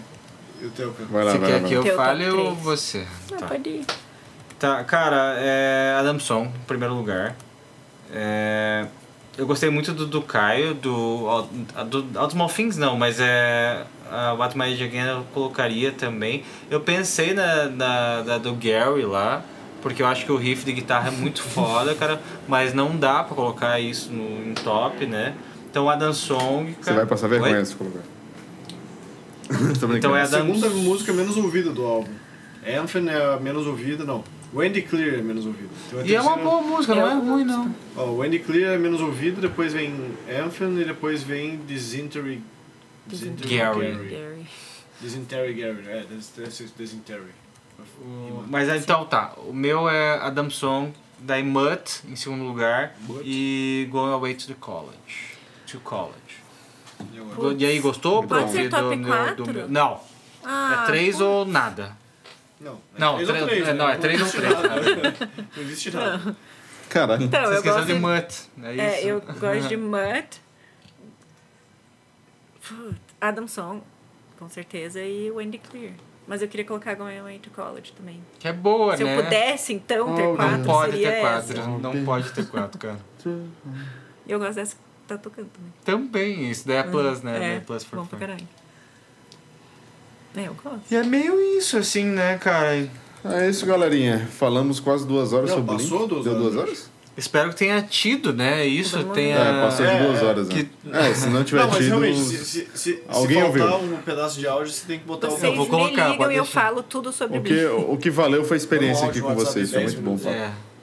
eu tenho, cara. Vai lá, Você vai quer lá. que eu Teu top fale ou você? Ah, Tá. pode ir. Tá, cara, é Adamson, em primeiro lugar. É, eu gostei muito do, do Caio, do, do, Small Things não, mas é a What My Age Again eu colocaria também. Eu pensei na, na, da do Gary lá, porque eu acho que o riff de guitarra é muito foda, cara, mas não dá pra colocar isso no, em top, né? Então Adam Song, cara... Você vai passar Oi? vergonha se colocar. Tô brincando. Então é A Adam... segunda música menos ouvida do álbum. Anthem é a menos ouvida, não. Wendy Clear é menos ouvida. Tem E é uma boa música, não é ruim não. Ó, Wendy Clear é menos ouvida, depois vem Anthem e depois vem Dysentery... Dysentery Gary. Gary. Dysentery Gary, é, Dysentery. Mas então tá, o meu é Adam Song, daí Mutt em segundo lugar Mutt. e Going Away to the College. To College. E aí, gostou? Pode ser top do meu- quatro? do meu- Não, Ah, é três pô. ou nada. Não, é Não, três ou três- três, é, né? não, é três ou existe três. nada. Não existe nada. Caralho. Então, Você eu esqueceu gosto de de... Mutt, é isso? É, eu gosto de Mutt. Put, Adam Song, com certeza, e Wendy Clear. Mas eu queria colocar Going Away to College também. Que é boa, Se né? eu pudesse, então, ter Oh, não quatro, Não pode seria ter quatro, essa. não pode ter quatro, cara. E eu gosto dessa que tá tocando também. Também, isso daí é plus, né? É, É, plus for bom pra fun. caralho. É, eu gosto. E é meio isso, assim, né, cara? É isso, galerinha. Falamos quase duas horas Não, sobre passou Blink. duas Deu horas, duas eu horas? Espero que tenha tido, né? Isso tenha. É, passou de É, duas é, horas, né? É, se não tiver Não, mas tido... realmente, se, se, se, Alguém se faltar ouviu. um pedaço de áudio, você tem que botar Vocês o vou me colocar, ligam pode e eu falo tudo sobre O que, o que valeu foi a experiência Um aqui com vocês. Foi 10 muito bom. minutos. Papo.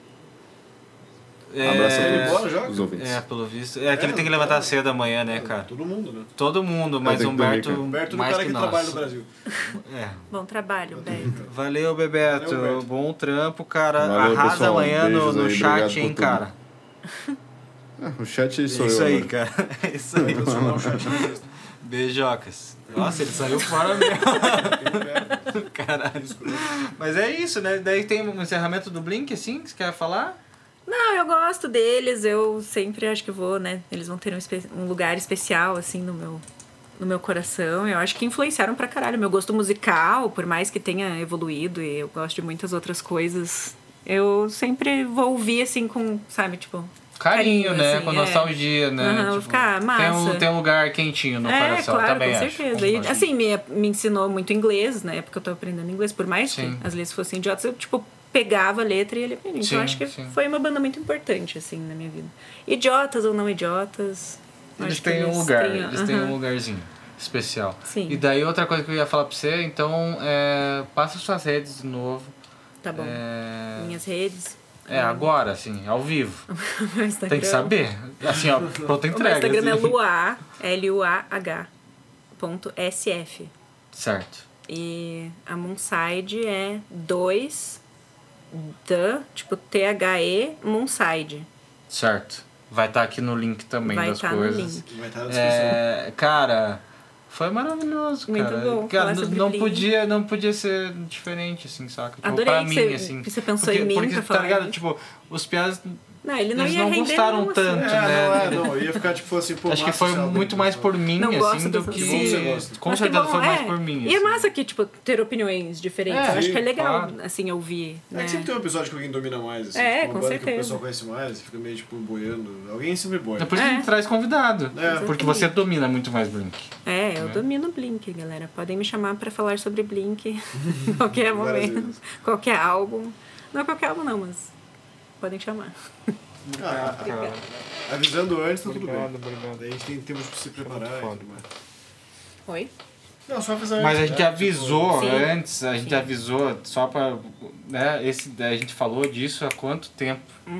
É. Abraço É, embora já? os ouvintes. É, pelo visto. É que ele É, tem que levantar cedo amanhã, né, cara? Todo mundo, né? Todo mundo, mas que dormir, Humberto. Humberto é mais cara que, que, nós. trabalha no Brasil. É. Bom trabalho, Beto. Valeu, Bebeto. Valeu, Bebeto. Bom trampo, cara. Valeu, Arrasa pessoal. amanhã no, Beijos no aí, chat, hein, cara. Ah, o chat É sou isso eu. aí, agora. cara. É isso aí. Beijocas. Nossa, ele saiu fora mesmo. Caralho. Mas é isso, né? Daí tem um encerramento do Blink, assim, que você quer falar? Não, eu gosto deles, eu sempre acho que vou, né? Eles vão ter um, espe- um lugar especial, assim, no meu, no meu coração. Eu acho que influenciaram pra caralho meu gosto musical, por mais que tenha evoluído e eu gosto de muitas outras coisas. Eu sempre vou ouvir, assim, com, sabe, tipo. Carinho, né? assim, com é. nostalgia, né? Aham, vou ficar Tem massa. um, tem um lugar quentinho no é, coração, claro, também com acho. certeza. E, assim, me, me ensinou muito inglês, na época eu tava aprendendo inglês, por mais Sim. que as letras fossem idiotas, eu, tipo, pegava a letra e ele Então Sim, eu acho que sim. foi uma banda muito importante, assim, na minha vida. Idiotas ou não idiotas. Eles têm um lugar, têm- eles têm um lugarzinho especial. Sim. E daí outra coisa que eu ia falar pra você, então, é, passa suas redes de novo. Tá bom. É, Minhas redes. é, agora, assim, ao vivo. Tem que saber. Assim, ó, pronta O meu entrega. Instagram é assim. luah, L-U-A-H, ponto S-F. Certo. E a Moonside é 2 the, tipo T-H-E, Moonside. Certo. Vai estar aqui no link também Vai das tá no coisas. link. Vai estar na descrição. É, cara, foi maravilhoso, Muito cara. bom Cara, falar não, sobre não podia, não podia ser diferente, assim, saca? Tipo, Adorei pra que mim, você- assim. que você pensou porque, em mim porque, pra tá falar ligado? isso. Tipo, os piadas Não, ele não Eles ia não render gostaram nenhum tanto. É, né? não, é, não. Ia ficar tipo assim, pô, Acho que foi muito mais por mim, Não assim, do que. Sim. Com que certeza foi mais é. por mim. E é assim. massa que, tipo, ter opiniões diferentes. É, acho que é legal, claro. assim, ouvir. É Né? que sempre tem um episódio que alguém domina mais, assim. É, tipo, com banda que o certeza. pessoal conhece mais, e fica meio, tipo, boiando. Alguém sempre boia. É por isso que a gente É. traz convidado. É. Porque você domina muito mais Blink. É, eu domino Blink, galera. Podem me chamar pra falar sobre Blink em qualquer momento, qualquer álbum. Não é qualquer álbum, não, mas podem chamar. Ah, avisando antes, tá tudo bem. obrigado. Daí a gente tem tempo pra se preparar. Oi? Não, só avisar Mas a gente né? avisou Sim. antes, a gente avisou só pra. Né, esse, a gente falou disso há quanto tempo? Tipo,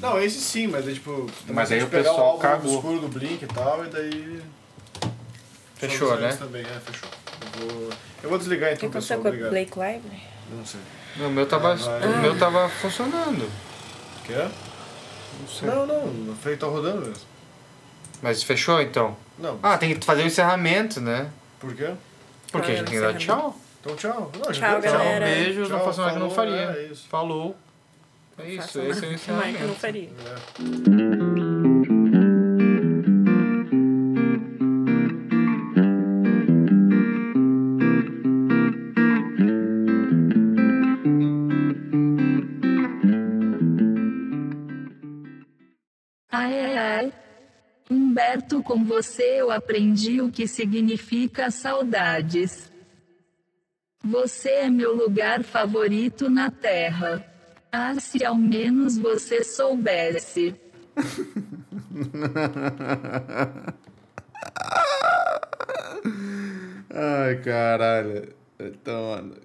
não, esse sim, mas é tipo. Mas aí o pessoal cagou. obscuro do Blink e tal, e daí. Fechou, né? Também, é, fechou. Eu vou, eu vou desligar O então, que aconteceu pessoal. com Obrigado. Blake Lively? Não sei. O meu tava, É, vai. o meu tava funcionando. Quer? Não sei. Não, não, não foi tá rodando mesmo. Mas fechou então? Não. Ah, tem que fazer o encerramento, né? Por quê? Porque a gente tem que dar tchau. Então tchau. Não, Tchau, Tchau, Galera. beijos, não Tchau, faço mais que não falou, faria. é isso. Falou. É isso, esse é o mais que eu não encerramento. faria. É. Ai, ai. Humberto, com você eu aprendi o que significa saudades. Você é meu lugar favorito na Terra. Ah, se ao menos você soubesse. Ai, caralho. Então, mano.